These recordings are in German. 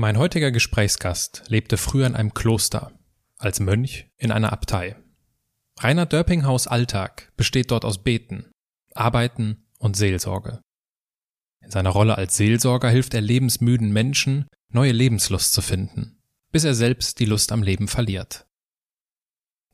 Mein heutiger Gesprächsgast lebte früher in einem Kloster, als Mönch in einer Abtei. Rainer Dörpinghaus Alltag besteht dort aus Beten, Arbeiten und Seelsorge. In seiner Rolle als Seelsorger hilft er lebensmüden Menschen, neue Lebenslust zu finden, bis er selbst die Lust am Leben verliert.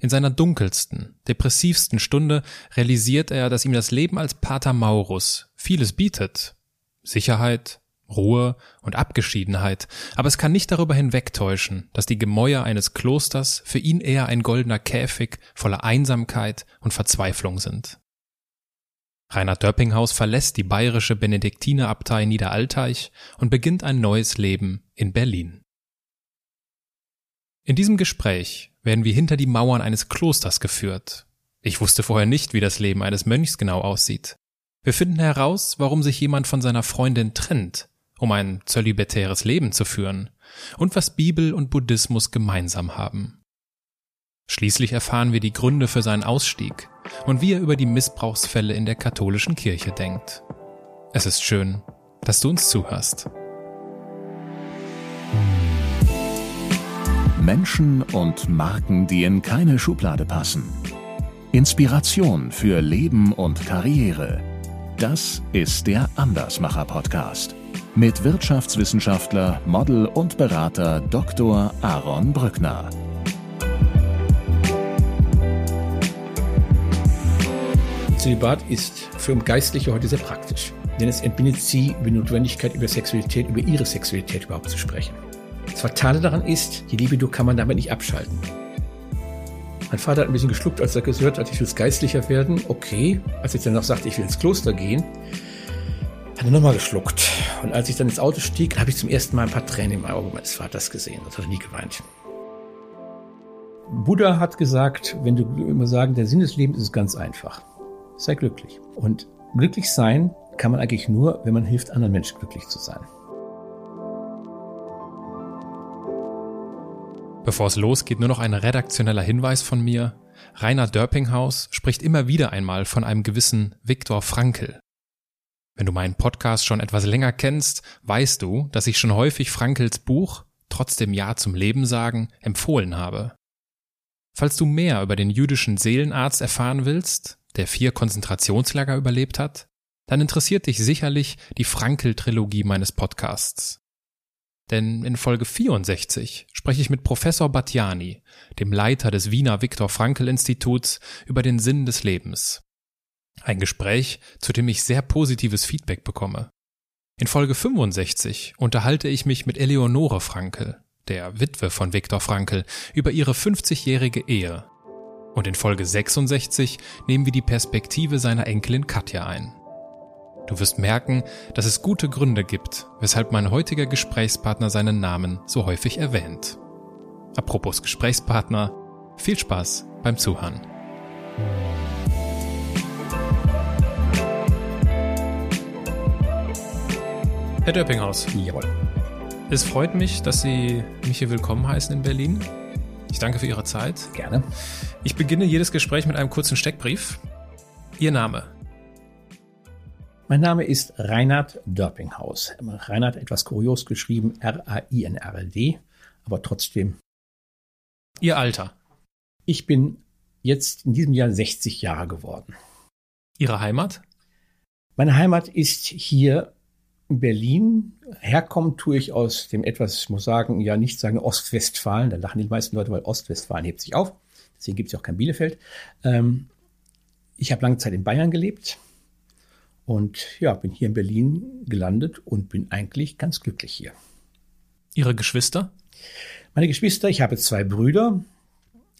In seiner dunkelsten, depressivsten Stunde realisiert er, dass ihm das Leben als Pater Maurus vieles bietet. Sicherheit, Ruhe und Abgeschiedenheit, aber es kann nicht darüber hinwegtäuschen, dass die Gemäuer eines Klosters für ihn eher ein goldener Käfig voller Einsamkeit und Verzweiflung sind. Reinhard Döppinghaus verlässt die bayerische Benediktinerabtei Niederalteich und beginnt ein neues Leben in Berlin. In diesem Gespräch werden wir hinter die Mauern eines Klosters geführt. Ich wusste vorher nicht, wie das Leben eines Mönchs genau aussieht. Wir finden heraus, warum sich jemand von seiner Freundin trennt um ein zölibatäres Leben zu führen und was Bibel und Buddhismus gemeinsam haben. Schließlich erfahren wir die Gründe für seinen Ausstieg und wie er über die Missbrauchsfälle in der katholischen Kirche denkt. Es ist schön, dass du uns zuhörst. Menschen und Marken, die in keine Schublade passen. Inspiration für Leben und Karriere. Das ist der Andersmacher Podcast mit Wirtschaftswissenschaftler, Model und Berater Dr. Aaron Brückner. Zölibat ist für Geistliche heute sehr praktisch, denn es entbindet sie über die Notwendigkeit, über Sexualität, über ihre Sexualität überhaupt zu sprechen. Das Fatale daran ist, die Libido kann man damit nicht abschalten. Mein Vater hat ein bisschen geschluckt, als er gehört hat, ich will Geistlicher werden. Okay, als ich dann noch sagte, ich will ins Kloster gehen, hat er nochmal geschluckt. Und als ich dann ins Auto stieg, habe ich zum ersten Mal ein paar Tränen im Auge meines Vaters gesehen. Das hat er nie geweint. Buddha hat gesagt, wenn du immer sagen, der Sinn des Lebens ist ganz einfach. Sei glücklich. Und glücklich sein kann man eigentlich nur, wenn man hilft, anderen Menschen glücklich zu sein. Bevor es losgeht, nur noch ein redaktioneller Hinweis von mir. Rainer Dörpinghaus spricht immer wieder einmal von einem gewissen Viktor Frankl. Wenn du meinen Podcast schon etwas länger kennst, weißt du, dass ich schon häufig Frankels Buch Trotzdem Ja zum Leben sagen empfohlen habe. Falls du mehr über den jüdischen Seelenarzt erfahren willst, der vier Konzentrationslager überlebt hat, dann interessiert dich sicherlich die Frankel-Trilogie meines Podcasts. Denn in Folge 64 spreche ich mit Professor Batjani, dem Leiter des Wiener Viktor Frankl Instituts, über den Sinn des Lebens. Ein Gespräch, zu dem ich sehr positives Feedback bekomme. In Folge 65 unterhalte ich mich mit Eleonore Frankel, der Witwe von Viktor Frankl, über ihre 50-jährige Ehe. Und in Folge 66 nehmen wir die Perspektive seiner Enkelin Katja ein. Du wirst merken, dass es gute Gründe gibt, weshalb mein heutiger Gesprächspartner seinen Namen so häufig erwähnt. Apropos Gesprächspartner, viel Spaß beim Zuhören. Herr Döppinghaus. Jawohl. Es freut mich, dass Sie mich hier willkommen heißen in Berlin. Ich danke für Ihre Zeit. Gerne. Ich beginne jedes Gespräch mit einem kurzen Steckbrief. Ihr Name? Mein Name ist Reinhard Dörpinghaus. Reinhard etwas kurios geschrieben, R-A-I-N-R-L-D, aber trotzdem. Ihr Alter? Ich bin jetzt in diesem Jahr 60 Jahre geworden. Ihre Heimat? Meine Heimat ist hier Berlin. Herkommen tue ich aus dem etwas, ich muss sagen, ja nicht sagen Ostwestfalen. Da lachen die meisten Leute, weil Ostwestfalen hebt sich auf. Deswegen gibt es ja auch kein Bielefeld. Ähm, ich habe lange Zeit in Bayern gelebt und ja, bin hier in Berlin gelandet und bin eigentlich ganz glücklich hier. Ihre Geschwister? Meine Geschwister, ich habe zwei Brüder.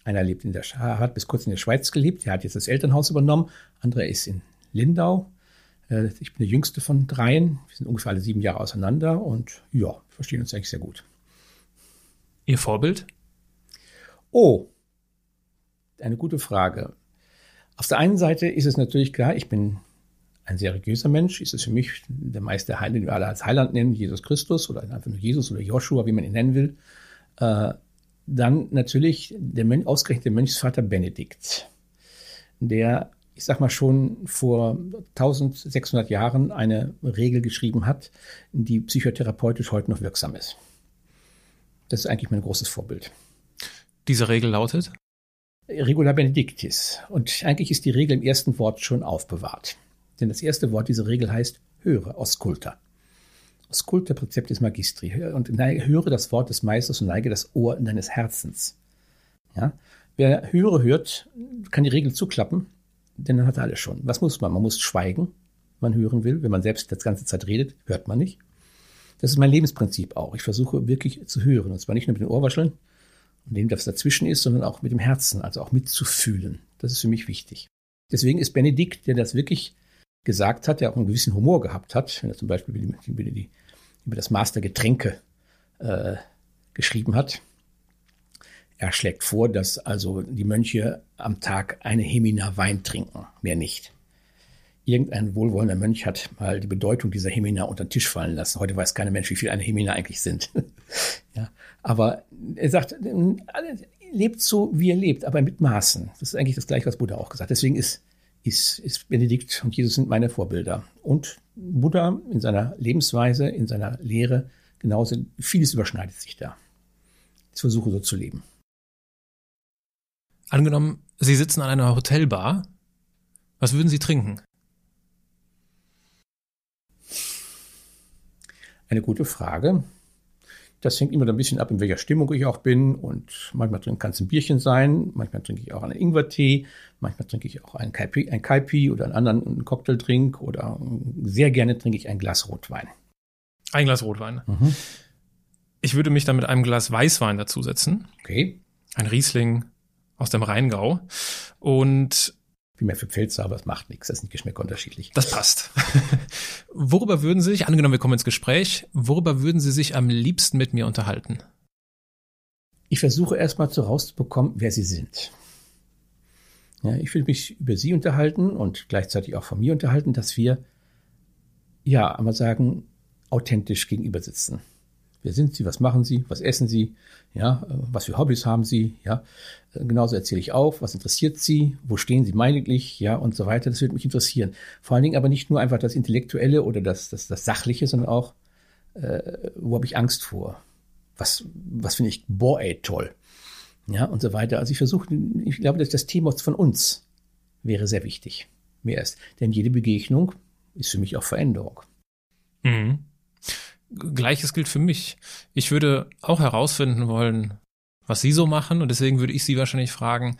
Einer lebt in der, hat bis kurz in der Schweiz gelebt. Der hat jetzt das Elternhaus übernommen. Anderer ist in Lindau. Äh, ich bin der jüngste von dreien. Wir sind ungefähr alle sieben Jahre auseinander und ja, verstehen uns eigentlich sehr gut. Ihr Vorbild? Oh, eine gute Frage. Auf der einen Seite ist es natürlich klar, ich bin ein sehr religiöser Mensch. Ist es für mich der Meister Heiland, den wir alle als Heiland nennen, Jesus Christus oder einfach nur Jesus oder Joshua, wie man ihn nennen will. Äh, dann natürlich der ausgerechnet der Mönchsvater Benedikt, der ich sag mal, schon vor 1600 Jahren eine Regel geschrieben hat, die psychotherapeutisch heute noch wirksam ist. Das ist eigentlich mein großes Vorbild. Diese Regel lautet? Regula benedictis. Und eigentlich ist die Regel im ersten Wort schon aufbewahrt. Denn das erste Wort dieser Regel heißt höre, ausculta. Ausculta Präzeptis Magistri. Und höre das Wort des Meisters und neige das Ohr deines Herzens. Ja? Wer höre hört, kann die Regel zuklappen, denn dann hat er alles schon. Was muss man? Man muss schweigen, wenn man hören will. Wenn man selbst das ganze Zeit redet, hört man nicht. Das ist mein Lebensprinzip auch. Ich versuche wirklich zu hören. Und zwar nicht nur mit den Ohrwascheln und dem, was dazwischen ist, sondern auch mit dem Herzen, also auch mitzufühlen. Das ist für mich wichtig. Deswegen ist Benedikt, der das wirklich gesagt hat, der auch einen gewissen Humor gehabt hat, wenn er zum Beispiel über, über, die, über das Master Getränke äh, geschrieben hat. Er schlägt vor, dass also die Mönche am Tag eine Hemina Wein trinken, mehr nicht. Irgendein wohlwollender Mönch hat mal die Bedeutung dieser Hemina unter den Tisch fallen lassen. Heute weiß keiner Mensch, wie viel eine Hemina eigentlich sind. ja, aber er sagt, lebt so, wie er lebt, aber mit Maßen. Das ist eigentlich das Gleiche, was Buddha auch gesagt hat. Deswegen ist, ist, ist Benedikt und Jesus sind meine Vorbilder. Und Buddha in seiner Lebensweise, in seiner Lehre, genauso, vieles überschneidet sich da. Ich versuche so zu leben. Angenommen, Sie sitzen an einer Hotelbar. Was würden Sie trinken? Eine gute Frage. Das hängt immer ein bisschen ab, in welcher Stimmung ich auch bin. Und manchmal kann es ein Bierchen sein, manchmal trinke ich auch einen Ingwertee, manchmal trinke ich auch einen Kaipi, einen Kaipi oder einen anderen einen Cocktaildrink oder sehr gerne trinke ich ein Glas Rotwein. Ein Glas Rotwein. Mhm. Ich würde mich dann mit einem Glas Weißwein dazusetzen. Okay. Ein Riesling aus dem Rheingau. Und wie mehr für Pfälzer, aber es macht nichts. Das sind Geschmäcker unterschiedlich. Das passt. worüber würden Sie sich, angenommen wir kommen ins Gespräch, worüber würden Sie sich am liebsten mit mir unterhalten? Ich versuche erstmal so rauszubekommen, wer Sie sind. Ja, ich will mich über Sie unterhalten und gleichzeitig auch von mir unterhalten, dass wir, ja, einmal sagen, authentisch gegenüber sitzen. Wer sind Sie? Was machen Sie? Was essen Sie? Ja, was für Hobbys haben Sie? Ja, genauso erzähle ich auch. Was interessiert Sie? Wo stehen Sie meiniglich? Ja, und so weiter. Das würde mich interessieren. Vor allen Dingen aber nicht nur einfach das Intellektuelle oder das, das, das Sachliche, sondern auch, äh, wo habe ich Angst vor? Was, was finde ich, boah, ey, toll. Ja, und so weiter. Also ich versuche, ich glaube, dass das Thema von uns wäre sehr wichtig. Mehr ist. Denn jede Begegnung ist für mich auch Veränderung. Mhm. Gleiches gilt für mich. Ich würde auch herausfinden wollen, was Sie so machen und deswegen würde ich Sie wahrscheinlich fragen,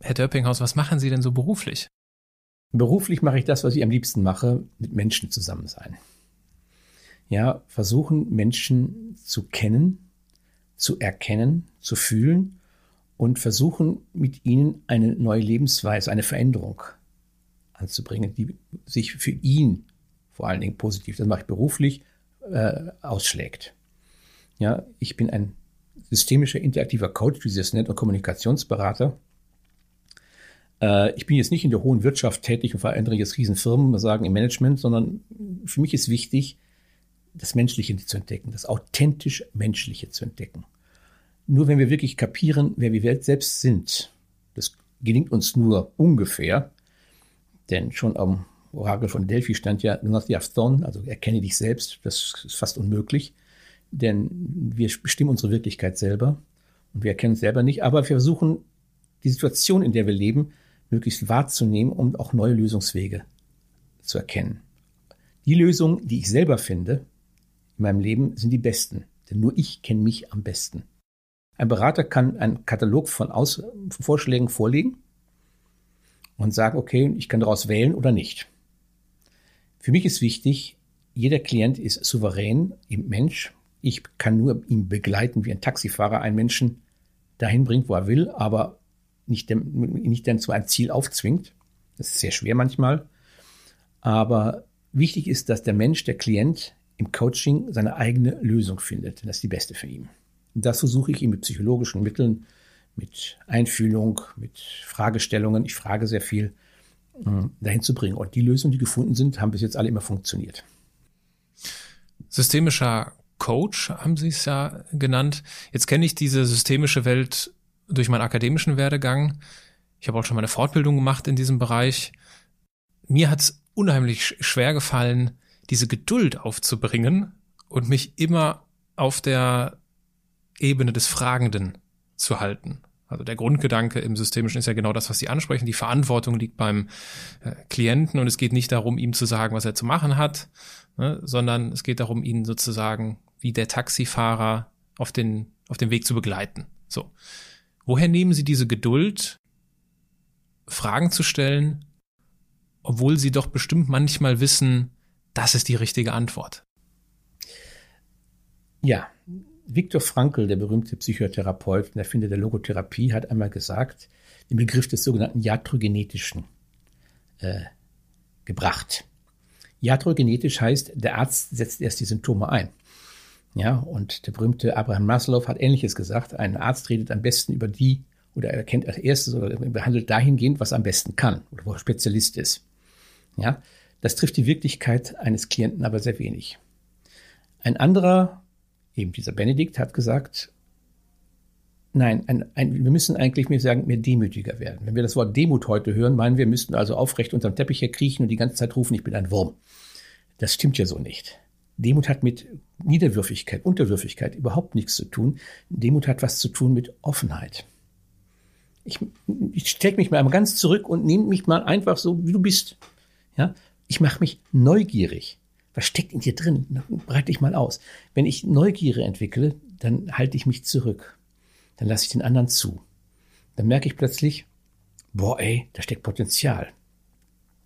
Herr Döppinghaus, was machen Sie denn so beruflich? Beruflich mache ich das, was ich am liebsten mache, mit Menschen zusammen sein. Ja, versuchen Menschen zu kennen, zu erkennen, zu fühlen und versuchen mit ihnen eine neue Lebensweise, eine Veränderung anzubringen, die sich für ihn vor allen Dingen positiv, das mache ich beruflich, äh, ausschlägt. Ja, ich bin ein systemischer interaktiver Coach, wie sie es nennt, und Kommunikationsberater. Äh, ich bin jetzt nicht in der hohen Wirtschaft tätig und verändere jetzt Riesenfirmen, sagen im Management, sondern für mich ist wichtig, das Menschliche zu entdecken, das authentisch Menschliche zu entdecken. Nur wenn wir wirklich kapieren, wer wir selbst sind, das gelingt uns nur ungefähr, denn schon am Orakel von Delphi stand ja Thon, also erkenne dich selbst. Das ist fast unmöglich, denn wir bestimmen unsere Wirklichkeit selber und wir erkennen es selber nicht. Aber wir versuchen, die Situation, in der wir leben, möglichst wahrzunehmen, um auch neue Lösungswege zu erkennen. Die Lösungen, die ich selber finde in meinem Leben, sind die besten, denn nur ich kenne mich am besten. Ein Berater kann einen Katalog von Aus Vorschlägen vorlegen und sagen, okay, ich kann daraus wählen oder nicht. Für mich ist wichtig, jeder Klient ist souverän im Mensch. Ich kann nur ihn begleiten, wie ein Taxifahrer einen Menschen dahin bringt, wo er will, aber nicht, dem, nicht dann zu einem Ziel aufzwingt. Das ist sehr schwer manchmal. Aber wichtig ist, dass der Mensch, der Klient im Coaching seine eigene Lösung findet. Das ist die beste für ihn. Und das versuche ich ihm mit psychologischen Mitteln, mit Einfühlung, mit Fragestellungen. Ich frage sehr viel äh, dahin zu bringen. Und die Lösungen, die gefunden sind, haben bis jetzt alle immer funktioniert. Systemischer Coach haben Sie es ja genannt. Jetzt kenne ich diese systemische Welt durch meinen akademischen Werdegang. Ich habe auch schon meine Fortbildung gemacht in diesem Bereich. Mir hat es unheimlich schwer gefallen, diese Geduld aufzubringen und mich immer auf der Ebene des Fragenden zu halten. Also der Grundgedanke im Systemischen ist ja genau das, was Sie ansprechen. Die Verantwortung liegt beim äh, Klienten und es geht nicht darum, ihm zu sagen, was er zu machen hat, ne, sondern es geht darum, ihn sozusagen wie der Taxifahrer auf den, auf den Weg zu begleiten. So. Woher nehmen Sie diese Geduld, Fragen zu stellen, obwohl Sie doch bestimmt manchmal wissen, das ist die richtige Antwort? Ja, Viktor Frankl, der berühmte Psychotherapeut und Erfinder der Logotherapie, hat einmal gesagt, den Begriff des sogenannten Iatrogenetischen äh, gebracht. Iatrogenetisch heißt, der Arzt setzt erst die Symptome ein. Ja, und der berühmte Abraham Maslow hat Ähnliches gesagt. Ein Arzt redet am besten über die oder er kennt als erstes oder behandelt dahingehend, was er am besten kann oder wo er Spezialist ist. Ja, das trifft die Wirklichkeit eines Klienten aber sehr wenig. Ein anderer, eben dieser Benedikt, hat gesagt, nein, ein, ein, wir müssen eigentlich mehr sagen, mehr demütiger werden. Wenn wir das Wort Demut heute hören, meinen wir, müssten also aufrecht unterm Teppich herkriechen und die ganze Zeit rufen, ich bin ein Wurm. Das stimmt ja so nicht. Demut hat mit Niederwürfigkeit, Unterwürfigkeit überhaupt nichts zu tun. Demut hat was zu tun mit Offenheit. Ich, ich stecke mich mal ganz zurück und nehme mich mal einfach so, wie du bist. Ja, ich mache mich neugierig. Was steckt in dir drin? Breite dich mal aus. Wenn ich Neugierde entwickle, dann halte ich mich zurück. Dann lasse ich den anderen zu. Dann merke ich plötzlich, boah, ey, da steckt Potenzial.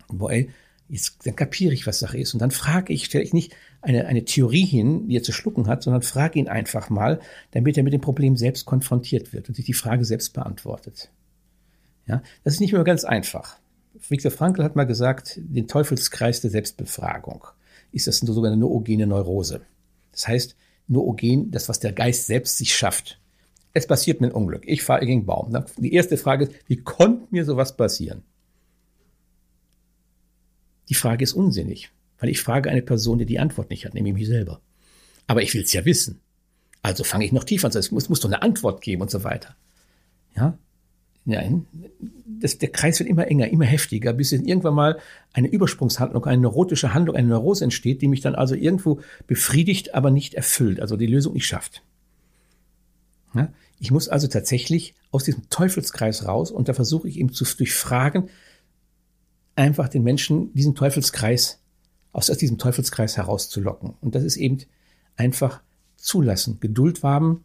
Boah, ey, Jetzt, dann kapiere ich, was Sache ist. Und dann frage ich, stelle ich nicht eine, eine Theorie hin, die er zu schlucken hat, sondern frage ihn einfach mal, damit er mit dem Problem selbst konfrontiert wird und sich die Frage selbst beantwortet. Ja, das ist nicht immer ganz einfach. Viktor Frankl hat mal gesagt, den Teufelskreis der Selbstbefragung ist das eine sogenannte noogene Neurose. Das heißt, noogen, das, was der Geist selbst sich schafft. Es passiert mir ein Unglück. Ich fahre gegen einen Baum. Die erste Frage ist, wie konnte mir sowas passieren? Die Frage ist unsinnig, weil ich frage eine Person, die die Antwort nicht hat, nämlich mich selber. Aber ich will es ja wissen. Also fange ich noch tiefer an. Es muss, muss doch eine Antwort geben und so weiter. Ja? Nein, das, der Kreis wird immer enger, immer heftiger, bis irgendwann mal eine Übersprungshandlung, eine neurotische Handlung, eine Neurose entsteht, die mich dann also irgendwo befriedigt, aber nicht erfüllt, also die Lösung nicht schafft. Ja? Ich muss also tatsächlich aus diesem Teufelskreis raus und da versuche ich eben zu durchfragen, einfach den Menschen diesen Teufelskreis, aus, aus diesem Teufelskreis herauszulocken. Und das ist eben einfach zulassen, Geduld haben,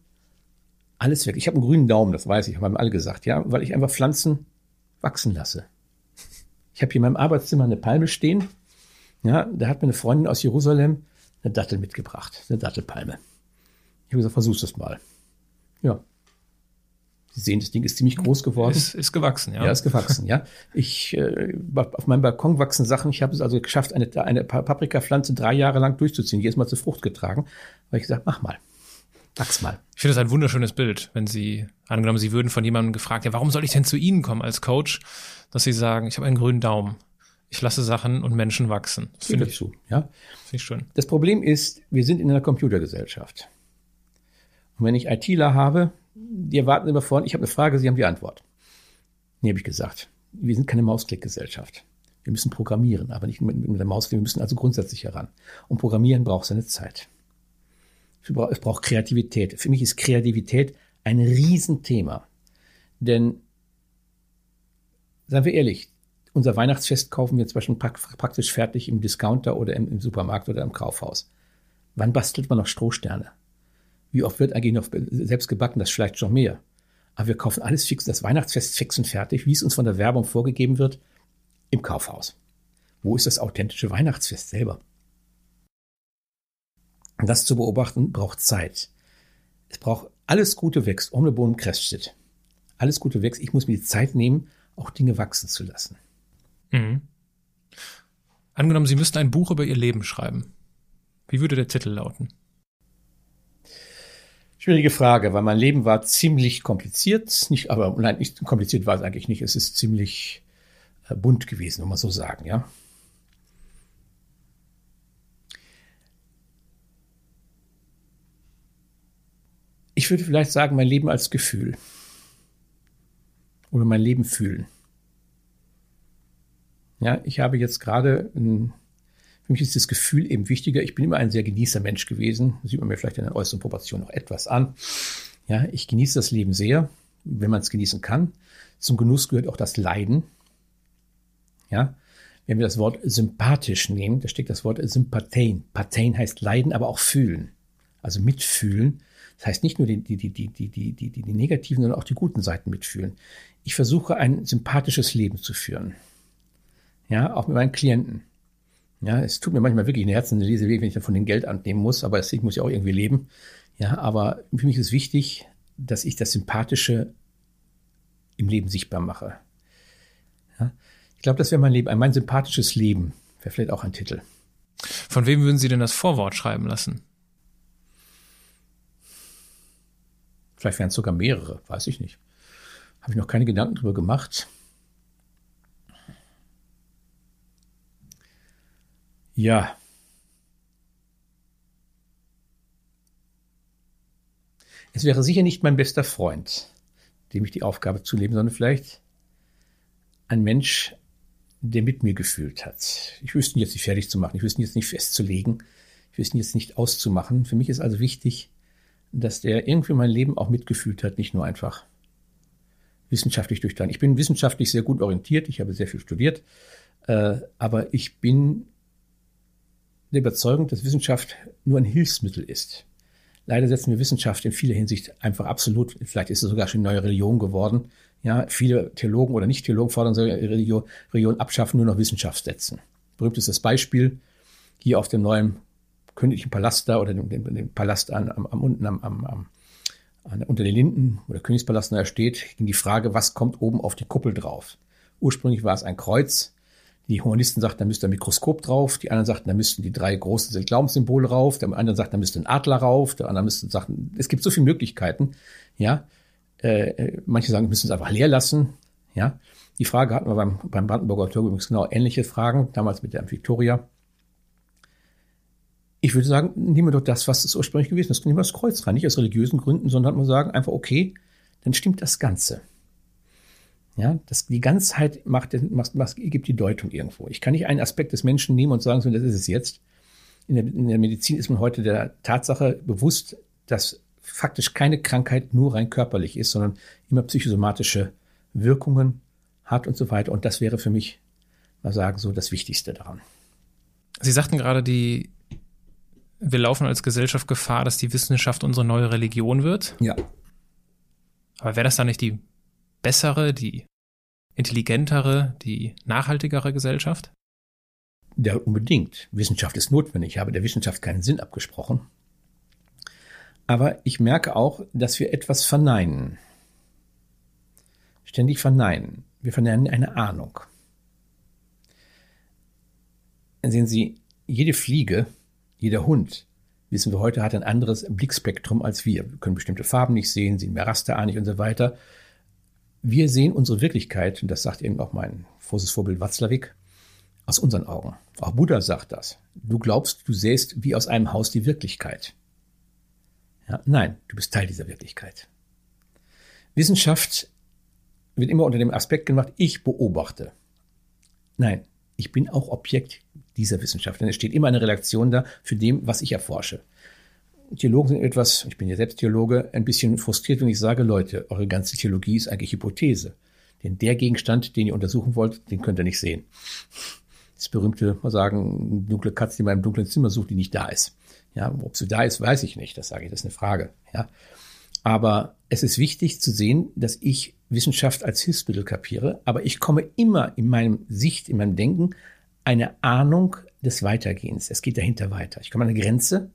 alles weg. Ich habe einen grünen Daumen, das weiß ich, haben alle gesagt, ja, weil ich einfach Pflanzen wachsen lasse. Ich habe hier in meinem Arbeitszimmer eine Palme stehen. Ja, da hat mir eine Freundin aus Jerusalem eine Dattel mitgebracht, eine Dattelpalme. Ich habe gesagt, versuch's das mal. Ja, Sie sehen, das Ding ist ziemlich groß geworden. Ist, ist gewachsen, ja. Ja, ist gewachsen, ja. Ich, äh, auf meinem Balkon wachsen Sachen. Ich habe es also geschafft, eine, eine Paprikapflanze drei Jahre lang durchzuziehen, jedes Mal zur Frucht getragen. Weil ich gesagt, mach mal. Wachs mal. Ich finde das ein wunderschönes Bild, wenn Sie, angenommen, Sie würden von jemandem gefragt, ja, warum soll ich denn zu Ihnen kommen als Coach? Dass Sie sagen, ich habe einen grünen Daumen. Ich lasse Sachen und Menschen wachsen. Das finde ich, dazu, ja. Finde ich schön. Das Problem ist, wir sind in einer Computergesellschaft. Und wenn ich ITler habe, die erwarten immer von, ich habe eine Frage, Sie haben die Antwort. Nee, habe ich gesagt. Wir sind keine Mausklickgesellschaft. Wir müssen programmieren, aber nicht mit, mit der Mausklick. Wir müssen also grundsätzlich heran. Und Programmieren braucht seine Zeit. Es braucht Kreativität. Für mich ist Kreativität ein Riesenthema. Denn, seien wir ehrlich, unser Weihnachtsfest kaufen wir zum praktisch fertig im Discounter oder im, im Supermarkt oder im Kaufhaus. Wann bastelt man noch Strohsterne? Wie oft wird eigentlich noch selbst gebacken? Das vielleicht schon mehr. Aber wir kaufen alles fix, das Weihnachtsfest fix und fertig, wie es uns von der Werbung vorgegeben wird, im Kaufhaus. Wo ist das authentische Weihnachtsfest selber? Und das zu beobachten braucht Zeit. Es braucht alles Gute wächst, ohne Bohnen kräftet. Alles Gute wächst. Ich muss mir die Zeit nehmen, auch Dinge wachsen zu lassen. Mhm. Angenommen, Sie müssten ein Buch über Ihr Leben schreiben. Wie würde der Titel lauten? Schwierige Frage, weil mein Leben war ziemlich kompliziert. Nicht, aber nein, nicht kompliziert war es eigentlich nicht. Es ist ziemlich äh, bunt gewesen, muss man so sagen, ja. Ich würde vielleicht sagen, mein Leben als Gefühl. Oder mein Leben fühlen. Ja, ich habe jetzt gerade ein für mich ist das Gefühl eben wichtiger. Ich bin immer ein sehr Genießer-Mensch gewesen. Das sieht man mir vielleicht in den äußeren Proportionen noch etwas an. Ja, ich genieße das Leben sehr, wenn man es genießen kann. Zum Genuss gehört auch das Leiden. Ja, wenn wir das Wort sympathisch nehmen, da steckt das Wort Sympathein. Pathein heißt leiden, aber auch fühlen. Also mitfühlen. Das heißt nicht nur die, die, die, die, die, die, die, die negativen, sondern auch die guten Seiten mitfühlen. Ich versuche ein sympathisches Leben zu führen. Ja, auch mit meinen Klienten. Ja, es tut mir manchmal wirklich in Herzen diese weh, wenn ich davon den Geld annehmen muss, aber ich muss ja auch irgendwie leben. Ja, aber für mich ist wichtig, dass ich das Sympathische im Leben sichtbar mache. Ja, ich glaube, das wäre mein Leben, mein sympathisches Leben. Wäre vielleicht auch ein Titel. Von wem würden Sie denn das Vorwort schreiben lassen? Vielleicht wären es sogar mehrere, weiß ich nicht. Habe ich noch keine Gedanken darüber gemacht. Ja. Es wäre sicher nicht mein bester Freund, dem ich die Aufgabe zuleben, sondern vielleicht ein Mensch, der mit mir gefühlt hat. Ich wüsste ihn jetzt nicht fertig zu machen, ich wüsste ihn jetzt nicht festzulegen, ich wüsste ihn jetzt nicht auszumachen. Für mich ist also wichtig, dass der irgendwie mein Leben auch mitgefühlt hat, nicht nur einfach wissenschaftlich durchdacht. Ich bin wissenschaftlich sehr gut orientiert, ich habe sehr viel studiert, äh, aber ich bin der Überzeugung, dass Wissenschaft nur ein Hilfsmittel ist. Leider setzen wir Wissenschaft in vieler Hinsicht einfach absolut, vielleicht ist es sogar schon eine neue Religion geworden. Ja, viele Theologen oder Nicht-Theologen fordern so Religion, Religion abschaffen, nur noch Wissenschaft setzen. Berühmtestes Beispiel hier auf dem neuen königlichen Palast da oder dem, dem, dem Palast an, am, am unten am, am, am an, unter den Linden, wo der Königspalast da steht, ging die Frage, was kommt oben auf die Kuppel drauf? Ursprünglich war es ein Kreuz. Die Humanisten sagten, da müsste ein Mikroskop drauf. Die anderen sagten, da müssten die drei großen Glaubenssymbole rauf. Der andere sagt, da müsste ein Adler rauf. Der andere müsste sagen, es gibt so viele Möglichkeiten. Ja, äh, manche sagen, wir müssen es einfach leer lassen. Ja, die Frage hatten wir beim, beim Brandenburger Tor übrigens genau ähnliche Fragen, damals mit der Victoria. Ich würde sagen, nehmen wir doch das, was es ursprünglich gewesen ist. Nehmen wir das Kreuz rein, nicht aus religiösen Gründen, sondern man sagen einfach, okay, dann stimmt das Ganze. Ja, das, die Ganzheit macht, macht, macht, gibt die Deutung irgendwo. Ich kann nicht einen Aspekt des Menschen nehmen und sagen, so, das ist es jetzt. In der, in der Medizin ist man heute der Tatsache bewusst, dass faktisch keine Krankheit nur rein körperlich ist, sondern immer psychosomatische Wirkungen hat und so weiter. Und das wäre für mich, mal sagen, so das Wichtigste daran. Sie sagten gerade, die wir laufen als Gesellschaft Gefahr, dass die Wissenschaft unsere neue Religion wird. Ja. Aber wäre das dann nicht die bessere, die intelligentere, die nachhaltigere Gesellschaft? Ja, unbedingt. Wissenschaft ist notwendig. Ich habe der Wissenschaft keinen Sinn abgesprochen. Aber ich merke auch, dass wir etwas verneinen. Ständig verneinen. Wir verneinen eine Ahnung. Sehen Sie, jede Fliege jeder Hund, wissen wir heute, hat ein anderes Blickspektrum als wir. Wir können bestimmte Farben nicht sehen, sehen mehr rasterartig und so weiter. Wir sehen unsere Wirklichkeit, und das sagt eben auch mein großes Vorbild Watzlawick, aus unseren Augen. Auch Buddha sagt das. Du glaubst, du sähst wie aus einem Haus die Wirklichkeit. Ja, nein, du bist Teil dieser Wirklichkeit. Wissenschaft wird immer unter dem Aspekt gemacht, ich beobachte. Nein, ich bin auch Objekt dieser Wissenschaft. Denn es steht immer eine Relation da für dem, was ich erforsche. Theologen sind etwas, ich bin ja selbst Theologe, ein bisschen frustriert, wenn ich sage, Leute, eure ganze Theologie ist eigentlich Hypothese. Denn der Gegenstand, den ihr untersuchen wollt, den könnt ihr nicht sehen. Das berühmte, mal sagen, dunkle Katze, die in meinem dunklen Zimmer sucht, die nicht da ist. Ja, ob sie da ist, weiß ich nicht. Das sage ich, das ist eine Frage. Ja. Aber es ist wichtig zu sehen, dass ich Wissenschaft als Hilfsmittel kapiere, aber ich komme immer in meinem Sicht, in meinem Denken eine Ahnung des Weitergehens. Es geht dahinter weiter. Ich komme an eine Grenze,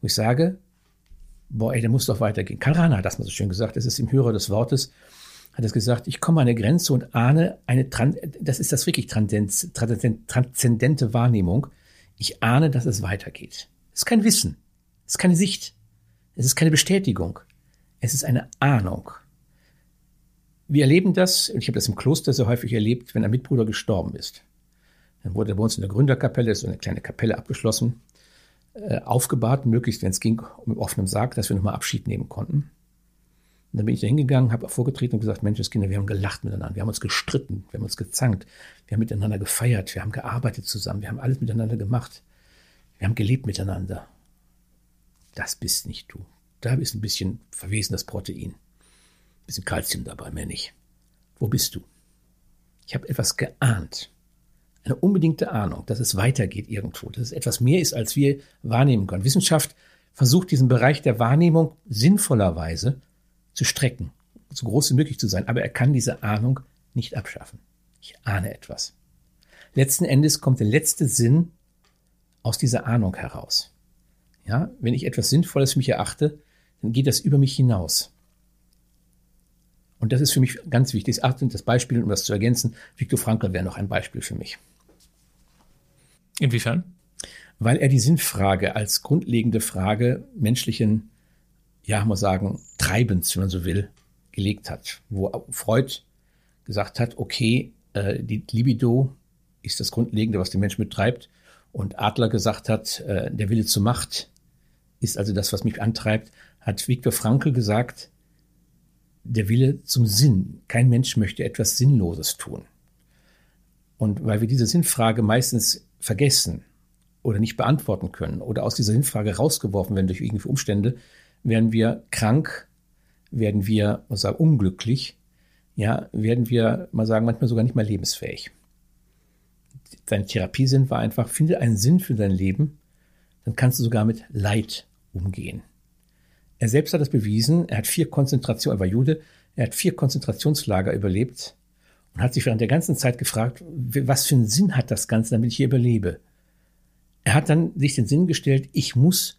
wo ich sage, boah, ey, der muss doch weitergehen. Karl Rahner hat das mal so schön gesagt, es ist im Hörer des Wortes, hat es gesagt, ich komme an eine Grenze und ahne eine, das ist das wirklich transzendente Wahrnehmung. Ich ahne, dass es weitergeht. Es ist kein Wissen. Es ist keine Sicht. Es ist keine Bestätigung. Es ist eine Ahnung. Wir erleben das, und ich habe das im Kloster sehr häufig erlebt, wenn ein Mitbruder gestorben ist. Dann wurde bei uns in der Gründerkapelle, so eine kleine Kapelle abgeschlossen, äh, aufgebahrt, möglichst, wenn es ging, mit offenem Sarg, dass wir nochmal Abschied nehmen konnten. Und dann bin ich da hingegangen, habe vorgetreten und gesagt, Mensch, Kinder, wir haben gelacht miteinander, wir haben uns gestritten, wir haben uns gezankt, wir haben miteinander gefeiert, wir haben gearbeitet zusammen, wir haben alles miteinander gemacht, wir haben gelebt miteinander. Das bist nicht du. Da ist ein bisschen verwesenes Protein. Ein bisschen Kalzium dabei, mehr nicht. Wo bist du? Ich habe etwas geahnt. Eine unbedingte Ahnung, dass es weitergeht irgendwo, dass es etwas mehr ist, als wir wahrnehmen können. Wissenschaft versucht diesen Bereich der Wahrnehmung sinnvollerweise zu strecken, so groß wie möglich zu sein, aber er kann diese Ahnung nicht abschaffen. Ich ahne etwas. Letzten Endes kommt der letzte Sinn aus dieser Ahnung heraus. Ja, wenn ich etwas Sinnvolles für mich erachte, dann geht das über mich hinaus. Und das ist für mich ganz wichtig. Das Beispiel, um das zu ergänzen, Viktor Frankl wäre noch ein Beispiel für mich. Inwiefern? Weil er die Sinnfrage als grundlegende Frage menschlichen, ja, muss sagen, Treibens, wenn man so will, gelegt hat. Wo Freud gesagt hat, okay, äh, die Libido ist das Grundlegende, was den Menschen betreibt. Und Adler gesagt hat, äh, der Wille zur Macht ist also das, was mich antreibt, hat Viktor Frankl gesagt, der Wille zum Sinn. Kein Mensch möchte etwas Sinnloses tun. Und weil wir diese Sinnfrage meistens vergessen oder nicht beantworten können oder aus dieser Sinnfrage rausgeworfen werden durch irgendwelche Umstände, werden wir krank, werden wir mal sagen, unglücklich, ja, werden wir mal sagen, manchmal sogar nicht mehr lebensfähig. Dein Therapiesinn war einfach, finde einen Sinn für dein Leben, dann kannst du sogar mit Leid umgehen. Er selbst hat das bewiesen. Er hat vier Konzentrationen, er war Jude, er hat vier Konzentrationslager überlebt und hat sich während der ganzen Zeit gefragt, was für einen Sinn hat das Ganze, damit ich hier überlebe. Er hat dann sich den Sinn gestellt, ich muss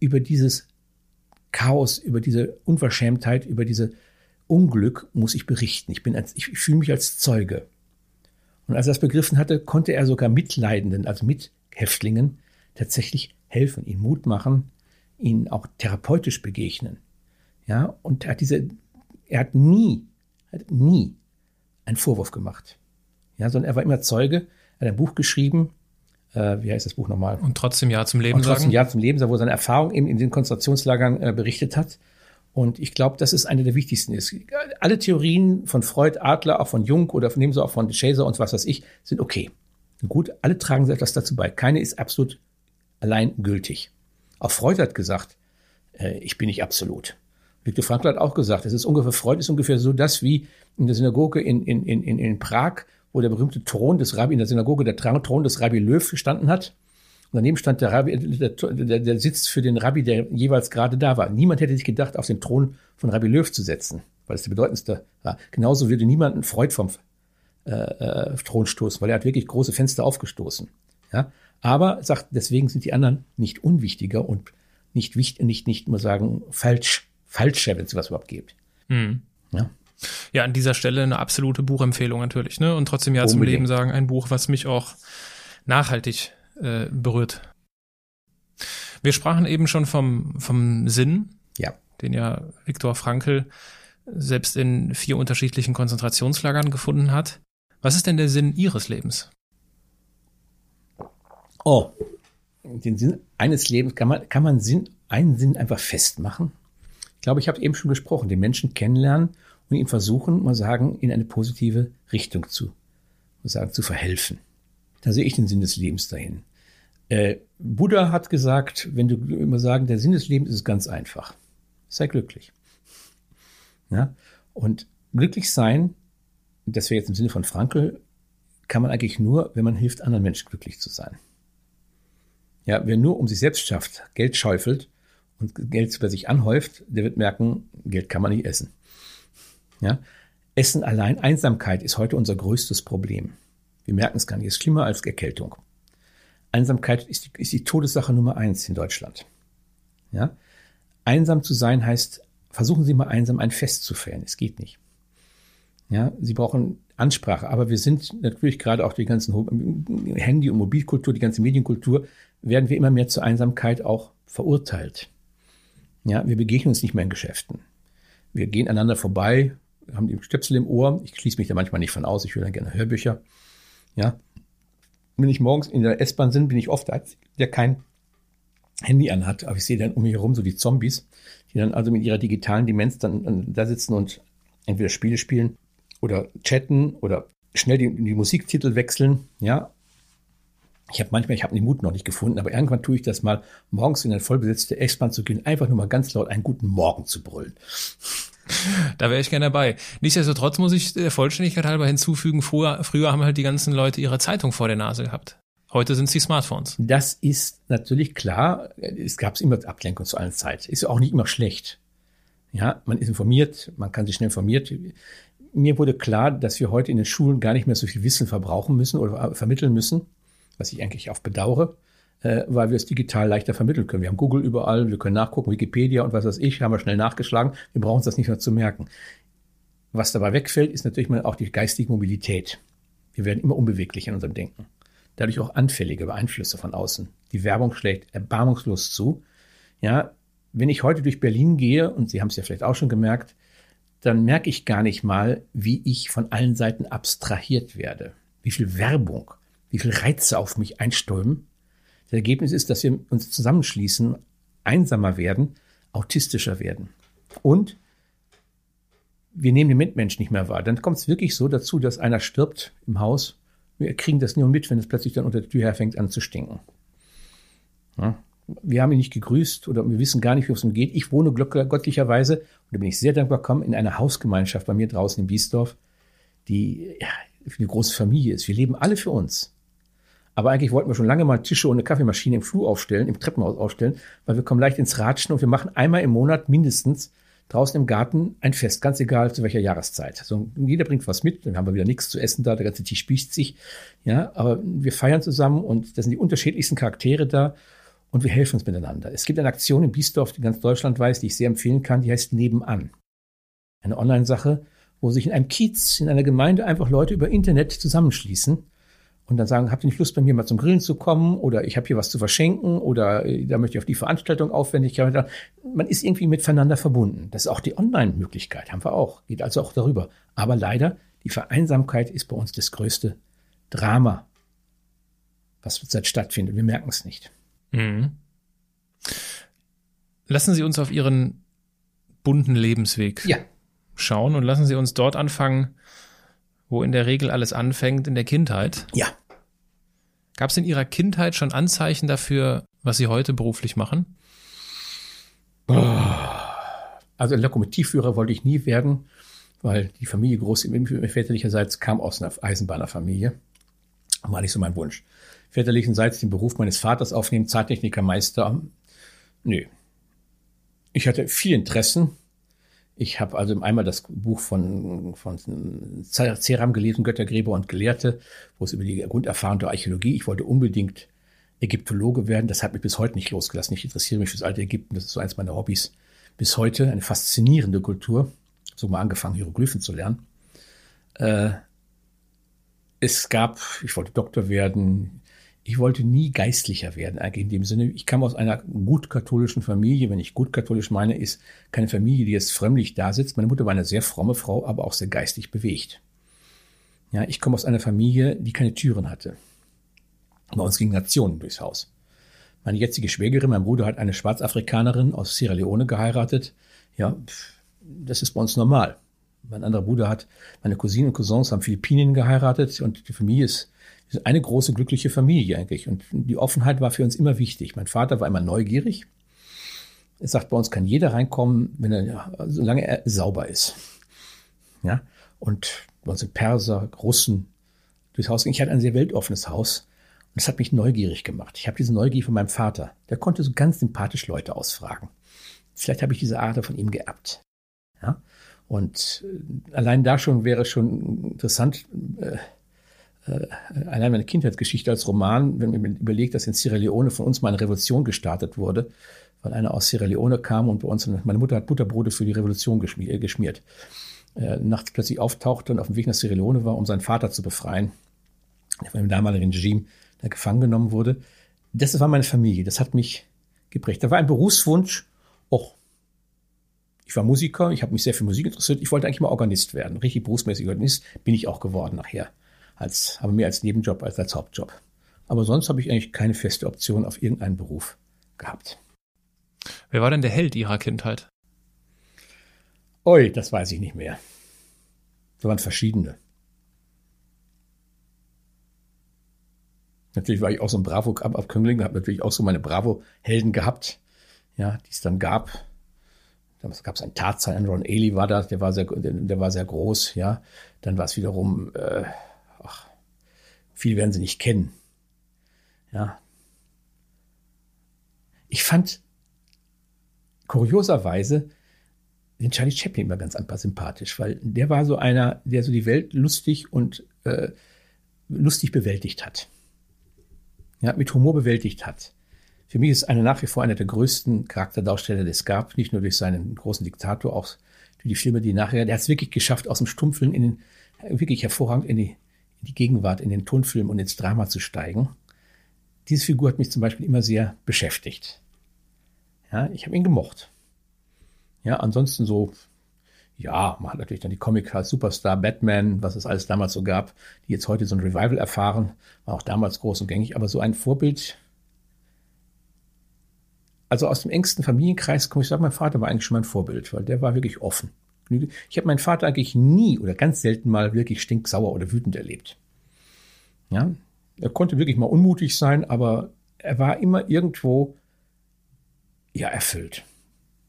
über dieses Chaos, über diese Unverschämtheit, über diese Unglück muss ich berichten. Ich ich fühle mich als Zeuge. Und als er das begriffen hatte, konnte er sogar Mitleidenden, also Mithäftlingen, tatsächlich helfen, ihnen Mut machen, ihnen auch therapeutisch begegnen. Ja, und er hat diese, er hat nie, hat nie einen Vorwurf gemacht. Ja, sondern er war immer Zeuge, er hat ein Buch geschrieben, äh, wie heißt das Buch nochmal? Und trotzdem Ja zum Leben und trotzdem sagen. Ja zum Leben, wo er seine Erfahrung eben in den Konzentrationslagern äh, berichtet hat. Und ich glaube, das ist eine der wichtigsten ist. Alle Theorien von Freud, Adler, auch von Jung oder nehmen Sie auch von Chaser und was weiß ich, sind okay. Gut, alle tragen etwas dazu bei. Keine ist absolut allein gültig. Auch Freud hat gesagt, äh, ich bin nicht absolut. Viktor Frankl hat auch gesagt, es ist ungefähr, Freud ist ungefähr so das wie in der Synagoge in, in, in, in Prag, wo der berühmte Thron des Rabbi, in der Synagoge der Thron des Rabbi Löw gestanden hat. Und daneben stand der Rabbi, der, der, der Sitz für den Rabbi, der jeweils gerade da war. Niemand hätte sich gedacht, auf den Thron von Rabbi Löw zu setzen, weil es der bedeutendste war. Genauso würde niemand Freud vom äh, äh, Thron stoßen, weil er hat wirklich große Fenster aufgestoßen. Ja? Aber sagt, deswegen sind die anderen nicht unwichtiger und nicht wichtig, nicht, nicht mal sagen, falsch, falscher, wenn es was überhaupt gibt. Mhm. Ja. Ja, an dieser Stelle eine absolute Buchempfehlung natürlich, ne? Und trotzdem ja Unbedingt. zum Leben sagen, ein Buch, was mich auch nachhaltig äh, berührt. Wir sprachen eben schon vom, vom Sinn, ja. den ja Viktor Frankl selbst in vier unterschiedlichen Konzentrationslagern gefunden hat. Was ist denn der Sinn Ihres Lebens? Oh, den Sinn eines Lebens kann man, kann man Sinn, einen Sinn einfach festmachen? Ich glaube, ich habe eben schon gesprochen, den Menschen kennenlernen und ihm versuchen, mal sagen, in eine positive Richtung zu, mal sagen, zu verhelfen. Da sehe ich den Sinn des Lebens dahin. Äh, Buddha hat gesagt, wenn du immer sagen, der Sinn des Lebens ist ganz einfach. Sei glücklich. Ja? Und glücklich sein, das wäre jetzt im Sinne von Frankl, kann man eigentlich nur, wenn man hilft, anderen Menschen glücklich zu sein. Ja, wer nur um sich selbst schafft, Geld schäufelt und Geld bei sich anhäuft, der wird merken, Geld kann man nicht essen. Ja, Essen allein, Einsamkeit ist heute unser größtes Problem. Wir merken es gar nicht, es ist schlimmer als Erkältung. Einsamkeit ist die, ist die Todessache Nummer eins in Deutschland. Ja, einsam zu sein heißt, versuchen Sie mal einsam ein Fest zu feiern. Es geht nicht. Ja, Sie brauchen Ansprache, aber wir sind natürlich gerade auch die ganzen Handy- und Mobilkultur, die ganze Medienkultur, werden wir immer mehr zur Einsamkeit auch verurteilt. Ja, wir begegnen uns nicht mehr in Geschäften. Wir gehen einander vorbei, haben die Stöpsel im Ohr. Ich schließe mich da manchmal nicht von aus. Ich höre dann gerne Hörbücher. Ja. Wenn ich morgens in der S-Bahn bin, bin ich oft der kein Handy anhat. Aber ich sehe dann um mich herum so die Zombies, die dann also mit ihrer digitalen Demenz dann da sitzen und entweder Spiele spielen oder chatten oder schnell die, die Musiktitel wechseln. Ja, Ich habe manchmal, ich habe den Mut noch nicht gefunden, aber irgendwann tue ich das mal, morgens in eine vollbesetzte S-Bahn zu gehen, einfach nur mal ganz laut einen guten Morgen zu brüllen. Da wäre ich gerne dabei. Nichtsdestotrotz muss ich der Vollständigkeit halber hinzufügen, früher, früher haben halt die ganzen Leute ihre Zeitung vor der Nase gehabt. Heute sind es die Smartphones. Das ist natürlich klar. Es gab immer Ablenkung zu allen Zeit. Ist auch nicht immer schlecht. Ja, man ist informiert, man kann sich schnell informiert. Mir wurde klar, dass wir heute in den Schulen gar nicht mehr so viel Wissen verbrauchen müssen oder vermitteln müssen, was ich eigentlich auch bedauere, äh, weil wir es digital leichter vermitteln können. Wir haben Google überall, wir können nachgucken, Wikipedia und was weiß ich, haben wir schnell nachgeschlagen. Wir brauchen uns das nicht mehr zu merken. Was dabei wegfällt, ist natürlich mal auch die geistige Mobilität. Wir werden immer unbeweglicher in unserem Denken dadurch auch anfällige Einflüsse von außen. Die Werbung schlägt erbarmungslos zu. Ja, wenn ich heute durch Berlin gehe, und Sie haben es ja vielleicht auch schon gemerkt, dann merke ich gar nicht mal, wie ich von allen Seiten abstrahiert werde. Wie viel Werbung, wie viel Reize auf mich einströmen. Das Ergebnis ist, dass wir uns zusammenschließen, einsamer werden, autistischer werden. Und wir nehmen den Mitmensch nicht mehr wahr. Dann kommt es wirklich so dazu, dass einer stirbt im Haus wir kriegen das nur mit, wenn es plötzlich dann unter der Tür her fängt an zu stinken. Ja? Wir haben ihn nicht gegrüßt oder wir wissen gar nicht, wie es ihm geht. Ich wohne göttlicherweise, und da bin ich sehr dankbar, komme in einer Hausgemeinschaft bei mir draußen in Biesdorf, die ja, eine große Familie ist. Wir leben alle für uns. Aber eigentlich wollten wir schon lange mal Tische und eine Kaffeemaschine im Flur aufstellen, im Treppenhaus aufstellen, weil wir kommen leicht ins Ratschen und wir machen einmal im Monat mindestens draußen im Garten ein Fest, ganz egal zu welcher Jahreszeit. So, jeder bringt was mit, dann haben wir wieder nichts zu essen da, der ganze Tisch spießt sich. Ja, aber wir feiern zusammen und da sind die unterschiedlichsten Charaktere da und wir helfen uns miteinander. Es gibt eine Aktion in Biesdorf, die ganz Deutschland weiß, die ich sehr empfehlen kann, die heißt Nebenan. Eine Online-Sache, wo sich in einem Kiez, in einer Gemeinde einfach Leute über Internet zusammenschließen und dann sagen, habt ihr nicht Lust, bei mir mal zum Grillen zu kommen oder ich habe hier was zu verschenken oder äh, da möchte ich auf die Veranstaltung aufwendig. Man ist irgendwie miteinander verbunden. Das ist auch die Online-Möglichkeit, haben wir auch. Geht also auch darüber. Aber leider, die Vereinsamkeit ist bei uns das größte Drama, was zurzeit stattfindet. Wir merken es nicht. Mhm. Lassen Sie uns auf Ihren bunten Lebensweg ja. schauen und lassen Sie uns dort anfangen, wo in der Regel alles anfängt, in der Kindheit. Ja. Gab es in Ihrer Kindheit schon Anzeichen dafür, was Sie heute beruflich machen? Also Lokomotivführer wollte ich nie werden, weil die Familie groß väterlicherseits kam aus einer Eisenbahnerfamilie. War nicht so mein Wunsch. Väterlichenseits den Beruf meines Vaters aufnehmen, Zahntechnikermeister. Nö. Ich hatte viel Interessen, ich habe also einmal das Buch von, von Ceram gelesen, Göttergräber und Gelehrte, wo es über die Grunderfahrung der Archäologie. Ich wollte unbedingt Ägyptologe werden. Das hat mich bis heute nicht losgelassen. Ich interessiere mich fürs alte Ägypten. Das ist so eins meiner Hobbys. Bis heute eine faszinierende Kultur. So mal angefangen, Hieroglyphen zu lernen. Äh, es gab, ich wollte Doktor werden, ich wollte nie geistlicher werden, eigentlich in dem Sinne. Ich kam aus einer gut katholischen Familie. Wenn ich gut katholisch meine, ist keine Familie, die jetzt frömmlich da sitzt. Meine Mutter war eine sehr fromme Frau, aber auch sehr geistig bewegt. Ja, ich komme aus einer Familie, die keine Türen hatte. Bei uns gingen Nationen durchs Haus. Meine jetzige Schwägerin, mein Bruder hat eine Schwarzafrikanerin aus Sierra Leone geheiratet. Ja, das ist bei uns normal. Mein anderer Bruder hat, meine Cousinen und Cousins haben Philippinen geheiratet und die Familie ist eine große glückliche Familie eigentlich. Und die Offenheit war für uns immer wichtig. Mein Vater war immer neugierig. Er sagt, bei uns kann jeder reinkommen, wenn er, solange er sauber ist. Ja. Und bei uns sind Perser, Russen durchs Haus. Ich hatte ein sehr weltoffenes Haus. Und das hat mich neugierig gemacht. Ich habe diese Neugier von meinem Vater. Der konnte so ganz sympathisch Leute ausfragen. Vielleicht habe ich diese Art von ihm geerbt. Ja. Und äh, allein da schon wäre schon interessant, äh, allein meine Kindheitsgeschichte als Roman, wenn man überlegt, dass in Sierra Leone von uns mal eine Revolution gestartet wurde, weil einer aus Sierra Leone kam und bei uns, meine Mutter hat Butterbrote für die Revolution äh, geschmiert, äh, nachts plötzlich auftauchte und auf dem Weg nach Sierra Leone war, um seinen Vater zu befreien, der von dem damaligen Regime da gefangen genommen wurde. Das war meine Familie, das hat mich geprägt. Da war ein Berufswunsch, och, ich war Musiker, ich habe mich sehr für Musik interessiert, ich wollte eigentlich mal Organist werden, richtig berufsmäßig Organist, bin ich auch geworden nachher als, aber mehr als Nebenjob als als Hauptjob. Aber sonst habe ich eigentlich keine feste Option auf irgendeinen Beruf gehabt. Wer war denn der Held Ihrer Kindheit? Oi, das weiß ich nicht mehr. Da waren verschiedene. Natürlich war ich auch so ein Bravo-Abkömmling, habe natürlich auch so meine Bravo-Helden gehabt, ja, die es dann gab. Damals gab es einen Tarzan, Ron Ely war da, der war sehr, der, der war sehr groß, ja. Dann war es wiederum, äh, viele werden sie nicht kennen. Ja. Ich fand kurioserweise den Charlie Chaplin immer ganz einfach sympathisch, weil der war so einer, der so die Welt lustig und äh, lustig bewältigt hat. Ja, mit Humor bewältigt hat. Für mich ist einer nach wie vor einer der größten Charakterdarsteller, die es gab, nicht nur durch seinen großen Diktator, auch durch die Filme, die nachher, der hat es wirklich geschafft, aus dem Stummfilm in den, wirklich hervorragend in die, in die Gegenwart, in den Tonfilm und ins Drama zu steigen. Diese Figur hat mich zum Beispiel immer sehr beschäftigt. Ja, ich habe ihn gemocht. Ja, ansonsten so, ja, man hat natürlich dann die Comic als Superstar, Batman, was es alles damals so gab, die jetzt heute so ein Revival erfahren, war auch damals groß und gängig, aber so ein Vorbild. Also aus dem engsten Familienkreis komme ich sagen, mein Vater war eigentlich schon mein Vorbild, weil der war wirklich offen. Ich habe meinen Vater eigentlich nie oder ganz selten mal wirklich stinksauer oder wütend erlebt. Ja, er konnte wirklich mal unmutig sein, aber er war immer irgendwo ja erfüllt.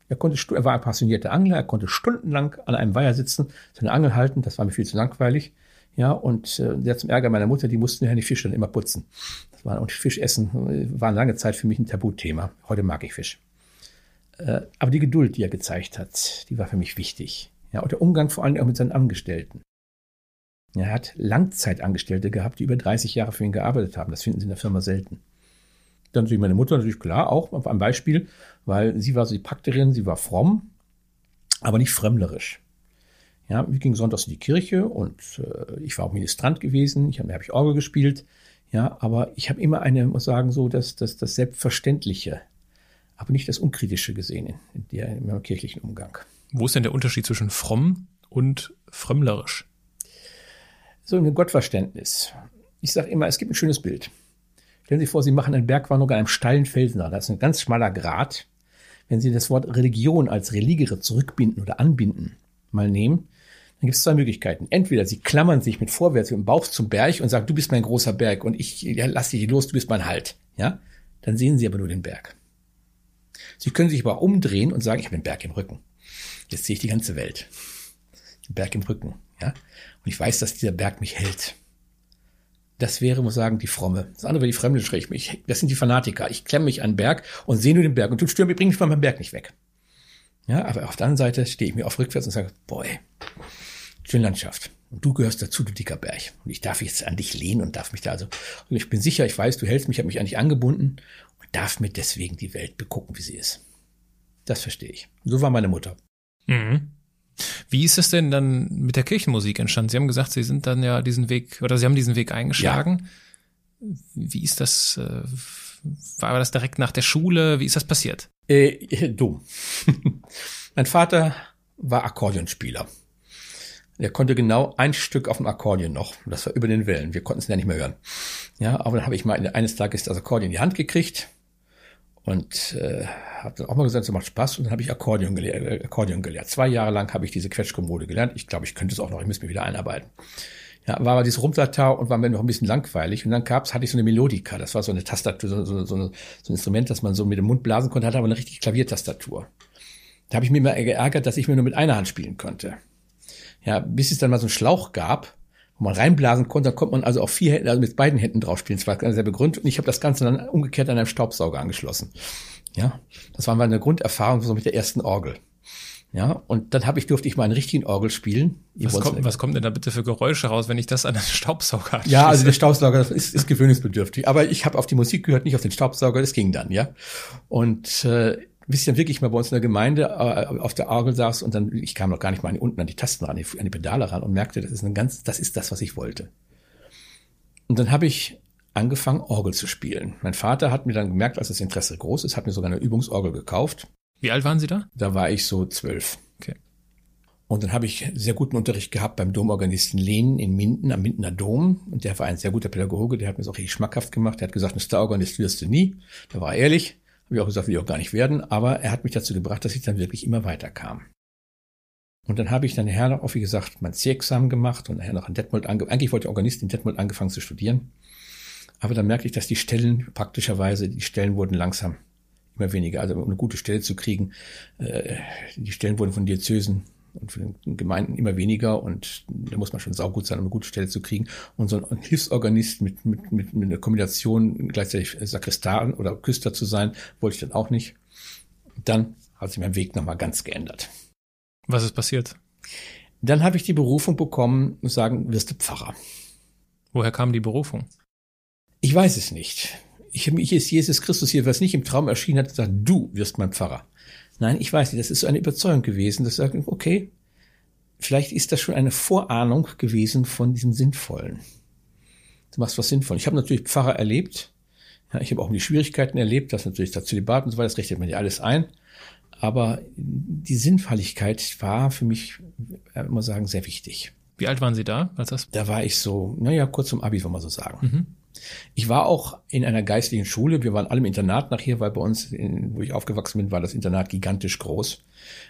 Er, konnte, er war ein passionierter Angler, er konnte stundenlang an einem Weiher sitzen, seine Angel halten, das war mir viel zu langweilig. Ja, und äh, der zum Ärger meiner Mutter, die mussten ja die Fische dann immer putzen. Das war, und Fischessen äh, war lange Zeit für mich ein Tabuthema. Heute mag ich Fisch. Äh, aber die Geduld, die er gezeigt hat, die war für mich wichtig. Ja, und der Umgang vor allem auch mit seinen Angestellten. Er hat Langzeitangestellte gehabt, die über 30 Jahre für ihn gearbeitet haben. Das finden Sie in der Firma selten. Dann natürlich meine Mutter natürlich klar, auch auf einem Beispiel, weil sie war so die Prakterin, sie war fromm, aber nicht fremdlerisch. Ja, wir gingen sonntags in die Kirche und äh, ich war auch Ministrant gewesen, ich habe hab ich Orgel gespielt, ja, aber ich habe immer eine, muss sagen, so das, das, das Selbstverständliche, aber nicht das Unkritische gesehen in, der, in meinem kirchlichen Umgang. Wo ist denn der Unterschied zwischen fromm und frömmlerisch? So ein Gottverständnis. Ich sage immer, es gibt ein schönes Bild. Stellen Sie sich vor, Sie machen einen Bergwanderung an einem steilen Felsen. Da ist ein ganz schmaler Grat. Wenn Sie das Wort Religion als Religere zurückbinden oder anbinden mal nehmen, dann gibt es zwei Möglichkeiten. Entweder Sie klammern sich mit vorwärts mit dem Bauch zum Berg und sagen, du bist mein großer Berg und ich ja, lass dich los, du bist mein Halt. Ja, dann sehen Sie aber nur den Berg. Sie können sich aber umdrehen und sagen, ich habe den Berg im Rücken. Jetzt sehe ich die ganze Welt. Den Berg im Rücken. Ja, und ich weiß, dass dieser Berg mich hält. Das wäre, muss sagen, die Fromme. Das andere wäre die Fremde schräg mich. Das sind die Fanatiker. Ich klemme mich an den Berg und sehe nur den Berg und tut stürmen, bringe mich von meinem Berg nicht weg. Ja, aber auf der anderen Seite stehe ich mir auf rückwärts und sage, boy, schöne Landschaft. Und du gehörst dazu, du dicker Berg. Und ich darf jetzt an dich lehnen und darf mich da also, und ich bin sicher, ich weiß, du hältst mich, ich habe mich an dich angebunden und darf mir deswegen die Welt begucken, wie sie ist. Das verstehe ich. So war meine Mutter. Mhm. Wie ist es denn dann mit der Kirchenmusik entstanden? Sie haben gesagt, Sie sind dann ja diesen Weg oder Sie haben diesen Weg eingeschlagen. Ja. Wie ist das? Äh, war das direkt nach der Schule? Wie ist das passiert? Äh, dumm. mein Vater war Akkordeonspieler. Er konnte genau ein Stück auf dem Akkordeon noch. Das war über den Wellen. Wir konnten es ja nicht mehr hören. Ja, aber dann habe ich mal eines Tages das Akkordeon in die Hand gekriegt und äh, habe dann auch mal gesagt, es macht Spaß und dann habe ich Akkordeon gelehrt, äh, Akkordeon gelehrt. Zwei Jahre lang habe ich diese Quetschkommode gelernt. Ich glaube, ich könnte es auch noch, ich müsste mich wieder einarbeiten. Ja, war aber dieses Rumtatau und war mir noch ein bisschen langweilig. Und dann gab's, hatte ich so eine Melodika. Das war so eine Tastatur, so, so, so, so ein Instrument, das man so mit dem Mund blasen konnte, hatte aber eine richtige Klaviertastatur. Da habe ich mir immer geärgert, dass ich mir nur mit einer Hand spielen konnte. Ja, bis es dann mal so einen Schlauch gab, wo man reinblasen konnte, dann konnte man also auf vier Händen, also mit beiden Händen drauf spielen. Das war ganz sehr begründet und ich habe das Ganze dann umgekehrt an einem Staubsauger angeschlossen. Ja, das war meine Grunderfahrung so mit der ersten Orgel. Ja, und dann habe ich durfte ich mal einen richtigen Orgel spielen. Was kommt, was kommt denn da bitte für Geräusche raus, wenn ich das an den Staubsauger anschließe? Ja, also der Staubsauger ist, ist gewöhnungsbedürftig. Aber ich habe auf die Musik gehört, nicht auf den Staubsauger. Das ging dann, ja. Und äh, bis ich dann wirklich mal bei uns in der Gemeinde äh, auf der Orgel saß und dann, ich kam noch gar nicht mal unten an die Tasten ran, an die Pedale ran und merkte, das ist ein ganz, das ist das, was ich wollte. Und dann habe ich angefangen, Orgel zu spielen. Mein Vater hat mir dann gemerkt, als das Interesse groß ist, hat mir sogar eine Übungsorgel gekauft. Wie alt waren Sie da? Da war ich so zwölf. Okay. Und dann habe ich sehr guten Unterricht gehabt beim Domorganisten Lehn in Minden, am Mindener Dom. Und der war ein sehr guter Pädagoge, der hat mir das auch richtig schmackhaft gemacht. Der hat gesagt, ein Starorganist wirst du nie. Da war er ehrlich. Ich auch gesagt, will ich auch gar nicht werden. Aber er hat mich dazu gebracht, dass ich dann wirklich immer weiter kam. Und dann habe ich dann nachher noch, wie gesagt, mein C-Examen gemacht und nachher noch in Detmold angefangen. Eigentlich wollte ich Organist in Detmold angefangen zu studieren. Aber dann merkte ich, dass die Stellen praktischerweise, die Stellen wurden langsam immer weniger. Also um eine gute Stelle zu kriegen, äh, die Stellen wurden von Diözesen und von den Gemeinden immer weniger und da muss man schon saugut sein, um eine gute Stelle zu kriegen. Und so ein Hilfsorganist mit, mit, mit, mit einer Kombination gleichzeitig Sakristan oder Küster zu sein, wollte ich dann auch nicht. Dann hat sich mein Weg nochmal ganz geändert. Was ist passiert? Dann habe ich die Berufung bekommen und sagen, wirst du Pfarrer. Woher kam die Berufung? Ich weiß es nicht. Ich, ich ist Jesus Christus hier, was nicht im Traum erschienen hat, gesagt, du wirst mein Pfarrer. Nein, ich weiß nicht, das ist so eine Überzeugung gewesen, dass ich sage, okay, vielleicht ist das schon eine Vorahnung gewesen von diesem Sinnvollen. Du machst was sinnvoll. Ich habe natürlich Pfarrer erlebt. Ja, ich habe auch die Schwierigkeiten erlebt, das natürlich dazu Zölibat und so weiter, das richtet man ja alles ein. Aber die Sinnvolligkeit war für mich, ich äh, muss sagen, sehr wichtig. Wie alt waren Sie da, als das? Da war ich so, naja, kurz zum Abi, wenn man so sagen. Mhm. Ich war auch in einer geistlichen Schule. Wir waren alle im Internat nachher, weil bei uns, in, wo ich aufgewachsen bin, war das Internat gigantisch groß.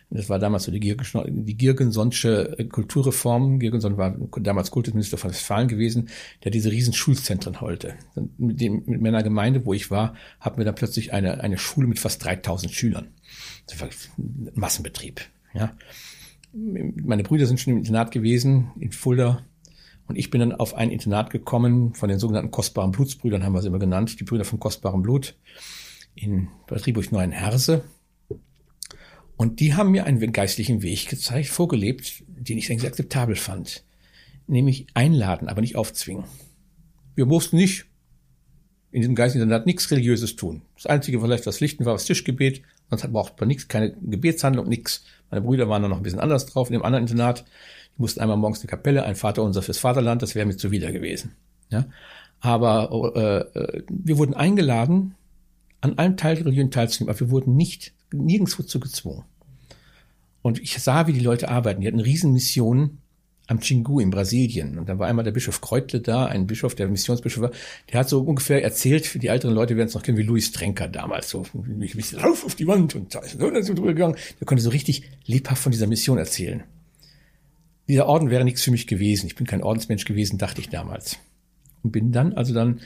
Das war damals so die, die Girgensonsche Kulturreform. Girgenson war damals Kultusminister von Westfalen gewesen, der diese riesen Schulzentren holte. Mit, dem, mit meiner Gemeinde, wo ich war, hatten wir dann plötzlich eine, eine Schule mit fast 3000 Schülern. Das war Massenbetrieb. Ja. Meine Brüder sind schon im Internat gewesen, in Fulda, und ich bin dann auf ein Internat gekommen von den sogenannten kostbaren Blutsbrüdern, haben wir sie immer genannt, die Brüder vom kostbaren Blut in Bad Rieburg Herse. Und die haben mir einen geistlichen Weg gezeigt, vorgelebt, den ich sehr akzeptabel fand. Nämlich einladen, aber nicht aufzwingen. Wir mussten nicht in diesem geistlichen Internat nichts Religiöses tun. Das Einzige vielleicht, was Lichten war, was Tischgebet. Sonst braucht man nichts, keine Gebetshandlung, nichts. Meine Brüder waren da noch ein bisschen anders drauf in dem anderen Internat. Die mussten einmal morgens eine Kapelle, ein Vaterunser fürs Vaterland, das wäre mir zuwider gewesen. Ja? Aber äh, äh, wir wurden eingeladen, an allen Teil der Religion teilzunehmen, aber wir wurden nicht nirgendwo zu gezwungen. Und ich sah, wie die Leute arbeiten. Die hatten Riesenmissionen am Chingu in Brasilien. Und da war einmal der Bischof Kreutle da, ein Bischof, der Missionsbischof war. Der hat so ungefähr erzählt, für die älteren Leute werden es noch kennen, wie Louis Trenker damals. So, ich bin rauf auf die Wand und da ist so drüber gegangen. Der konnte so richtig lebhaft von dieser Mission erzählen dieser Orden wäre nichts für mich gewesen. Ich bin kein Ordensmensch gewesen, dachte ich damals. Und bin dann, also dann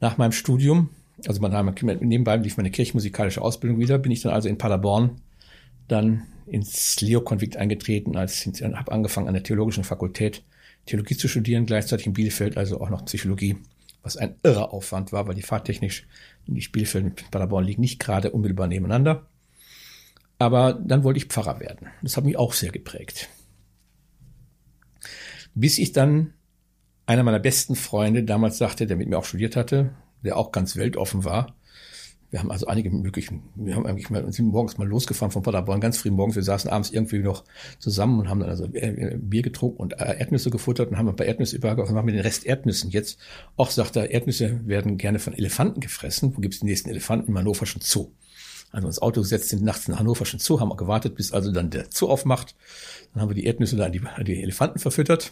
nach meinem Studium, also nebenbei lief meine kirchenmusikalische Ausbildung wieder, bin ich dann also in Paderborn dann ins Leo-Konvikt eingetreten, als habe angefangen an der theologischen Fakultät Theologie zu studieren, gleichzeitig in Bielefeld, also auch noch Psychologie, was ein irrer Aufwand war, weil die fahrtechnisch nicht Bielefeld und Paderborn liegen nicht gerade unmittelbar nebeneinander. Aber dann wollte ich Pfarrer werden. Das hat mich auch sehr geprägt. Bis ich dann einer meiner besten Freunde damals sagte, der mit mir auch studiert hatte, der auch ganz weltoffen war. Wir haben also einige möglichen, wir haben eigentlich mal, sind morgens mal losgefahren von Paderborn, ganz früh morgens. Wir saßen abends irgendwie noch zusammen und haben dann also äh, Bier getrunken und äh, Erdnüsse gefuttert und haben ein paar Erdnüsse übergebracht und machen wir den Rest Erdnüssen. Jetzt, auch sagt er, Erdnüsse werden gerne von Elefanten gefressen. Wo gibt's den nächsten Elefanten? Im Hannoverschen Zoo. Also ins Auto gesetzt sind nachts in Hannoverschen Zoo, haben wir gewartet, bis also dann der Zoo aufmacht. Dann haben wir die Erdnüsse da an die, an die Elefanten verfüttert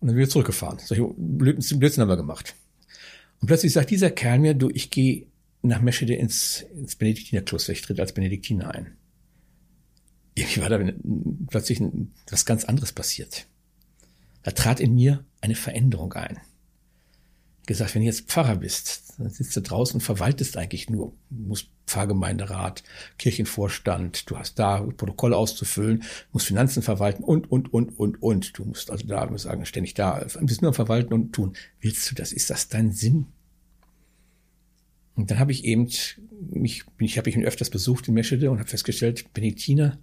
und dann wieder zurückgefahren. Solche Blödsinn haben wir gemacht. Und plötzlich sagt dieser Kerl mir, du, ich gehe nach Meschede ins, ins Benediktinerkloster, ich tritt als Benediktiner ein. Irgendwie war da plötzlich was ganz anderes passiert. Da trat in mir eine Veränderung ein gesagt, wenn du jetzt Pfarrer bist, dann sitzt du draußen und verwaltest eigentlich nur. Du musst Pfarrgemeinderat, Kirchenvorstand, du hast da Protokolle auszufüllen, musst Finanzen verwalten und, und, und, und, und. Du musst also da, muss sagen, ständig da, bist nur am Verwalten und tun. Willst du das? Ist das dein Sinn? Und dann habe ich eben mich, ich habe ihn öfters besucht in Meschede und habe festgestellt, Benediktiner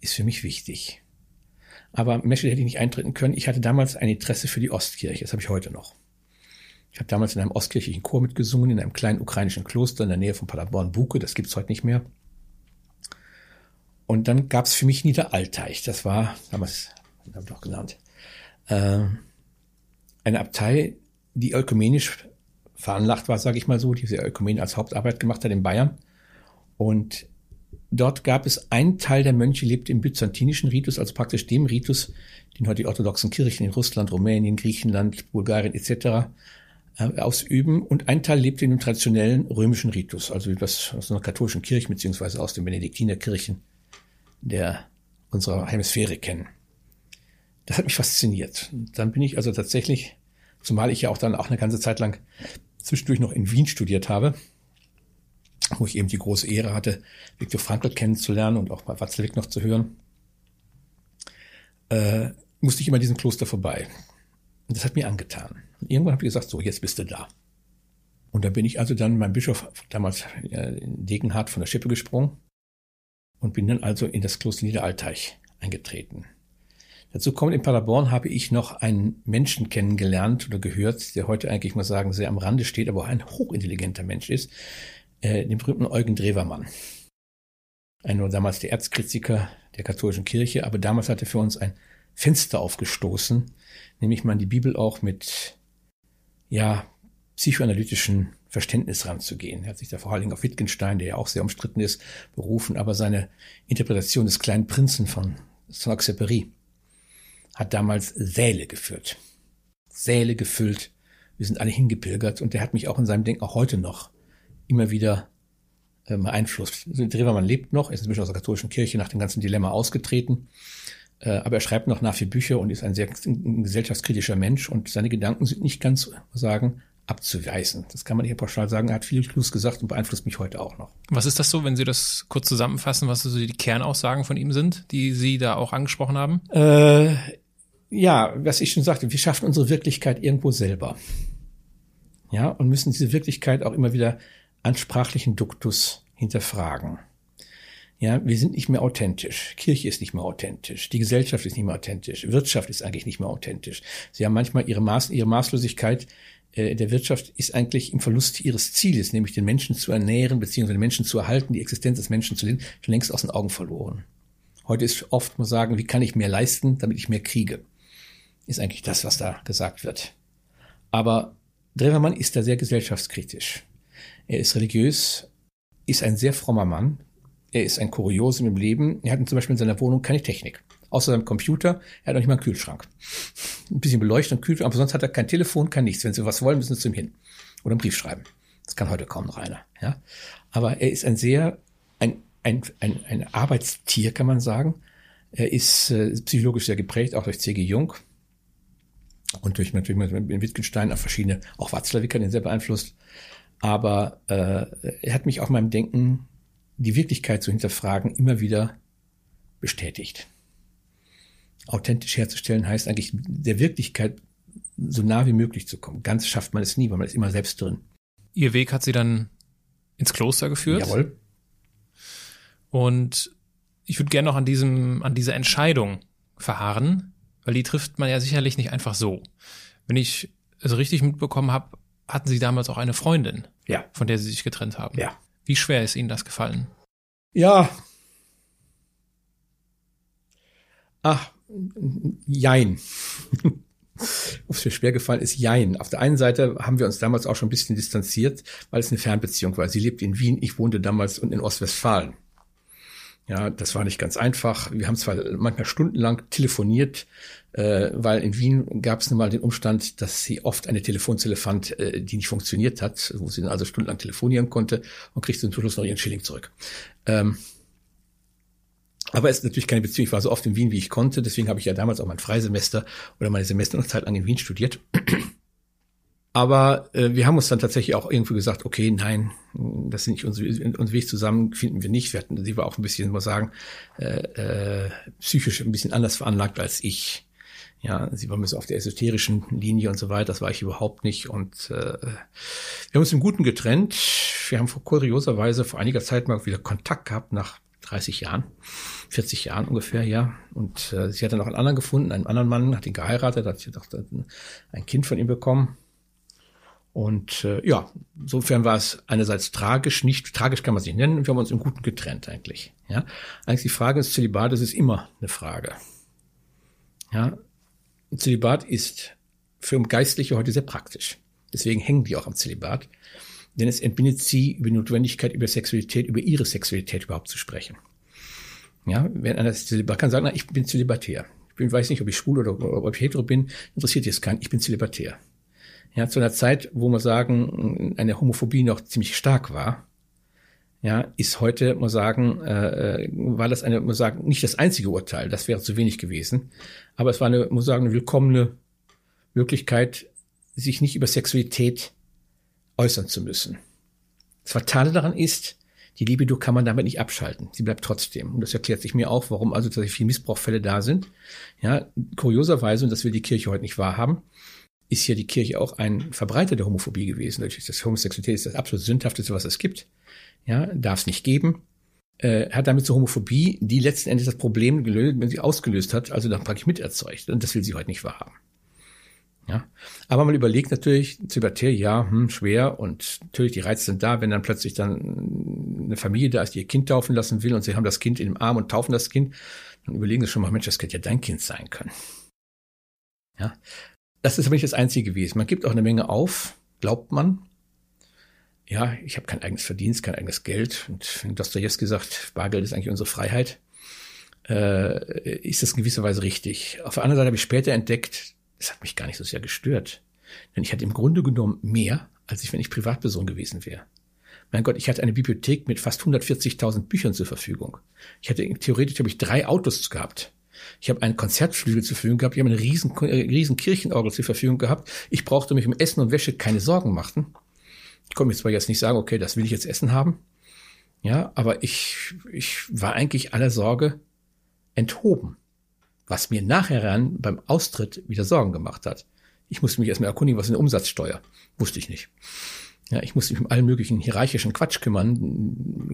ist für mich wichtig. Aber Meschede hätte ich nicht eintreten können. Ich hatte damals ein Interesse für die Ostkirche. Das habe ich heute noch. Ich habe damals in einem ostkirchlichen Chor mitgesungen, in einem kleinen ukrainischen Kloster in der Nähe von Paderborn-Buke. Das gibt's heute nicht mehr. Und dann gab's für mich Niederalteich. Das war, damals, habe ich doch genannt, äh, eine Abtei, die ökumenisch veranlagt war, sage ich mal so, die diese Ökumene als Hauptarbeit gemacht hat in Bayern. Und dort gab es einen Teil der Mönche, lebte im byzantinischen Ritus, also praktisch dem Ritus, den heute die orthodoxen Kirchen in Russland, Rumänien, Griechenland, Bulgarien etc. Äh, ausüben und ein Teil lebt in dem traditionellen römischen Ritus, also das aus einer katholischen Kirche beziehungsweise aus den Benediktinerkirchen der unserer Hemisphäre kennen. Das hat mich fasziniert. Dann bin ich also tatsächlich, zumal ich ja auch dann auch eine ganze Zeit lang zwischendurch noch in Wien studiert habe, wo ich eben die große Ehre hatte, Viktor Frankl kennenzulernen und auch bei Watzlawick noch zu hören, äh, musste ich immer diesen Kloster vorbei. Und das hat mir angetan. Und irgendwann habe ich gesagt, so, jetzt bist du da. Und da bin ich also dann, mein Bischof, damals äh, Degenhardt von der Schippe gesprungen und bin dann also in das Kloster Niederalteich eingetreten. Dazu kommt, in Paderborn habe ich noch einen Menschen kennengelernt oder gehört, der heute eigentlich mal sagen sehr am Rande steht, aber auch ein hochintelligenter Mensch ist, äh, den berühmten Eugen Drewermann. Ein damals der Erzkritiker der katholischen Kirche, aber damals hat er für uns ein Fenster aufgestoßen, nämlich man die Bibel auch mit, ja, psychoanalytischen Verständnis ranzugehen. Er hat sich da vor allen Dingen auf Wittgenstein, der ja auch sehr umstritten ist, berufen, aber seine Interpretation des kleinen Prinzen von Saint-Exupéry hat damals Säle geführt. Säle gefüllt. Wir sind alle hingepilgert und der hat mich auch in seinem Denken auch heute noch immer wieder äh, beeinflusst. Also Drewermann lebt noch, er ist inzwischen aus der katholischen Kirche nach dem ganzen Dilemma ausgetreten. Äh, aber er schreibt noch nach wie Bücher und ist ein sehr ein gesellschaftskritischer Mensch und seine Gedanken sind nicht ganz, sagen, abzuweisen. Das kann man nicht pauschal sagen. Er hat viel Schluss gesagt und beeinflusst mich heute auch noch. Was ist das so, wenn Sie das kurz zusammenfassen, was so die Kernaussagen von ihm sind, die Sie da auch angesprochen haben? Äh, ja, was ich schon sagte, wir schaffen unsere Wirklichkeit irgendwo selber. Ja, und müssen diese Wirklichkeit auch immer wieder an sprachlichen Duktus hinterfragen. Ja, wir sind nicht mehr authentisch. Kirche ist nicht mehr authentisch. Die Gesellschaft ist nicht mehr authentisch. Wirtschaft ist eigentlich nicht mehr authentisch. Sie haben manchmal ihre, Maß, ihre Maßlosigkeit äh, der Wirtschaft ist eigentlich im Verlust ihres Zieles, nämlich den Menschen zu ernähren, beziehungsweise den Menschen zu erhalten, die Existenz des Menschen zu leben, schon längst aus den Augen verloren. Heute ist oft mal sagen, wie kann ich mehr leisten, damit ich mehr kriege? Ist eigentlich das, was da gesagt wird. Aber Drewermann ist da sehr gesellschaftskritisch. Er ist religiös, ist ein sehr frommer Mann. Er ist ein Kuriosum im Leben. Er hat zum Beispiel in seiner Wohnung keine Technik. Außer seinem Computer. Er hat auch nicht mal einen Kühlschrank. Ein bisschen Beleuchtung, Kühlschrank, aber sonst hat er kein Telefon, kein nichts. Wenn Sie was wollen, müssen Sie zu ihm hin. Oder einen Brief schreiben. Das kann heute kaum noch einer. Ja? Aber er ist ein sehr, ein, ein, ein, ein Arbeitstier, kann man sagen. Er ist äh, psychologisch sehr geprägt, auch durch C.G. Jung und durch natürlich mit Wittgenstein auf verschiedene, auch Watzlawick hat ihn sehr beeinflusst. Aber äh, er hat mich auf meinem Denken, die Wirklichkeit zu hinterfragen, immer wieder bestätigt. Authentisch herzustellen heißt eigentlich, der Wirklichkeit so nah wie möglich zu kommen. Ganz schafft man es nie, weil man ist immer selbst drin. Ihr Weg hat sie dann ins Kloster geführt. Jawohl. Und ich würde gerne noch an diesem, an dieser Entscheidung verharren, weil die trifft man ja sicherlich nicht einfach so. Wenn ich es richtig mitbekommen habe, hatten Sie damals auch eine Freundin, ja. von der Sie sich getrennt haben. Ja. Wie schwer ist Ihnen das gefallen? Ja. Ach, jein. Ob es mir schwer gefallen ist, jein. Auf der einen Seite haben wir uns damals auch schon ein bisschen distanziert, weil es eine Fernbeziehung war. Sie lebt in Wien, ich wohnte damals in Ostwestfalen. Ja, das war nicht ganz einfach. Wir haben zwar manchmal stundenlang telefoniert, äh, weil in Wien gab es nun mal den Umstand, dass sie oft eine Telefonzelle fand, äh, die nicht funktioniert hat, wo sie dann also stundenlang telefonieren konnte und kriegte zum Schluss noch ihren Schilling zurück. Ähm, aber es ist natürlich keine Beziehung. Ich war so oft in Wien, wie ich konnte. Deswegen habe ich ja damals auch mein Freisemester oder meine Semester noch Zeit lang in Wien studiert. Aber äh, wir haben uns dann tatsächlich auch irgendwie gesagt, okay, nein, das sind nicht unsere, unsere Weg zusammen finden wir nicht. Wir hatten, sie war auch ein bisschen, muss sagen, äh, äh, psychisch ein bisschen anders veranlagt als ich. Ja, sie war mir so auf der esoterischen Linie und so weiter, das war ich überhaupt nicht. Und äh, wir haben uns im Guten getrennt. Wir haben vor kurioserweise vor einiger Zeit mal wieder Kontakt gehabt, nach 30 Jahren, 40 Jahren ungefähr, ja. Und äh, sie hat dann noch einen anderen gefunden, einen anderen Mann, hat ihn geheiratet, hat doch ein Kind von ihm bekommen. Und äh, ja, insofern war es einerseits tragisch, nicht tragisch kann man sich nennen, wir haben uns im Guten getrennt eigentlich. Ja, eigentlich die Frage des Zölibats ist immer eine Frage. Ja, Zölibat ist für Geistliche heute sehr praktisch. Deswegen hängen die auch am Zölibat, denn es entbindet sie über die Notwendigkeit, über Sexualität, über ihre Sexualität überhaupt zu sprechen. Ja, wenn einer Zölibat kann sagen, na, ich bin Zölibatär. Ich bin, weiß nicht, ob ich schwul oder, oder ob ich hetero bin, interessiert jetzt keinen, ich bin Zölibatär. Ja, zu einer Zeit, wo man sagen, eine Homophobie noch ziemlich stark war, ja, ist heute, muss sagen, äh, war das eine, muss sagen, nicht das einzige Urteil, das wäre zu wenig gewesen, aber es war eine, muss sagen, eine willkommene Möglichkeit, sich nicht über Sexualität äußern zu müssen. Das Fatale daran ist, die Libido kann man damit nicht abschalten. Sie bleibt trotzdem. Und das erklärt sich mir auch, warum also tatsächlich viele Missbrauchfälle da sind. Ja, kurioserweise, und das will die Kirche heute nicht wahrhaben, ist ja die Kirche auch ein Verbreiter der Homophobie gewesen. Natürlich das Homosexualität ist das absolut sündhafteste, was es gibt. Ja, darf es nicht geben. Äh, hat damit zur Homophobie, die letzten Endes das Problem gelöst, wenn sie ausgelöst hat, also dann praktisch miterzeugt. Und das will sie heute nicht wahrhaben. Ja, aber man überlegt natürlich, Zölibatär, ja, hm, schwer und natürlich die Reize sind da, wenn dann plötzlich dann eine Familie da ist, die ihr Kind taufen lassen will und sie haben das Kind in dem Arm und taufen das Kind, dann überlegen sie schon mal, Mensch, das könnte ja dein Kind sein können. Ja, das ist aber nicht das Einzige gewesen. Man gibt auch eine Menge auf, glaubt man. Ja, ich habe kein eigenes Verdienst, kein eigenes Geld. Und wenn Dostoevsky sagt, Bargeld ist eigentlich unsere Freiheit, äh, ist das in gewisser Weise richtig. Auf der anderen Seite habe ich später entdeckt, es hat mich gar nicht so sehr gestört. Denn ich hatte im Grunde genommen mehr, als ich, wenn ich Privatperson gewesen wäre. Mein Gott, ich hatte eine Bibliothek mit fast 140.000 Büchern zur Verfügung. Ich hatte theoretisch habe ich drei Autos gehabt. Ich habe einen Konzertflügel zur Verfügung gehabt. Ich habe eine riesen, äh, riesen Kirchenorgel zur Verfügung gehabt. Ich brauchte mich um Essen und Wäsche keine Sorgen machen. Ich konnte mir zwar jetzt nicht sagen, okay, das will ich jetzt Essen haben. Ja, aber ich, ich war eigentlich aller Sorge enthoben was mir nachher dann beim Austritt wieder Sorgen gemacht hat. Ich musste mich erstmal erkundigen, was ist eine Umsatzsteuer? Wusste ich nicht. Ja, ich musste mich um allen möglichen hierarchischen Quatsch kümmern,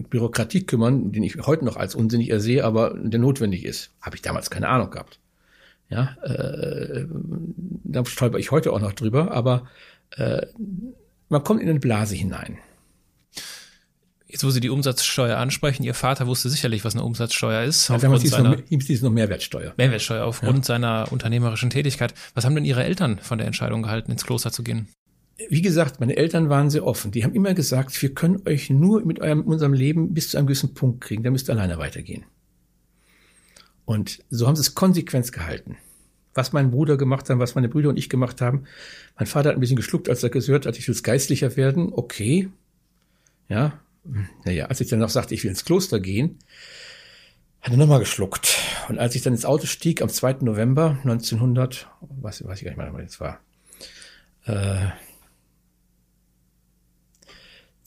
Bürokratie kümmern, den ich heute noch als unsinnig ersehe, aber der notwendig ist. Habe ich damals keine Ahnung gehabt. Ja, äh, da stolper ich heute auch noch drüber, aber äh, man kommt in eine Blase hinein. Jetzt, wo Sie die Umsatzsteuer ansprechen, Ihr Vater wusste sicherlich, was eine Umsatzsteuer ist. Ja, damals hieß es noch, hieß noch Mehrwertsteuer. Mehrwertsteuer aufgrund ja. seiner unternehmerischen Tätigkeit. Was haben denn Ihre Eltern von der Entscheidung gehalten, ins Kloster zu gehen? Wie gesagt, meine Eltern waren sehr offen. Die haben immer gesagt, wir können euch nur mit eurem, unserem Leben bis zu einem gewissen Punkt kriegen. Da müsst ihr alleine weitergehen. Und so haben sie es konsequent gehalten. Was mein Bruder gemacht hat, was meine Brüder und ich gemacht haben. Mein Vater hat ein bisschen geschluckt, als er gehört hat, ich will geistlicher werden. Okay. Ja, naja, als ich dann noch sagte, ich will ins Kloster gehen, hat er nochmal geschluckt. Und als ich dann ins Auto stieg am 2. November 1900, weiß, weiß ich gar nicht mehr, wann das war, äh,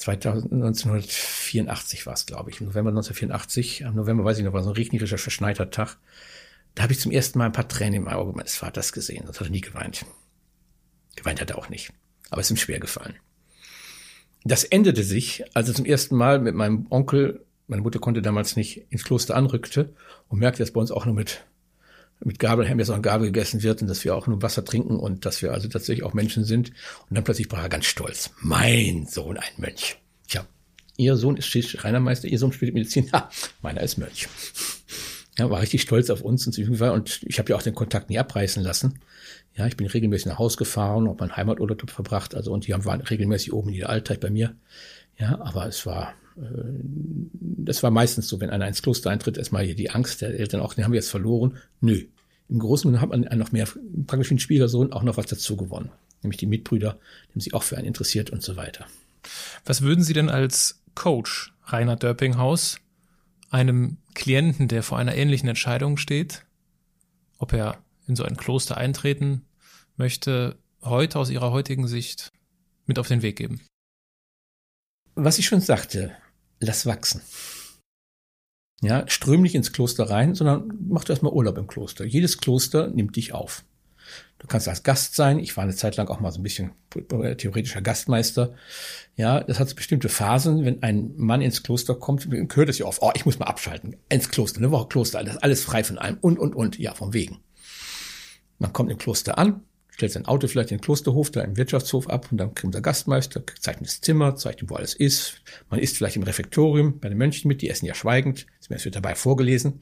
1984 war es, glaube ich, November 1984, am November weiß ich noch, war so ein regnerischer, verschneiter Tag. Da habe ich zum ersten Mal ein paar Tränen im Auge meines Vaters gesehen. Das hat er nie geweint. Geweint hat er auch nicht. Aber es ist ihm schwer gefallen. Das änderte sich, als er zum ersten Mal mit meinem Onkel, meine Mutter konnte damals nicht ins Kloster anrückte und merkte, dass bei uns auch nur mit mit Gabel, haben jetzt auch Gabel gegessen wird und dass wir auch nur Wasser trinken und dass wir also tatsächlich auch Menschen sind. Und dann plötzlich war er ganz stolz. Mein Sohn, ein Mönch. Tja, ihr Sohn ist Reinermeister, ihr Sohn spielt Medizin. Ha, meiner ist Mönch. Ja, war richtig stolz auf uns und und ich habe ja auch den Kontakt nie abreißen lassen. Ja, ich bin regelmäßig nach Haus gefahren, habe meinen Heimaturlaub verbracht, also und die haben waren regelmäßig oben in der Altheit bei mir. Ja, aber es war, das war meistens so, wenn einer ins Kloster eintritt, erstmal hier die Angst der Eltern auch, den haben wir jetzt verloren. Nö. Im Großen und hat man noch mehr, praktisch wie ein Schwiegersohn, auch noch was dazu gewonnen. Nämlich die Mitbrüder, die haben sich auch für einen interessiert und so weiter. Was würden Sie denn als Coach Rainer Dörpinghaus einem Klienten, der vor einer ähnlichen Entscheidung steht, ob er in so ein Kloster eintreten möchte, heute aus Ihrer heutigen Sicht mit auf den Weg geben? Was ich schon sagte, lass wachsen. Ja, ström nicht ins Kloster rein, sondern mach du erstmal Urlaub im Kloster. Jedes Kloster nimmt dich auf. Du kannst als Gast sein. Ich war eine Zeit lang auch mal so ein bisschen theoretischer Gastmeister. Ja, das hat bestimmte Phasen. Wenn ein Mann ins Kloster kommt, gehört es ja oft, oh, ich muss mal abschalten. Ins Kloster, eine Woche Kloster, alles, alles frei von allem und, und, und. Ja, vom Wegen. Man kommt im Kloster an, stellt sein Auto vielleicht in den Klosterhof, da im Wirtschaftshof ab und dann kommt der Gastmeister, zeigt ihm das Zimmer, zeigt ihm, wo alles ist. Man isst vielleicht im Refektorium bei den Mönchen mit, die essen ja schweigend, es wird dabei vorgelesen,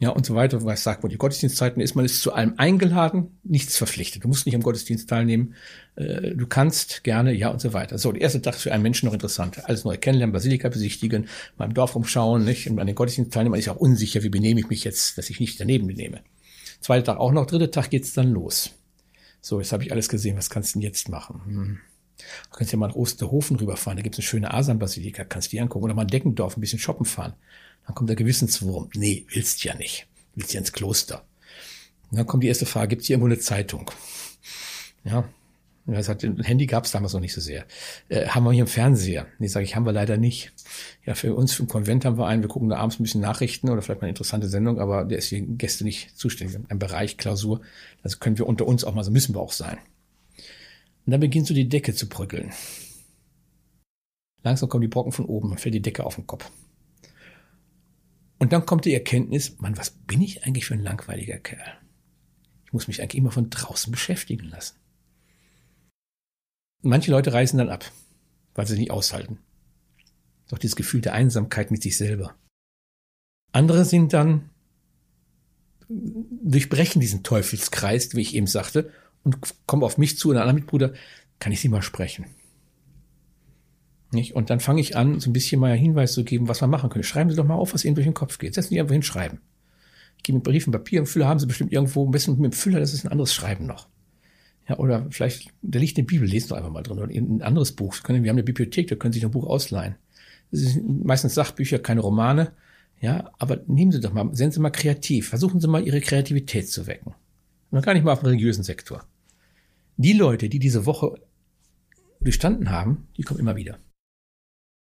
ja und so weiter, was sagt, wo die Gottesdienstzeiten ist. Man ist zu allem eingeladen, nichts verpflichtet. Du musst nicht am Gottesdienst teilnehmen, äh, du kannst gerne, ja und so weiter. So, der erste Tag ist für einen Menschen noch interessant. Alles neu kennenlernen, Basilika besichtigen, mal im Dorf rumschauen, nicht, und an den Gottesdienst teilnehmen. Man ist auch unsicher, wie benehme ich mich jetzt, dass ich nicht daneben benehme. Zweiter Tag auch noch, dritter Tag geht's dann los. So, jetzt habe ich alles gesehen, was kannst du denn jetzt machen? Hm. Du kannst ja mal nach Osterhofen rüberfahren, da gibt's eine schöne Asam-Basilika, kannst die angucken. Oder mal in Deckendorf ein bisschen shoppen fahren. Dann kommt der Gewissenswurm. Nee, willst ja nicht. Willst ja ins Kloster. Und dann kommt die erste Frage, gibt's hier irgendwo eine Zeitung? Ja, Das hat, ein Handy gab es damals noch nicht so sehr. Äh, haben wir hier einen Fernseher? Nee, sage ich, haben wir leider nicht. Ja, für uns, ein Konvent haben wir einen. Wir gucken da abends ein bisschen Nachrichten oder vielleicht mal eine interessante Sendung, aber der ist für Gäste nicht zuständig. Ein Bereich, Klausur. Das können wir unter uns auch mal, so müssen wir auch sein. Und dann beginnt so die Decke zu bröckeln. Langsam kommen die Brocken von oben und fällt die Decke auf den Kopf. Und dann kommt die Erkenntnis, Mann, was bin ich eigentlich für ein langweiliger Kerl? Ich muss mich eigentlich immer von draußen beschäftigen lassen. Manche Leute reisen dann ab, weil sie nicht aushalten. Doch dieses Gefühl der Einsamkeit mit sich selber. Andere sind dann, durchbrechen diesen Teufelskreis, wie ich eben sagte, und kommen auf mich zu und einer Mitbruder, kann ich Sie mal sprechen? Nicht? Und dann fange ich an, so ein bisschen mal einen Hinweis zu geben, was man machen könnte. Schreiben Sie doch mal auf, was Ihnen durch den Kopf geht. Setzen Sie einfach hin, schreiben. Ich gebe mit Briefen, Papier und Füller haben Sie bestimmt irgendwo, ein bisschen mit dem Füller, das ist ein anderes Schreiben noch. Ja, oder vielleicht, da liegt eine Bibel, lesen doch einfach mal drin. Oder ein anderes Buch. Wir haben eine Bibliothek, da können Sie sich ein Buch ausleihen. Das sind meistens Sachbücher, keine Romane. Ja, aber nehmen Sie doch mal, seien Sie mal kreativ. Versuchen Sie mal Ihre Kreativität zu wecken. Und gar nicht mal auf dem religiösen Sektor. Die Leute, die diese Woche bestanden haben, die kommen immer wieder.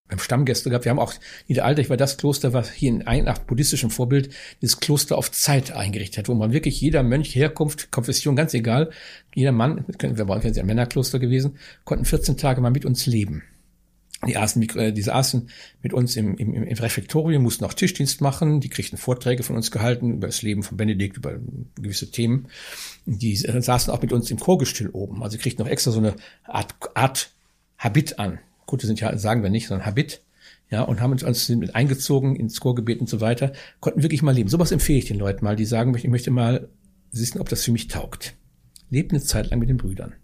Wir haben Stammgäste gehabt. Wir haben auch Niederalteich war das Kloster, was hier in nach buddhistischem Vorbild dieses Kloster auf Zeit eingerichtet hat, wo man wirklich jeder Mönch, Herkunft, Konfession, ganz egal, jeder Mann, wir waren ja ein Männerkloster gewesen, konnten 14 Tage mal mit uns leben. Die aßen, äh, die saßen mit uns im, im, im Refektorium, mussten auch Tischdienst machen, die kriegten Vorträge von uns gehalten über das Leben von Benedikt, über gewisse Themen. Die saßen auch mit uns im Chorgestill oben. Also kriegten noch extra so eine Art, Art Habit an. Gute sind ja, sagen wir nicht, sondern Habit. Ja, und haben uns, uns mit eingezogen ins Chorgebet und so weiter, konnten wirklich mal leben. Sowas empfehle ich den Leuten mal, die sagen, ich möchte mal wissen, ob das für mich taugt. Lebt eine Zeit lang mit den Brüdern.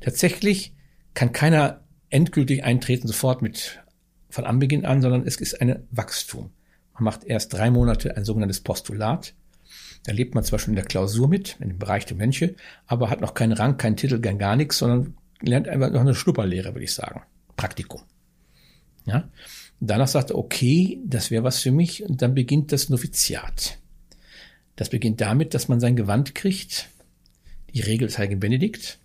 Tatsächlich kann keiner endgültig eintreten, sofort mit von Anbeginn an, sondern es ist ein Wachstum. Man macht erst drei Monate ein sogenanntes Postulat. Da lebt man zwar schon in der Klausur mit, in dem Bereich der Mönche, aber hat noch keinen Rang, keinen Titel, gar nichts, sondern lernt einfach noch eine Schnupperlehre, würde ich sagen. Praktikum. Ja. danach sagt er, okay, das wäre was für mich. Und dann beginnt das Noviziat. Das beginnt damit, dass man sein Gewand kriegt, die Regel des Heiligen Benedikt,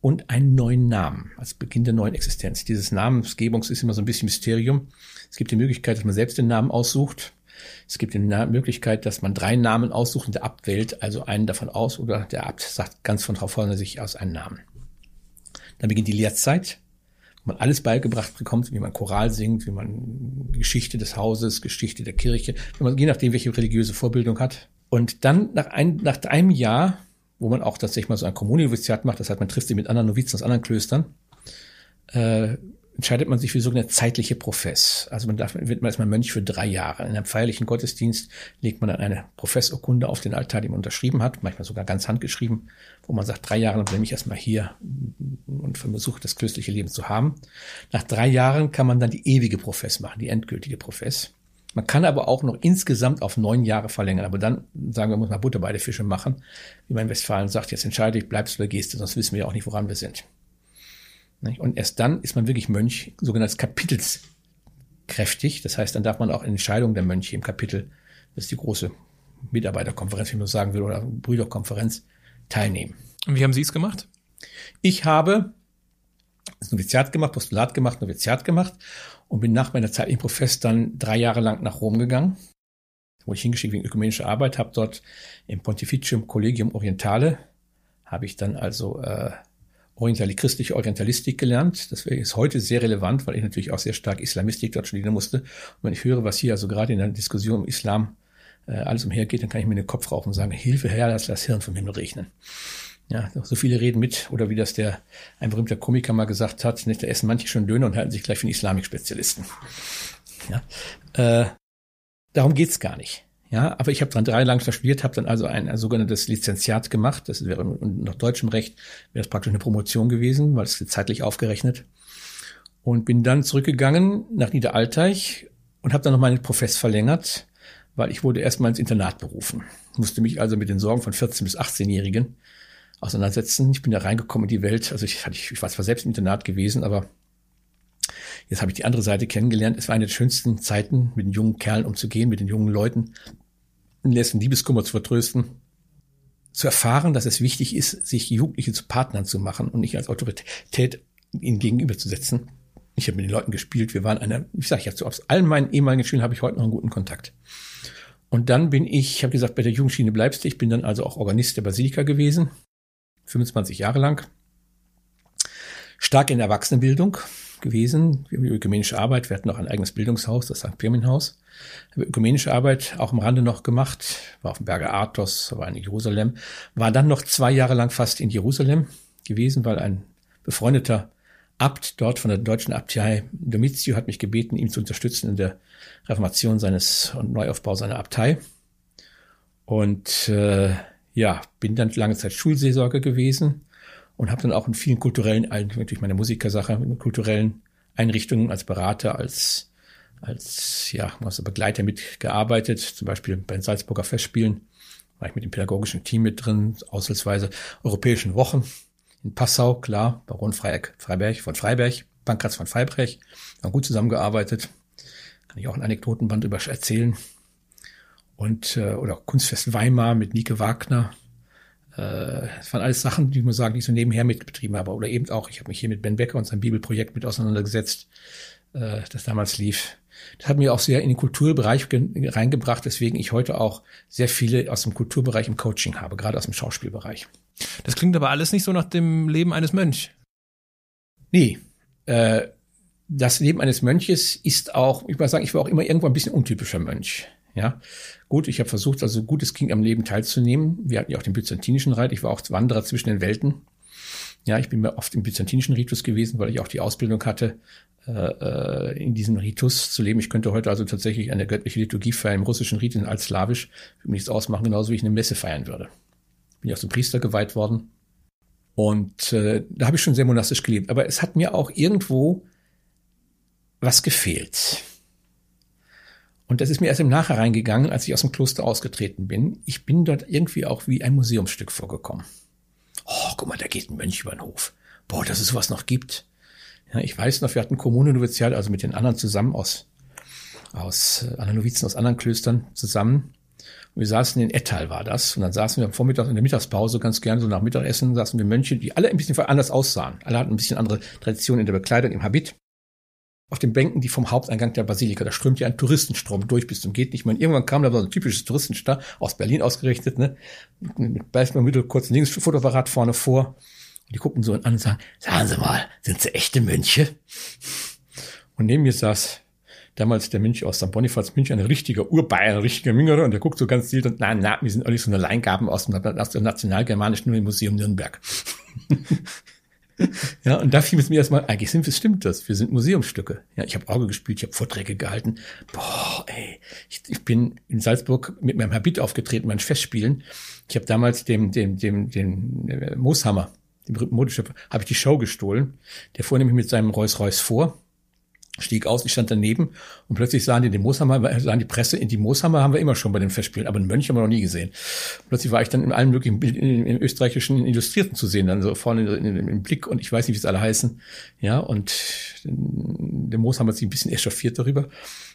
und einen neuen Namen als Beginn der neuen Existenz. Dieses Namensgebungs ist immer so ein bisschen Mysterium. Es gibt die Möglichkeit, dass man selbst den Namen aussucht. Es gibt die Möglichkeit, dass man drei Namen aussucht und der Abt wählt also einen davon aus oder der Abt sagt ganz von drauf vorne sich aus einen Namen. Dann beginnt die Lehrzeit, man alles beigebracht bekommt, wie man Choral singt, wie man Geschichte des Hauses, Geschichte der Kirche, man, je nachdem, welche religiöse Vorbildung hat. Und dann nach, ein, nach einem Jahr wo man auch tatsächlich mal so ein Kommunioviziat macht, das heißt, man trifft sich mit anderen Novizen aus anderen Klöstern, äh, entscheidet man sich für sogenannte zeitliche Profess. Also man darf, wird man erstmal Mönch für drei Jahre. In einem feierlichen Gottesdienst legt man dann eine Professurkunde auf den Altar, die man unterschrieben hat, manchmal sogar ganz handgeschrieben, wo man sagt, drei Jahre bin ich erstmal hier und versuche das klösterliche Leben zu haben. Nach drei Jahren kann man dann die ewige Profess machen, die endgültige Profess. Man kann aber auch noch insgesamt auf neun Jahre verlängern. Aber dann, sagen wir, muss man Butter bei den Fische machen. Wie man in Westfalen sagt, jetzt entscheide ich, bleibst du oder gehst du, sonst wissen wir ja auch nicht, woran wir sind. Und erst dann ist man wirklich Mönch, sogenanntes kapitelskräftig. Das heißt, dann darf man auch in Entscheidungen der Mönche im Kapitel, das ist die große Mitarbeiterkonferenz, wie man sagen will, oder Brüderkonferenz, teilnehmen. Und wie haben Sie es gemacht? Ich habe das Noviziat gemacht, Postulat gemacht, Noviziat gemacht und bin nach meiner Zeit im Profess dann drei Jahre lang nach Rom gegangen. Wurde ich hingeschickt wegen ökumenischer Arbeit, habe dort im Pontificium Collegium Orientale, habe ich dann also äh, Orientali christliche Orientalistik gelernt. Das ist heute sehr relevant, weil ich natürlich auch sehr stark Islamistik dort studieren musste. Und wenn ich höre, was hier also gerade in der Diskussion um Islam äh, alles umhergeht, dann kann ich mir den Kopf rauchen und sagen, Hilfe Herr, lass das Hirn vom Himmel regnen. Ja, so viele reden mit, oder wie das der ein berühmter Komiker mal gesagt hat, nicht, da essen manche schon Döner und halten sich gleich für einen Islamik-Spezialisten. Ja, äh, darum geht's gar nicht. Ja, aber ich habe dann drei lang studiert, habe dann also ein, ein sogenanntes Lizenziat gemacht. Das wäre nach deutschem Recht wäre das praktisch eine Promotion gewesen, weil es zeitlich aufgerechnet. Und bin dann zurückgegangen nach Niederalteich und habe dann noch meinen Profess verlängert, weil ich wurde erstmal ins Internat berufen. Musste mich also mit den Sorgen von 14 bis 18-Jährigen auseinandersetzen. Ich bin da reingekommen in die Welt. Also ich, ich war zwar selbst im Internat gewesen, aber jetzt habe ich die andere Seite kennengelernt. Es war eine der schönsten Zeiten, mit den jungen Kerlen umzugehen, mit den jungen Leuten, den letzten Liebeskummer zu vertrösten, zu erfahren, dass es wichtig ist, sich Jugendliche zu Partnern zu machen und nicht als Autorität ihnen gegenüberzusetzen. Ich habe mit den Leuten gespielt. Wir waren eine, ich sage ja, zu allen meinen ehemaligen Schülern habe ich heute noch einen guten Kontakt. Und dann bin ich, ich habe gesagt, bei der Jugendschiene bleibst du. Ich bin dann also auch Organist der Basilika gewesen, 25 Jahre lang. Stark in Erwachsenenbildung gewesen, ökumenische Arbeit. Wir hatten noch ein eigenes Bildungshaus, das St. Pirminhaus. Ökumenische Arbeit auch am Rande noch gemacht, war auf dem Berge Athos, war in Jerusalem, war dann noch zwei Jahre lang fast in Jerusalem gewesen, weil ein befreundeter Abt dort von der deutschen Abtei Domizio hat mich gebeten, ihm zu unterstützen in der Reformation seines und Neuaufbau seiner Abtei. Und äh, ja, bin dann lange Zeit Schulseelsorger gewesen und habe dann auch in vielen kulturellen, natürlich meine Musikersache, in kulturellen Einrichtungen als Berater, als als ja, als Begleiter mitgearbeitet, zum Beispiel bei den Salzburger Festspielen war ich mit dem pädagogischen Team mit drin, ausnahmsweise europäischen Wochen in Passau, klar, Baron Freiberg, Freiberg von Freiberg, Pankratz von Freiberg, haben gut zusammengearbeitet, kann ich auch ein Anekdotenband über erzählen. Und äh, oder Kunstfest Weimar mit Nike Wagner, äh, das waren alles Sachen, die ich muss sagen, die ich so nebenher mitbetrieben habe. Oder eben auch, ich habe mich hier mit Ben Becker und seinem Bibelprojekt mit auseinandergesetzt, äh, das damals lief. Das hat mir auch sehr in den Kulturbereich reingebracht, weswegen ich heute auch sehr viele aus dem Kulturbereich im Coaching habe, gerade aus dem Schauspielbereich. Das klingt aber alles nicht so nach dem Leben eines Mönchs. Nee, äh, das Leben eines Mönches ist auch, ich muss sagen, ich war auch immer irgendwo ein bisschen untypischer Mönch. Ja, gut, ich habe versucht, also gut es ging am Leben teilzunehmen. Wir hatten ja auch den byzantinischen Reit. Ich war auch Wanderer zwischen den Welten. Ja, ich bin mir oft im byzantinischen Ritus gewesen, weil ich auch die Ausbildung hatte, äh, äh in diesem Ritus zu leben. Ich könnte heute also tatsächlich eine göttliche Liturgie feiern im russischen Riten als slawisch. Würde nichts ausmachen, genauso wie ich eine Messe feiern würde. Bin ja zum Priester geweiht worden. Und äh, da habe ich schon sehr monastisch gelebt. Aber es hat mir auch irgendwo was gefehlt. Und das ist mir erst im Nachhinein gegangen, als ich aus dem Kloster ausgetreten bin. Ich bin dort irgendwie auch wie ein Museumsstück vorgekommen. Oh, guck mal, da geht ein Mönch über den Hof. Boah, dass es sowas noch gibt. Ja, ich weiß noch, wir hatten Kommune Novizial, also mit den anderen zusammen aus, aus äh, anderen Novizen aus anderen Klöstern zusammen. Und wir saßen in Ettal war das. Und dann saßen wir am Vormittag in der Mittagspause ganz gern, so nach Mittagessen, saßen wir Mönche, die alle ein bisschen anders aussahen. Alle hatten ein bisschen andere Traditionen in der Bekleidung, im Habit auf den Bänken, die vom Haupteingang der Basilika, da strömt ja ein Touristenstrom durch bis zum geht nicht mehr. Und irgendwann kam da so ein typisches Touristenstar aus Berlin ausgerichtet, ne, mit Beismann Mittel kurz links Fotoapparat vorne vor. Und die gucken so an und sagen, sagen Sie mal, sind Sie echte Mönche? Und neben mir saß damals der Mönch aus St. Bonifaz München, ein richtiger Urbayern, ein richtiger Müngerer, und der guckt so ganz still und, na, na, wir sind alle so eine Leingaben aus dem Nationalgermanischen Museum Nürnberg. ja, und da fiel es mir erstmal, eigentlich sind stimmt das, wir sind Museumsstücke. Ja, ich habe Auge gespielt, ich habe Vorträge gehalten. Boah, ey, ich, ich bin in Salzburg mit meinem Habit aufgetreten, meinen Festspielen. Ich habe damals dem, dem, dem, dem äh, Mooshammer, dem berühmten Modeschöpfer, habe ich die Show gestohlen. Der fuhr nämlich mit seinem Rolls Royce vor stieg aus, ich stand daneben und plötzlich sahen die den Mooshammer, sahen die Presse, in die Mooshammer haben wir immer schon bei den Festspielen, aber einen Mönch haben wir noch nie gesehen. Plötzlich war ich dann in allen möglichen in, in, in österreichischen Illustrierten zu sehen, dann so vorne in, im Blick und ich weiß nicht, wie es alle heißen. Ja, und der Mooshammer hat sich ein bisschen echauffiert darüber,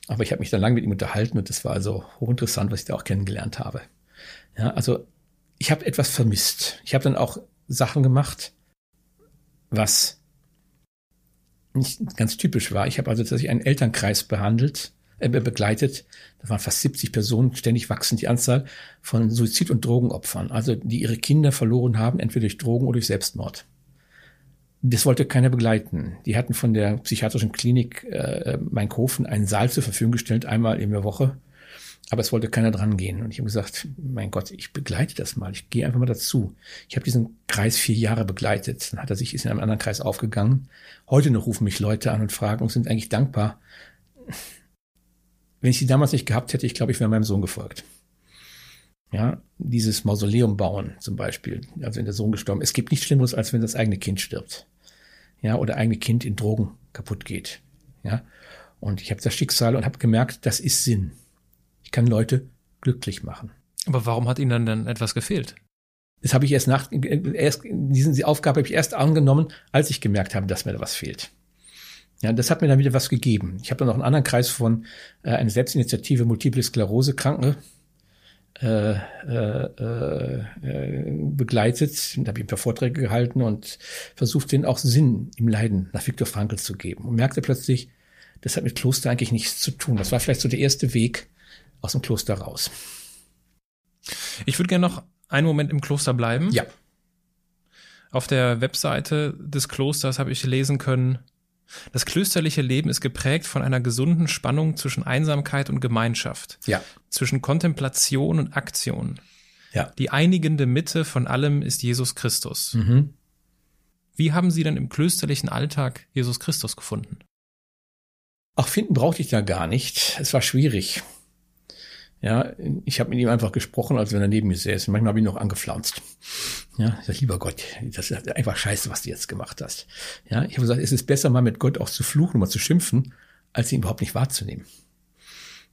aber ich habe mich dann lange mit ihm unterhalten und das war also hochinteressant, was ich da auch kennengelernt habe. Ja, also ich habe etwas vermisst. Ich habe dann auch Sachen gemacht, was nicht ganz typisch war. Ich habe also tatsächlich einen Elternkreis behandelt, äh, begleitet. Da waren fast 70 Personen, ständig wachsend die Anzahl von Suizid- und Drogenopfern, also die ihre Kinder verloren haben, entweder durch Drogen oder durch Selbstmord. Das wollte keiner begleiten. Die hatten von der psychiatrischen Klinik äh, Mainkofen einen Saal zur Verfügung gestellt, einmal in der Woche aber es wollte keiner dran gehen. Und ich habe gesagt, mein Gott, ich begleite das mal. Ich gehe einfach mal dazu. Ich habe diesen Kreis vier Jahre begleitet. Dann hat er sich ist in einem anderen Kreis aufgegangen. Heute noch rufen mich Leute an und fragen und sind eigentlich dankbar. Wenn ich sie damals nicht gehabt hätte, ich glaube, ich wäre meinem Sohn gefolgt. Ja, dieses Mausoleum bauen zum Beispiel, also wenn der Sohn gestorben ist. Es gibt nichts Schlimmeres, als wenn das eigene Kind stirbt. Ja, oder eigene Kind in Drogen kaputt geht. Ja, und ich habe das Schicksal und habe gemerkt, das ist Sinn kann Leute glücklich machen. Aber warum hat Ihnen dann, dann etwas gefehlt? Das habe ich erst nach, erst, diese Aufgabe habe ich erst angenommen, als ich gemerkt habe, dass mir da was fehlt. Ja, das hat mir dann wieder was gegeben. Ich habe dann noch einen anderen Kreis von äh, eine Selbstinitiative Multiple Sklerose Kranke äh, äh, äh, begleitet. Da habe ich ein paar Vorträge gehalten und versucht, den auch Sinn im Leiden nach Viktor Frankl zu geben. Und merkte plötzlich, das hat mit Kloster eigentlich nichts zu tun. Das war vielleicht so der erste Weg aus dem Kloster raus. Ich würde gerne noch einen Moment im Kloster bleiben. Ja. Auf der Webseite des Klosters habe ich lesen können, das klösterliche Leben ist geprägt von einer gesunden Spannung zwischen Einsamkeit und Gemeinschaft, Ja. zwischen Kontemplation und Aktion. Ja. Die einigende Mitte von allem ist Jesus Christus. Mhm. Wie haben Sie denn im klösterlichen Alltag Jesus Christus gefunden? Ach, finden brauchte ich da gar nicht. Es war schwierig. Ja, ich habe mit ihm einfach gesprochen, als wenn er neben mir säß. Manchmal habe ich ihn noch angeflaunzt. Ja, ich sag, lieber Gott, das ist einfach scheiße, was du jetzt gemacht hast. Ja, ich habe gesagt, es ist besser, mal mit Gott auch zu fluchen, mal zu schimpfen, als ihn überhaupt nicht wahrzunehmen.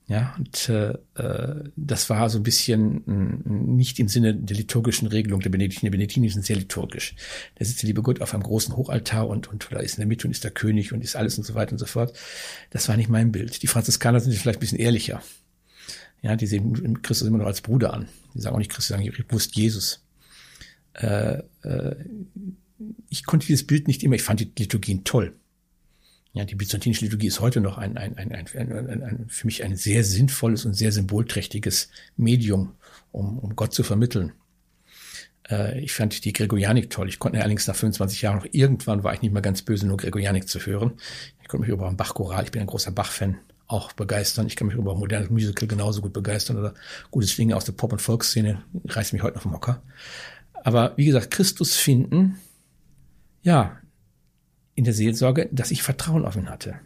Ja, und äh, äh, das war so ein bisschen mh, nicht im Sinne der liturgischen Regelung der Benediktiner. Die Benediktiner sind sehr liturgisch. Da sitzt der liebe Gott auf einem großen Hochaltar und, und da ist in der Mitte und ist der König und ist alles und so weiter und so fort. Das war nicht mein Bild. Die Franziskaner sind vielleicht ein bisschen ehrlicher. Ja, die sehen Christus immer noch als Bruder an. Die sagen auch nicht Christus, die sagen wusste Jesus. Äh, äh, ich konnte dieses Bild nicht immer, ich fand die Liturgien toll. Ja, die byzantinische Liturgie ist heute noch ein, ein, ein, ein, für mich ein sehr sinnvolles und sehr symbolträchtiges Medium, um, um Gott zu vermitteln. Äh, ich fand die Gregorianik toll. Ich konnte allerdings nach 25 Jahren noch irgendwann war ich nicht mehr ganz böse, nur Gregorianik zu hören. Ich konnte mich über ein Bach-Choral, ich bin ein großer Bach-Fan, auch begeistern. Ich kann mich über modernes Musical genauso gut begeistern oder gutes Dinge aus der Pop- und Volksszene reißt mich heute noch vom Hocker. Aber wie gesagt, Christus finden, ja, in der Seelsorge, dass ich Vertrauen auf ihn hatte.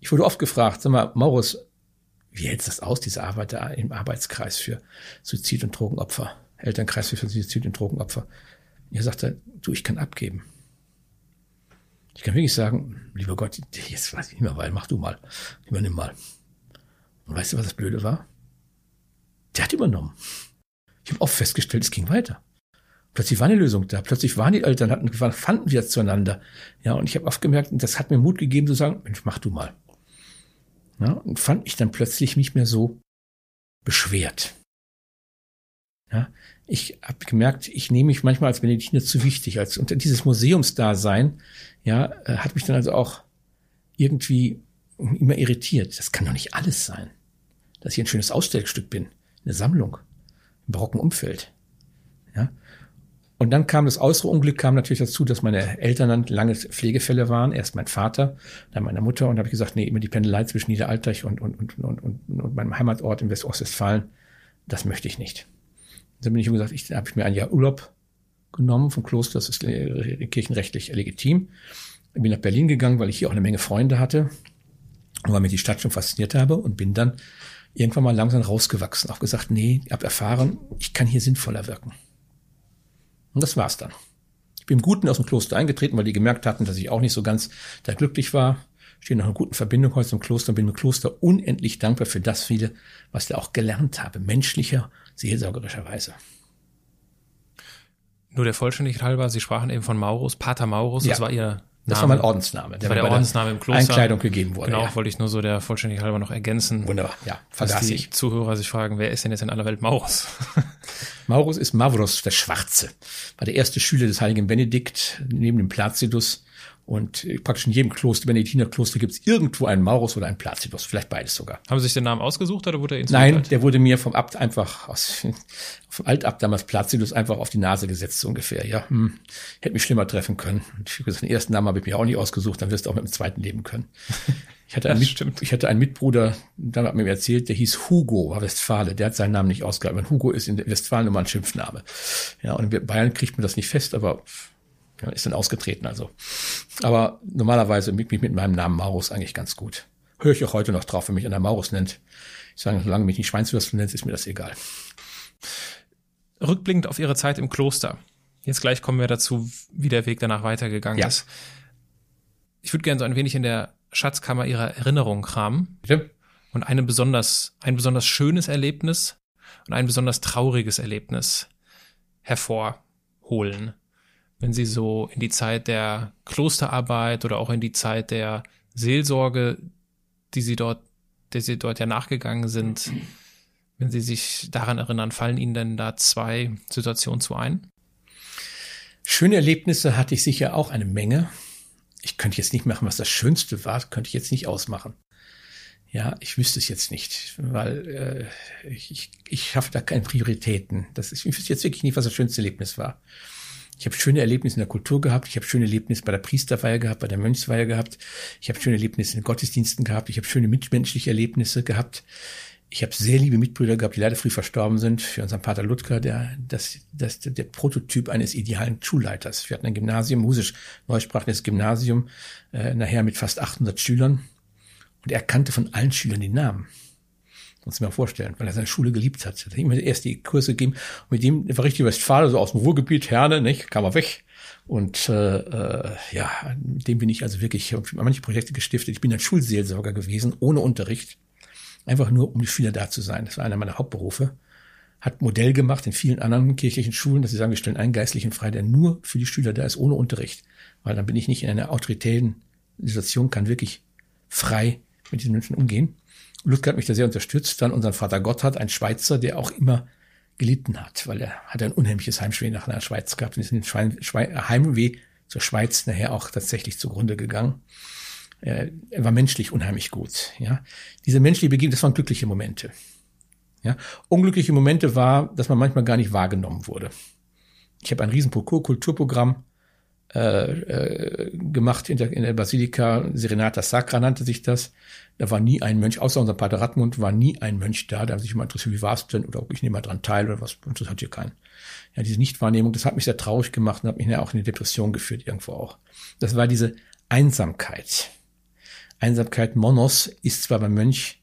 Ich wurde oft gefragt, sag mal, Maurus, wie hältst du das aus, diese Arbeit da im Arbeitskreis für Suizid- und Drogenopfer, Elternkreis für Suizid- und Drogenopfer? Er sagte, du, ich kann abgeben. Ich kann wirklich sagen, lieber Gott, jetzt weiß ich nicht mehr, weil mach du mal, übernimm mal. Und weißt du, was das Blöde war? Der hat übernommen. Ich habe oft festgestellt, es ging weiter. Plötzlich war eine Lösung da. Plötzlich waren die Eltern, hatten, fanden wieder zueinander. Ja, und ich habe oft gemerkt, das hat mir Mut gegeben zu sagen, Mensch, mach du mal. Ja, und fand ich dann plötzlich nicht mehr so beschwert. Ja, ich habe gemerkt, ich nehme mich manchmal als Benediktiner zu wichtig, als unter dieses Museumsdasein, ja, äh, hat mich dann also auch irgendwie immer irritiert. Das kann doch nicht alles sein, dass ich ein schönes Ausstellungsstück bin, eine Sammlung im barocken Umfeld. Ja, und dann kam das äußere Unglück, kam natürlich dazu, dass meine Eltern dann lange Pflegefälle waren. Erst mein Vater, dann meine Mutter. Und da habe ich gesagt, nee, immer die Pendelei zwischen Niederalteich und, und, und, und, und, und meinem Heimatort in Westostwestfalen, das möchte ich nicht. Dann bin ich gesagt, ich habe ich mir ein Jahr Urlaub genommen vom Kloster, das ist kirchenrechtlich legitim. Bin nach Berlin gegangen, weil ich hier auch eine Menge Freunde hatte und weil mir die Stadt schon fasziniert habe und bin dann irgendwann mal langsam rausgewachsen. Auch gesagt, nee, ich habe erfahren, ich kann hier sinnvoller wirken. Und das war's dann. Ich bin im Guten aus dem Kloster eingetreten, weil die gemerkt hatten, dass ich auch nicht so ganz da glücklich war. Stehe noch in einer guten Verbindung heute zum Kloster und bin im Kloster unendlich dankbar für das viele, was ich da auch gelernt habe, menschlicher, seelsorgerischer Weise. Nur der Vollständigkeit halber, Sie sprachen eben von Maurus, Pater Maurus, Ja. das war Ihr Name. Das war mein Ordensname. Das war der Ordensname im Kloster. Einkleidung gegeben wurde. Genau, Ja. wollte ich nur so der Vollständigkeit halber noch ergänzen. Wunderbar, ja, Dass vergaß die ich. Zuhörer sich fragen, wer ist denn jetzt in aller Welt Maurus? Maurus ist Mavros, der Schwarze. War der erste Schüler des heiligen Benedikt, neben dem Placidus. Und äh, praktisch in jedem Kloster, Benediktinerkloster, gibt es irgendwo einen Maurus oder einen Placidus. Vielleicht beides sogar. Haben Sie sich den Namen ausgesucht oder wurde er Ihnen Nein, der wurde mir vom Abt einfach aus, vom Altabt damals Placidus einfach auf die Nase gesetzt, so ungefähr. Ja, hm, hätte mich schlimmer treffen können. Und ich gesagt, den ersten Namen habe ich mir auch nicht ausgesucht, dann wirst du auch mit dem zweiten leben können. Ich hatte, einen Mit, ich hatte einen Mitbruder, dann hat mir erzählt, der hieß Hugo, war Westfale. Der hat seinen Namen nicht ausgehalten. Hugo ist in Westfalen immer ein Schimpfname. Ja, und in Bayern kriegt man das nicht fest, aber ja, ist dann ausgetreten. Also, aber normalerweise mit, mich mit meinem Namen Maurus eigentlich ganz gut. Höre ich auch heute noch drauf, wenn mich einer Maurus nennt. Ich sage, solange mich nicht Schweinswürstel nennt, ist mir das egal. Rückblickend auf Ihre Zeit im Kloster. Jetzt gleich kommen wir dazu, wie der Weg danach weitergegangen Ja. ist. Ich würde gerne so ein wenig in der Schatzkammer Ihrer Erinnerung kramen Bitte? und eine besonders, ein besonders schönes Erlebnis und ein besonders trauriges Erlebnis hervorholen. Wenn Sie so in die Zeit der Klosterarbeit oder auch in die Zeit der Seelsorge, die Sie dort, der Sie dort ja nachgegangen sind, Wenn Sie sich daran erinnern, fallen Ihnen denn da zwei Situationen zu ein? Schöne Erlebnisse hatte ich sicher auch eine Menge. Ich könnte jetzt nicht machen, was das Schönste war, könnte ich jetzt nicht ausmachen. Ja, ich wüsste es jetzt nicht, weil äh, ich, ich schaffe da keine Prioritäten. Das ist, ich wüsste jetzt wirklich nicht, was das schönste Erlebnis war. Ich habe schöne Erlebnisse in der Kultur gehabt, ich habe schöne Erlebnisse bei der Priesterweihe gehabt, bei der Mönchsweihe gehabt, ich habe schöne Erlebnisse in den Gottesdiensten gehabt, ich habe schöne mitmenschliche Erlebnisse gehabt. Ich habe sehr liebe Mitbrüder gehabt, die leider früh verstorben sind. Für unseren Pater Ludger, der, das, das, der Prototyp eines idealen Schulleiters. Wir hatten ein Gymnasium, musisch neusprachliches Gymnasium, äh, nachher mit fast 800 Schülern. Und er kannte von allen Schülern die Namen. Muss man mal vorstellen, weil er seine Schule geliebt hat. Er hat immer erst die Kurse gegeben. Und mit dem war richtig Westfalen, so aus dem Ruhrgebiet, Herne, nicht, kam er weg. Und äh, äh, ja, mit dem bin ich also wirklich, ich habe manche Projekte gestiftet. Ich bin ein Schulseelsorger gewesen, ohne Unterricht. Einfach nur, um die Schüler da zu sein. Das war einer meiner Hauptberufe. Hat Modell gemacht in vielen anderen kirchlichen Schulen, dass sie sagen, wir stellen einen Geistlichen frei, der nur für die Schüler da ist, ohne Unterricht. Weil dann bin ich nicht in einer autoritären Situation, kann wirklich frei mit diesen Menschen umgehen. Ludger hat mich da sehr unterstützt. Dann unseren Vater Gotthard, ein Schweizer, der auch immer gelitten hat, weil er hat ein unheimliches Heimschweh nach einer Schweiz gehabt und ist in Schwein, Schwein, Heimweh zur Schweiz nachher auch tatsächlich zugrunde gegangen. Er, er war menschlich unheimlich gut. Ja, diese menschliche Begegnung, das waren glückliche Momente. Ja, unglückliche Momente war, dass man manchmal gar nicht wahrgenommen wurde. Ich habe ein riesen Kulturprogramm äh, äh, gemacht in der, in der Basilika, Serenata Sacra nannte sich das. Da war nie ein Mönch, außer unser Pater Radmund, war nie ein Mönch da, der sich immer interessiert, wie war es denn, oder ich nehme mal dran teil oder was, und das hat hier keinen. Ja, diese Nichtwahrnehmung, das hat mich sehr traurig gemacht und hat mich ja auch in eine Depression geführt, irgendwo auch. Das war diese Einsamkeit. Einsamkeit Monos ist zwar beim Mönch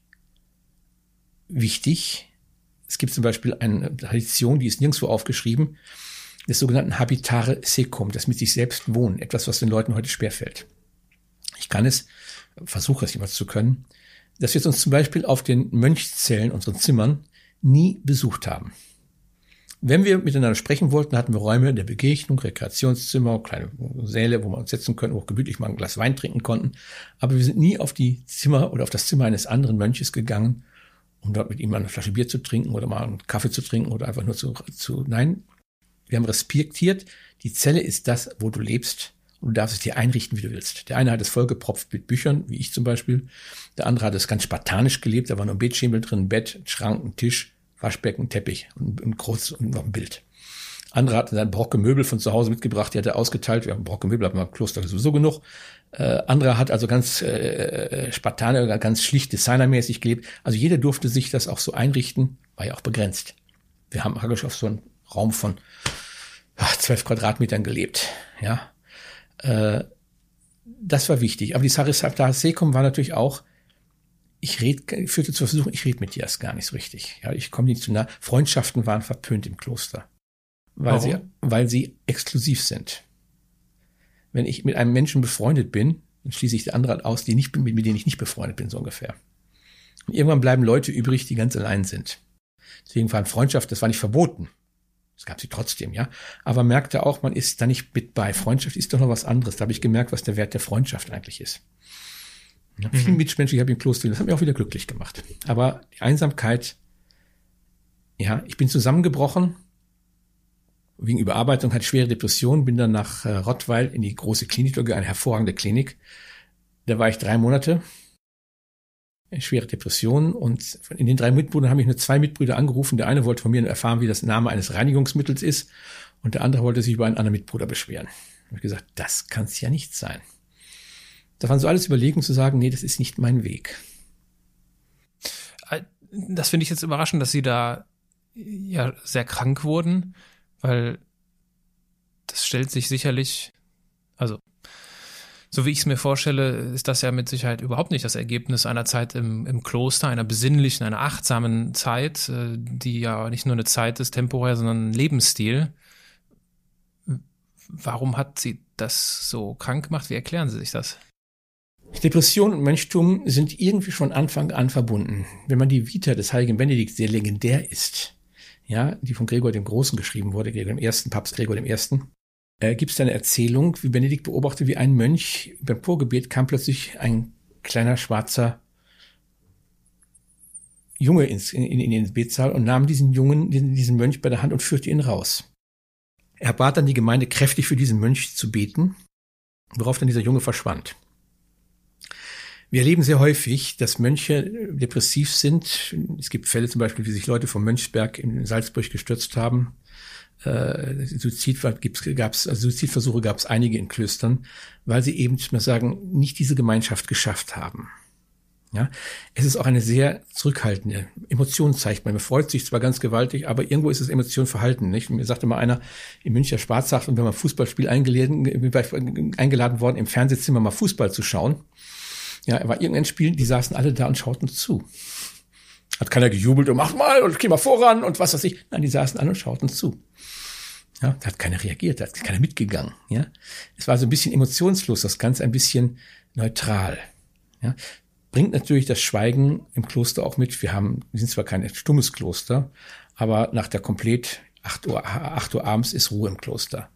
wichtig. Es gibt zum Beispiel eine Tradition, die ist nirgendwo aufgeschrieben, des sogenannten Habitare Secum, das mit sich selbst wohnen, etwas, was den Leuten heute schwerfällt. Ich kann es, versuche es jemals zu können, dass wir uns zum Beispiel auf den Mönchszellen, unseren Zimmern, nie besucht haben. Wenn wir miteinander sprechen wollten, hatten wir Räume der Begegnung, Rekreationszimmer, kleine Säle, wo wir uns setzen können, wo wir gemütlich mal ein Glas Wein trinken konnten. Aber wir sind nie auf die Zimmer oder auf das Zimmer eines anderen Mönches gegangen, um dort mit ihm mal eine Flasche Bier zu trinken oder mal einen Kaffee zu trinken oder einfach nur zu, zu nein, wir haben respektiert, die Zelle ist das, wo du lebst und du darfst es dir einrichten, wie du willst. Der eine hat es vollgepropft mit Büchern, wie ich zum Beispiel. Der andere hat es ganz spartanisch gelebt, da war nur ein Bettschemel drin, Bett, Schrank, ein Tisch, Waschbecken, Teppich und ein Kreuz und noch ein Bild. Andere hatten dann Brocke Möbel von zu Hause mitgebracht, die hat er ausgeteilt. Wir haben Brocke Möbel, haben wir im Kloster sowieso genug. Äh, andere hat also ganz äh, äh spartanisch, ganz schlicht designermäßig gelebt. Also jeder durfte sich das auch so einrichten, war ja auch begrenzt. Wir haben praktisch auf so einen Raum von zwölf Quadratmetern gelebt. Ja, äh, das war wichtig. Aber die Sarasata Sekum war natürlich auch, ich red, führte zur Versuchung, ich rede mit dir erst gar nicht so richtig. Ja, ich komme nicht zu nah. Freundschaften waren verpönt im Kloster, weil Warum? sie, weil sie exklusiv sind. Wenn ich mit einem Menschen befreundet bin, dann schließe ich die anderen aus, die nicht, mit, mit denen ich nicht befreundet bin, so ungefähr. Und irgendwann bleiben Leute übrig, die ganz allein sind. Deswegen waren Freundschaft, das war nicht verboten. Es gab sie trotzdem, ja. Aber merkte auch, man ist da nicht mit bei. Freundschaft ist doch noch was anderes. Da habe ich gemerkt, was der Wert der Freundschaft eigentlich ist. Ja, mhm. Viele Mitmenschen, ich habe im Kloster, das hat mich auch wieder glücklich gemacht. Aber die Einsamkeit, ja, ich bin zusammengebrochen wegen Überarbeitung, hatte schwere Depressionen, bin dann nach äh, Rottweil in die große Klinik, eine hervorragende Klinik. Da war ich drei Monate schwere Depressionen und in den drei Mitbrüdern haben mich nur zwei Mitbrüder angerufen. Der eine wollte von mir erfahren, wie das Name eines Reinigungsmittels ist und der andere wollte sich über einen anderen Mitbruder beschweren. Ich habe gesagt, das kann es ja nicht sein. Da waren so alles Überlegungen zu sagen, nee, das ist nicht mein Weg. Äh, das finde ich jetzt überraschend, dass Sie da ja sehr krank wurden, weil das stellt sich sicherlich, also so wie ich es mir vorstelle, ist das ja mit Sicherheit überhaupt nicht das Ergebnis einer Zeit im, im Kloster, einer besinnlichen, einer achtsamen Zeit, äh, die ja nicht nur eine Zeit ist, temporär, sondern ein Lebensstil. Warum hat sie das so krank gemacht? Wie erklären Sie sich das? Depression und Mönchtum sind irgendwie von Anfang an verbunden. Wenn man die Vita des heiligen Benedikt sehr legendär ist, ja, die von Gregor dem Großen geschrieben wurde, Gregor dem Ersten, Papst Gregor dem Ersten, äh, gibt es eine Erzählung, wie Benedikt beobachtet, wie ein Mönch beim Vorgebet kam plötzlich ein kleiner schwarzer Junge ins, in, in, in den Betsaal und nahm diesen Jungen, diesen, diesen Mönch bei der Hand und führte ihn raus. Er bat dann die Gemeinde kräftig für diesen Mönch zu beten, worauf dann dieser Junge verschwand. Wir erleben sehr häufig, dass Mönche depressiv sind. Es gibt Fälle zum Beispiel, wie sich Leute vom Mönchsberg in Salzburg gestürzt haben. Äh, Suizid gab's, also Suizidversuche gab es einige in Klöstern, weil sie eben, ich mal sagen, nicht diese Gemeinschaft geschafft haben. Ja, es ist auch eine sehr zurückhaltende Emotion zeigt man. Man freut sich zwar ganz gewaltig, aber irgendwo ist es Emotion verhalten. Nicht? Mir sagte mal einer im Münchner Sparzach, und wenn man Fußballspiel eingeladen, eingeladen worden, im Fernsehzimmer mal Fußball zu schauen. Ja, war irgendein Spiel, die saßen alle da und schauten zu. Hat keiner gejubelt und mach mal und geh mal voran und was weiß ich. Nein, die saßen alle und schauten zu. Ja, da hat keiner reagiert, da hat keiner mitgegangen. Ja, es war so ein bisschen emotionslos, das Ganze ein bisschen neutral. Ja, bringt natürlich das Schweigen im Kloster auch mit. Wir haben, wir sind zwar kein stummes Kloster, aber nach der komplett 8 Uhr, 8 Uhr abends ist Ruhe im Kloster.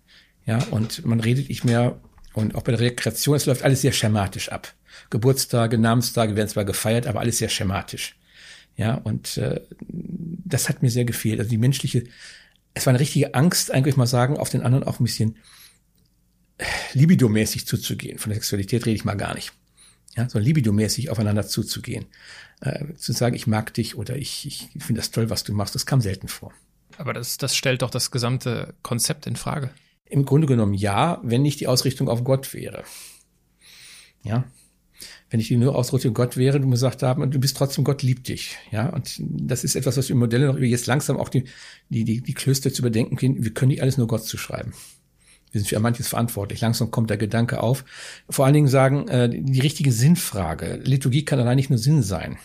Ja, und man redet nicht mehr und auch bei der Rekreation, es läuft alles sehr schematisch ab. Geburtstage, Namenstage werden zwar gefeiert, aber alles sehr schematisch. Ja, und äh, das hat mir sehr gefehlt. Also die menschliche, es war eine richtige Angst, eigentlich mal sagen, auf den anderen auch ein bisschen libidomäßig zuzugehen. Von der Sexualität rede ich mal gar nicht. Ja, so libidomäßig aufeinander zuzugehen. Äh, zu sagen, ich mag dich oder ich, ich finde das toll, was du machst, das kam selten vor. Aber das, das stellt doch das gesamte Konzept in Frage. Im Grunde genommen ja, wenn nicht die Ausrichtung auf Gott wäre. Ja, wenn ich die nur Ausrichtung Gott wäre, du gesagt haben, du bist trotzdem Gott liebt dich. Ja, und das ist etwas, was wir Modelle noch jetzt langsam auch die, die, die, die Klöster zu überdenken können. Wir können nicht alles nur Gott zuschreiben. Wir sind für manches verantwortlich. Langsam kommt der Gedanke auf. Vor allen Dingen sagen, äh, die richtige Sinnfrage. Liturgie kann allein nicht nur Sinn sein.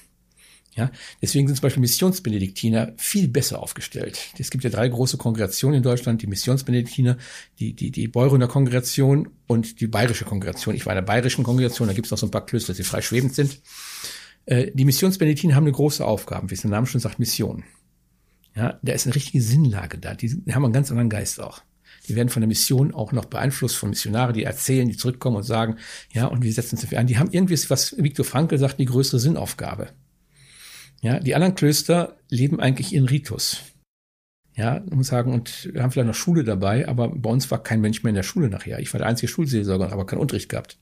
Ja, deswegen sind zum Beispiel Missionsbenediktiner viel besser aufgestellt. Es gibt ja drei große Kongregationen in Deutschland, die Missionsbenediktiner, die, die, die Beurender Kongregation und die Bayerische Kongregation. Ich war in der Bayerischen Kongregation, da gibt es noch so ein paar Klöster, die frei schwebend sind. Äh, die Missionsbenediktiner haben eine große Aufgabe, wie es der Name schon sagt, Mission. Ja, da ist eine richtige Sinnlage da. Die haben einen ganz anderen Geist auch. Die werden von der Mission auch noch beeinflusst von Missionaren, die erzählen, die zurückkommen und sagen, ja, und wir setzen uns dafür ein. Die haben irgendwie, was Viktor Frankl sagt, die größere Sinnaufgabe. Ja, die anderen Klöster leben eigentlich ihren Ritus. Ja, muss sagen, und wir haben vielleicht noch Schule dabei, aber bei uns war kein Mensch mehr in der Schule nachher. Ich war der einzige Schulseelsorger, aber keinen Unterricht gehabt.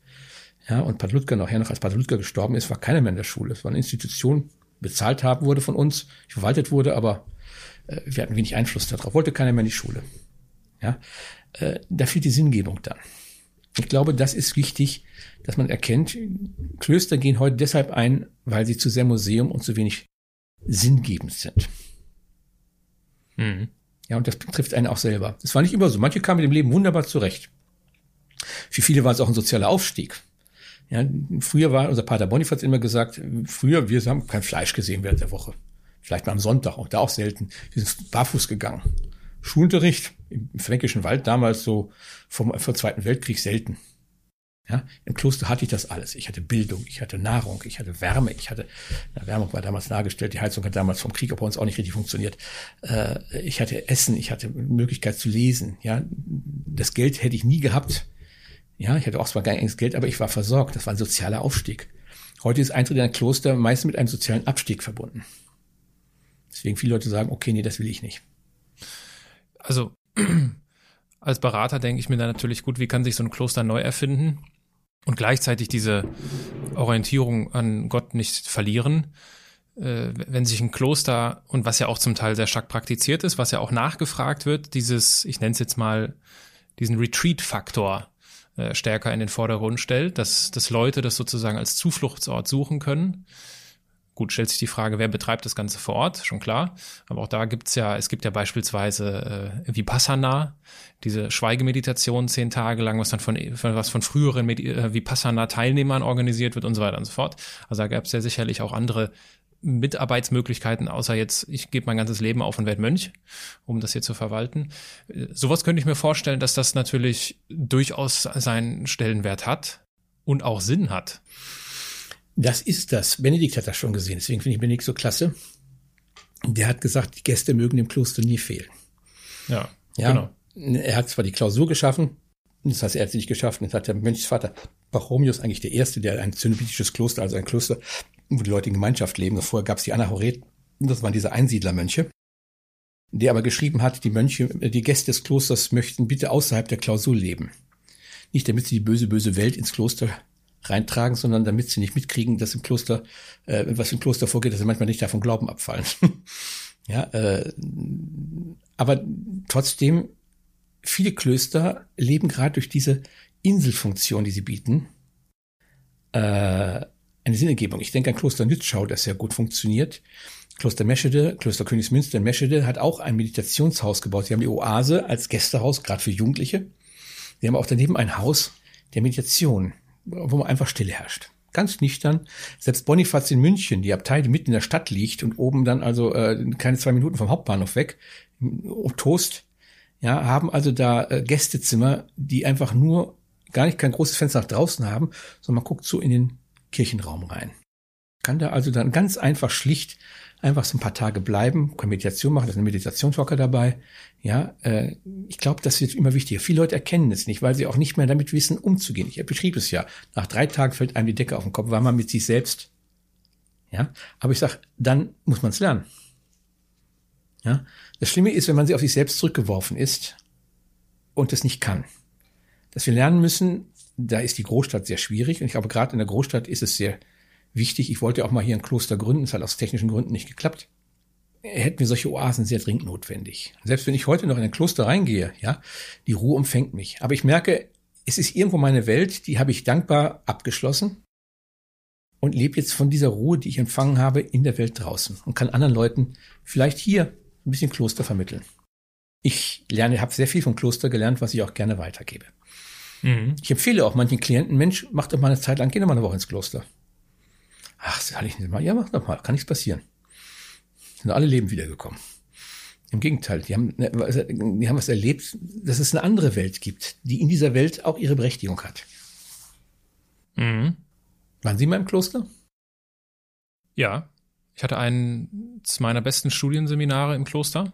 Ja, und Pat Lutger nachher noch, als Pat Lutger gestorben ist, war keiner mehr in der Schule. Es war eine Institution, bezahlt haben wurde von uns, verwaltet wurde, aber äh, wir hatten wenig Einfluss darauf. Wollte keiner mehr in die Schule. Ja, äh, da fehlt die Sinngebung dann. Ich glaube, das ist wichtig, dass man erkennt, Klöster gehen heute deshalb ein, weil sie zu sehr Museum und zu wenig sinngebend sind. Mhm. Ja, und das trifft einen auch selber. Das war nicht immer so. Manche kamen mit dem Leben wunderbar zurecht. Für viele war es auch ein sozialer Aufstieg. Ja, früher war unser Pater Bonifaz immer gesagt, früher, wir haben kein Fleisch gesehen während der Woche. Vielleicht mal am Sonntag, auch da auch selten. Wir sind barfuß gegangen. Schulunterricht im Fränkischen Wald damals so vom, vom Zweiten Weltkrieg selten. Ja, Im Kloster hatte ich das alles. Ich hatte Bildung, ich hatte Nahrung, ich hatte Wärme, ich hatte, na, Wärme war damals nahegestellt, die Heizung hat damals vom Krieg bei uns auch nicht richtig funktioniert. Äh, ich hatte Essen, ich hatte Möglichkeit zu lesen. Ja, das Geld hätte ich nie gehabt. Ja, ich hatte auch zwar kein Geld, aber ich war versorgt. Das war ein sozialer Aufstieg. Heute ist Eintritt in ein Kloster meist mit einem sozialen Abstieg verbunden. Deswegen viele Leute sagen, okay, nee, das will ich nicht. Also als Berater denke ich mir dann natürlich gut, wie kann sich so ein Kloster neu erfinden? und gleichzeitig diese Orientierung an Gott nicht verlieren. Äh, wenn sich ein Kloster und was ja auch zum Teil sehr stark praktiziert ist, was ja auch nachgefragt wird, dieses, ich nenne es jetzt mal, diesen Retreat-Faktor äh, stärker in den Vordergrund stellt, dass, dass Leute das sozusagen als Zufluchtsort suchen können Gut, stellt sich die Frage, wer betreibt das Ganze vor Ort, schon klar. Aber auch da gibt's ja, es gibt ja beispielsweise äh, Vipassana, diese Schweigemeditation zehn Tage lang, was dann von, was von früheren Medi äh, Vipassana-Teilnehmern organisiert wird und so weiter und so fort. Also da gab's ja sicherlich auch andere Mitarbeitsmöglichkeiten, außer jetzt, ich gebe mein ganzes Leben auf und werde Mönch, um das hier zu verwalten. Äh, sowas könnte ich mir vorstellen, dass das natürlich durchaus seinen Stellenwert hat und auch Sinn hat. Das ist das. Benedikt hat das schon gesehen, deswegen finde ich Benedikt so klasse. Der hat gesagt, die Gäste mögen dem Kloster nie fehlen. Ja, ja genau. Er hat zwar die Klausur geschaffen, das heißt, er hat sie nicht geschafft. Jetzt hat der Mönchsvater Pachomius eigentlich der Erste, der ein zynitisches Kloster, also ein Kloster, wo die Leute in Gemeinschaft leben. Vorher gab es die Anachoreten, Das waren diese Einsiedlermönche, der aber geschrieben hat, die Mönche, die Gäste des Klosters möchten bitte außerhalb der Klausur leben. Nicht damit sie die böse, böse Welt ins Kloster reintragen, sondern damit sie nicht mitkriegen, dass im Kloster, äh, was im Kloster vorgeht, dass sie manchmal nicht davon Glauben abfallen. ja, äh, aber trotzdem, viele Klöster leben gerade durch diese Inselfunktion, die sie bieten, äh, eine Sinnegebung. Ich denke an Kloster Nützschau, das sehr gut funktioniert. Kloster Meschede, Kloster Königsmünster in Meschede hat auch ein Meditationshaus gebaut. Sie haben die Oase als Gästehaus, gerade für Jugendliche. Sie haben auch daneben ein Haus der Meditation, wo man einfach Stille herrscht. Ganz nüchtern. Selbst Bonifaz in München, die Abtei, die mitten in der Stadt liegt und oben dann also äh, keine zwei Minuten vom Hauptbahnhof weg, Toast, ja, haben also da äh, Gästezimmer, die einfach nur gar nicht kein großes Fenster nach draußen haben, sondern man guckt so in den Kirchenraum rein. Kann da also dann ganz einfach schlicht einfach so ein paar Tage bleiben, kann Meditation machen, da ist eine Meditationshocker dabei. Ja, äh, ich glaube, das wird immer wichtiger. Viele Leute erkennen es nicht, weil sie auch nicht mehr damit wissen, umzugehen. Ich beschrieb es ja. Nach drei Tagen fällt einem die Decke auf den Kopf, weil man mit sich selbst. Ja, aber ich sag, dann muss man es lernen. Ja, das Schlimme ist, wenn man sie auf sich selbst zurückgeworfen ist und es nicht kann. Dass wir lernen müssen, da ist die Großstadt sehr schwierig und ich glaube, gerade in der Großstadt ist es sehr wichtig. Ich wollte auch mal hier ein Kloster gründen, es hat aus technischen Gründen nicht geklappt. Hätten wir solche Oasen sehr dringend notwendig. Selbst wenn ich heute noch in ein Kloster reingehe, ja, die Ruhe umfängt mich. Aber ich merke, es ist irgendwo meine Welt, die habe ich dankbar abgeschlossen und lebe jetzt von dieser Ruhe, die ich empfangen habe, in der Welt draußen und kann anderen Leuten vielleicht hier ein bisschen Kloster vermitteln. Ich lerne, habe sehr viel vom Kloster gelernt, was ich auch gerne weitergebe. Mhm. Ich empfehle auch manchen Klienten, Mensch, mach doch mal eine Zeit lang, geh doch mal eine Woche ins Kloster. Ach, das kann ich nicht mal. Ja, mach doch mal, kann nichts passieren. Sind alle Leben wiedergekommen. Im Gegenteil, die haben, ne, die haben was erlebt, dass es eine andere Welt gibt, die in dieser Welt auch ihre Berechtigung hat. Mhm. Waren Sie mal im Kloster? Ja, ich hatte eines meiner besten Studienseminare im Kloster.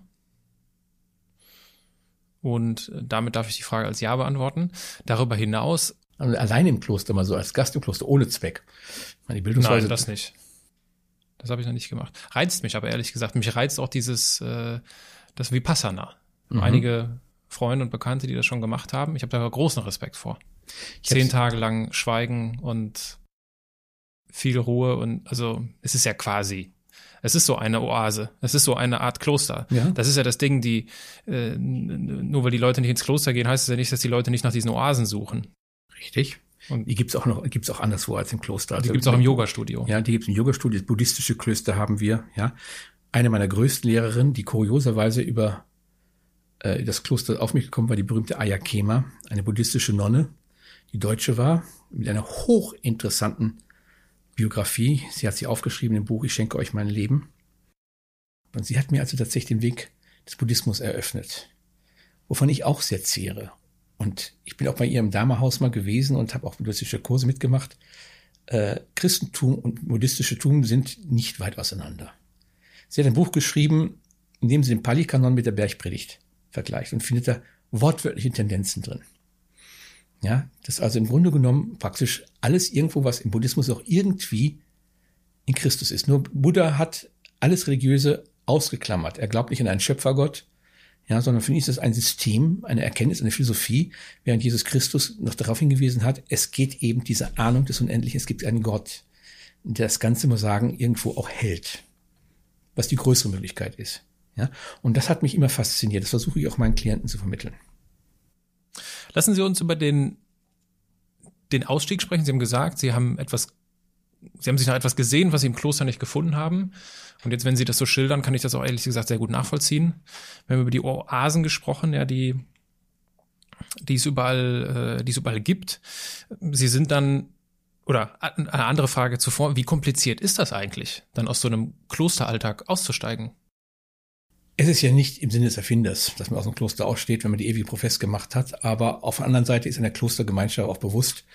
Und damit darf ich die Frage als Ja beantworten. Darüber hinaus. Allein im Kloster, mal so als Gast im Kloster, ohne Zweck. Die Bildungsweise. Nein, das nicht. Das habe ich noch nicht gemacht. Reizt mich aber ehrlich gesagt. Mich reizt auch dieses, äh, das Vipassana. Mhm. Einige Freunde und Bekannte, die das schon gemacht haben. Ich habe da großen Respekt vor. Ich Zehn Tage lang Schweigen und viel Ruhe und also es ist ja quasi es ist so eine Oase. Es ist so eine Art Kloster. Ja. Das ist ja das Ding, die, äh, nur weil die Leute nicht ins Kloster gehen, heißt es ja nicht, dass die Leute nicht nach diesen Oasen suchen. Richtig. Und die gibt's auch noch, gibt's auch anderswo als im Kloster. Also, die gibt's auch im Yoga-Studio. Ja, die gibt's im Yoga-Studio. Buddhistische Klöster haben wir, ja. Eine meiner größten Lehrerinnen, die kurioserweise über äh, das Kloster auf mich gekommen war, die berühmte Ayakema, eine buddhistische Nonne, die Deutsche war, mit einer hochinteressanten Biografie. Sie hat sie aufgeschrieben im Buch Ich schenke euch mein Leben. Und sie hat mir also tatsächlich den Weg des Buddhismus eröffnet, wovon ich auch sehr zehre. Und ich bin auch bei ihr im Dharma-Haus mal gewesen und habe auch buddhistische Kurse mitgemacht. Äh, Christentum und buddhistische Tum sind nicht weit auseinander. Sie hat ein Buch geschrieben, in dem sie den Pali-Kanon mit der Bergpredigt vergleicht und findet da wortwörtliche Tendenzen drin. Ja, das ist also im Grunde genommen praktisch alles irgendwo, was im Buddhismus auch irgendwie in Christus ist. Nur Buddha hat alles Religiöse ausgeklammert. Er glaubt nicht an einen Schöpfergott, ja, sondern für ihn ist es ein System, eine Erkenntnis, eine Philosophie, während Jesus Christus noch darauf hingewiesen hat, es geht eben diese Ahnung des Unendlichen, es gibt einen Gott, der das Ganze, muss sagen, irgendwo auch hält, was die größere Möglichkeit ist. Ja, und das hat mich immer fasziniert. Das versuche ich auch meinen Klienten zu vermitteln. Lassen Sie uns über den, den Ausstieg sprechen. Sie haben gesagt, Sie haben etwas, Sie haben sich noch etwas gesehen, was Sie im Kloster nicht gefunden haben. Und jetzt, wenn Sie das so schildern, kann ich das auch ehrlich gesagt sehr gut nachvollziehen. Wir haben über die Oasen gesprochen, ja, die, die es überall, äh, die es überall gibt. Sie sind dann oder eine andere Frage zuvor, wie kompliziert ist das eigentlich, dann aus so einem Klosteralltag auszusteigen? Es ist ja nicht im Sinne des Erfinders, dass man aus dem Kloster aussteht, wenn man die ewige Profess gemacht hat. Aber auf der anderen Seite ist in der Klostergemeinschaft auch bewusst,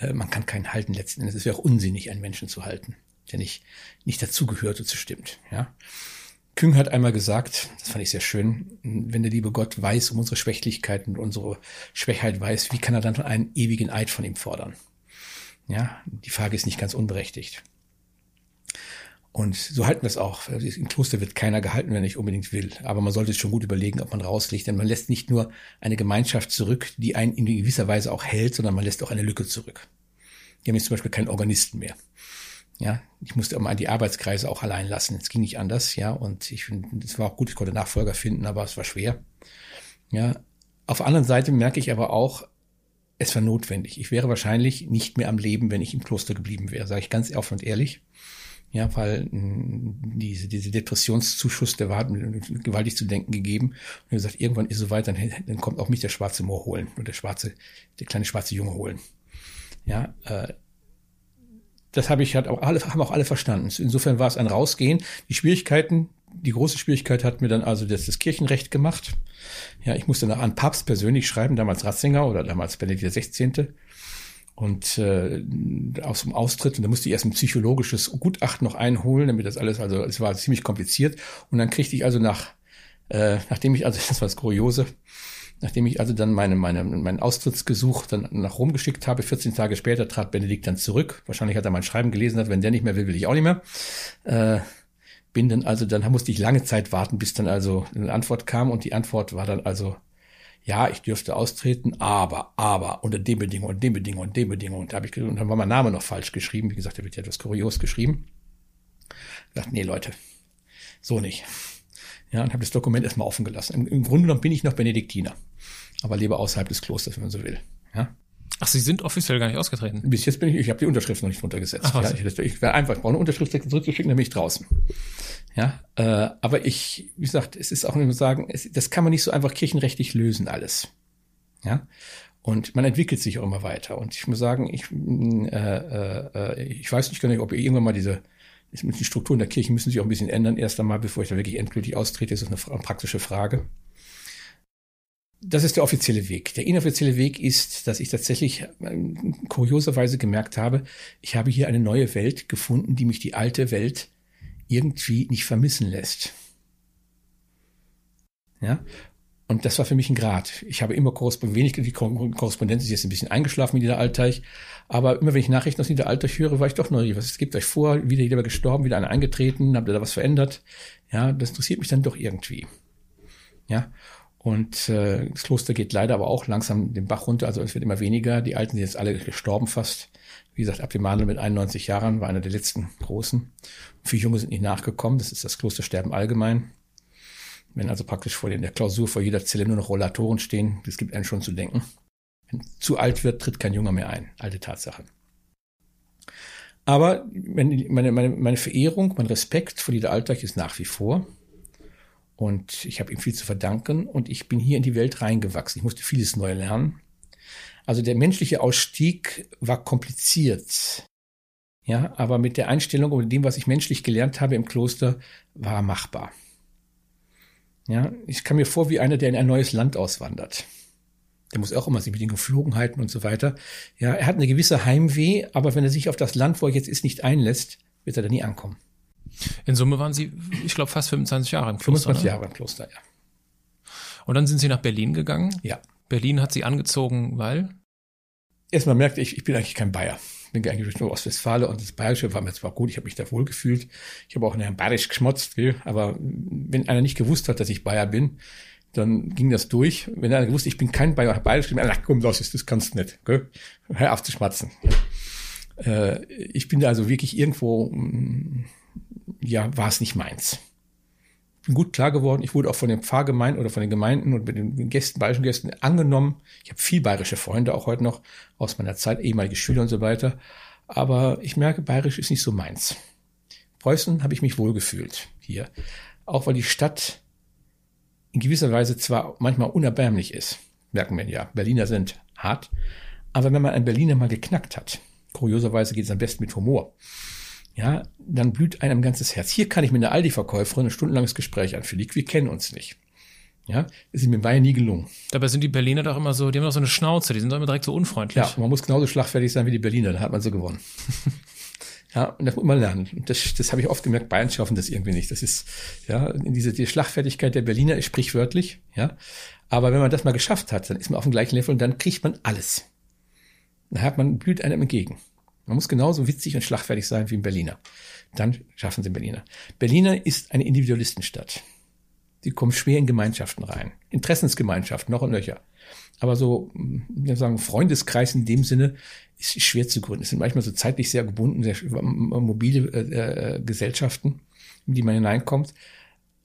äh, man kann keinen halten letzten Endes. Es wäre auch unsinnig, einen Menschen zu halten, der nicht, nicht dazugehört und zu stimmt. Ja. Küng hat einmal gesagt, das fand ich sehr schön, wenn der liebe Gott weiß um unsere Schwächlichkeiten und unsere Schwächheit weiß, wie kann er dann einen ewigen Eid von ihm fordern? Ja, die Frage ist nicht ganz unberechtigt. Und so halten wir es auch. Also Im Kloster wird keiner gehalten, wenn er nicht unbedingt will. Aber man sollte es schon gut überlegen, ob man rausliegt. Denn man lässt nicht nur eine Gemeinschaft zurück, die einen in gewisser Weise auch hält, sondern man lässt auch eine Lücke zurück. Die haben jetzt zum Beispiel keinen Organisten mehr. Ja, ich musste mal die Arbeitskreise auch allein lassen. Es ging nicht anders, ja. Und ich finde, es war auch gut, ich konnte Nachfolger finden, aber es war schwer. Ja. Auf der anderen Seite merke ich aber auch, es war notwendig. Ich wäre wahrscheinlich nicht mehr am Leben, wenn ich im Kloster geblieben wäre, sage ich ganz offen und ehrlich. Ja, weil mh, diese, diese Depressionszuschuss, der war gewaltig zu denken gegeben. Und er gesagt, irgendwann ist es soweit, dann, dann kommt auch mich der schwarze Moor holen und der schwarze, der kleine schwarze Junge holen. Ja, äh, das habe ich halt auch alle, haben auch alle verstanden. Insofern war es ein Rausgehen. Die Schwierigkeiten, die große Schwierigkeit hat mir dann also das, das Kirchenrecht gemacht. Ja, ich musste dann an Papst persönlich schreiben, damals Ratzinger oder damals Benedikt XVI. Und äh, aus dem Austritt, und da musste ich erst ein psychologisches Gutachten noch einholen, damit das alles, also es war ziemlich kompliziert. Und dann kriegte ich also nach, äh, nachdem ich, also das war das Kuriose, Nachdem ich also dann meine, meine, mein Austrittsgesuch dann nach Rom geschickt habe, 14 Tage später trat Benedikt dann zurück. Wahrscheinlich hat er mein Schreiben gelesen, hat, wenn der nicht mehr will, will ich auch nicht mehr. Äh, bin dann also, dann musste ich lange Zeit warten, bis dann also eine Antwort kam und die Antwort war dann also, ja, ich dürfte austreten, aber, aber, unter den Bedingungen, und den Bedingungen, und den Bedingungen. Und, da hab ich, und dann war mein Name noch falsch geschrieben. Wie gesagt, da wird ja etwas kurios geschrieben. Ich dachte, nee, Leute, so nicht. Ja, und habe das Dokument erstmal offen gelassen. Im, Im, Grunde genommen bin ich noch Benediktiner, aber lebe außerhalb des Klosters, wenn man so will. Ja. Ach, Sie sind offiziell gar nicht ausgetreten? Bis jetzt bin ich, ich habe die Unterschrift noch nicht drunter gesetzt. Ach, ja, ich, ich wäre einfach, ich brauche eine Unterschrift zurückzuschicken, dann bin ich draußen. Ja, äh, aber ich, wie gesagt, es ist auch, muss sagen, es, das kann man nicht so einfach kirchenrechtlich lösen, alles. Ja, und man entwickelt sich auch immer weiter. Und ich muss sagen, ich, äh, äh, ich weiß nicht genau, ob ihr irgendwann mal diese die Strukturen der Kirche müssen sich auch ein bisschen ändern, erst einmal, bevor ich da wirklich endgültig austrete, ist das eine praktische Frage. Das ist der offizielle Weg. Der inoffizielle Weg ist, dass ich tatsächlich äh, kurioserweise gemerkt habe, ich habe hier eine neue Welt gefunden, die mich die alte Welt irgendwie nicht vermissen lässt. Ja, und das war für mich ein Grad. Ich habe immer wenig, die Korrespondenz ist jetzt ein bisschen eingeschlafen in Niederalteich, aber immer wenn ich Nachrichten aus Niederalteich höre, war ich doch neugierig. Was es gibt euch vor? Wieder jeder gestorben, wieder einer eingetreten, habt ihr da was verändert? Ja, das interessiert mich dann doch irgendwie. Ja, und äh, das Kloster geht leider aber auch langsam den Bach runter, also es wird immer weniger. Die Alten sind jetzt alle gestorben fast. Wie gesagt, Abdimanel mit 91 Jahren war einer der letzten großen. Viele Junge sind nicht nachgekommen, das ist das Klostersterben allgemein. Wenn also praktisch vor der Klausur vor jeder Zelle nur noch Rollatoren stehen, das gibt einen schon zu denken. Wenn zu alt wird, tritt kein Junger mehr ein. Alte Tatsache. Aber meine, meine, meine Verehrung, mein Respekt vor Lieder Alltag ist nach wie vor. Und ich habe ihm viel zu verdanken und ich bin hier in die Welt reingewachsen. Ich musste vieles neu lernen. Also der menschliche Ausstieg war kompliziert. Ja, aber mit der Einstellung und dem, was ich menschlich gelernt habe im Kloster, war machbar. Ja, ich kam mir vor wie einer, der in ein neues Land auswandert. Der muss auch immer sich mit den Geflogenheiten und so weiter. Ja, er hat eine gewisse Heimweh, aber wenn er sich auf das Land, wo er jetzt ist, nicht einlässt, wird er da nie ankommen. In Summe waren Sie, ich glaube, fast 25 Jahre im Kloster. 25 ne? Jahre im Kloster, ja. Und dann sind Sie nach Berlin gegangen? Ja. Berlin hat Sie angezogen, weil? Erstmal merkte ich, ich bin eigentlich kein Bayer bin eigentlich durch Ostwestfalen und das Bayerische war mir zwar gut, ich habe mich da wohl gefühlt. Ich habe auch in Herrn Bayerisch geschmotzt, gell? aber wenn einer nicht gewusst hat, dass ich Bayer bin, dann ging das durch. Wenn einer gewusst, ich bin kein Bayer, Bayerisch, dann, ach komm, los, das kannst du nicht. Gell? Hör auf zu schmatzen. Äh, ich bin da also wirklich irgendwo, mm, ja, war es nicht meins gut klar geworden. Ich wurde auch von den Pfarrgemeinden oder von den Gemeinden und mit den Gästen, bayerischen Gästen angenommen. Ich habe viel bayerische Freunde, auch heute noch aus meiner Zeit, ehemalige Schüler und so weiter. Aber ich merke, bayerisch ist nicht so meins. Preußen habe ich mich wohlgefühlt hier. Auch weil die Stadt in gewisser Weise zwar manchmal unerbärmlich ist, merken wir ja. Berliner sind hart. Aber wenn man einen Berliner mal geknackt hat, kurioserweise geht es am besten mit Humor ja, dann blüht einem ganzes Herz. Hier kann ich mit einer Aldi-Verkäuferin ein stundenlanges Gespräch anführen. Wir kennen uns nicht. Ja, das ist mir bei nie gelungen. Dabei sind die Berliner doch immer so, die haben doch so eine Schnauze, die sind doch immer direkt so unfreundlich. Ja, man muss genauso schlagfertig sein wie die Berliner, dann hat man so gewonnen. ja, und das muss man lernen. Das, das habe ich oft gemerkt, Bayern schaffen das irgendwie nicht. Das ist, ja, diese die Schlagfertigkeit der Berliner ist sprichwörtlich, ja. Aber wenn man das mal geschafft hat, dann ist man auf dem gleichen Level und dann kriegt man alles. Dann hat man, blüht einem entgegen. Man muss genauso witzig und schlagfertig sein wie ein Berliner. Dann schaffen sie Berliner. Berliner ist eine Individualistenstadt. Sie kommen schwer in Gemeinschaften rein. Interessensgemeinschaften, noch und nöcher. Aber so, wir sagen, Freundeskreis in dem Sinne ist schwer zu gründen. Es sind manchmal so zeitlich sehr gebunden, sehr mobile äh, äh, Gesellschaften, in die man hineinkommt.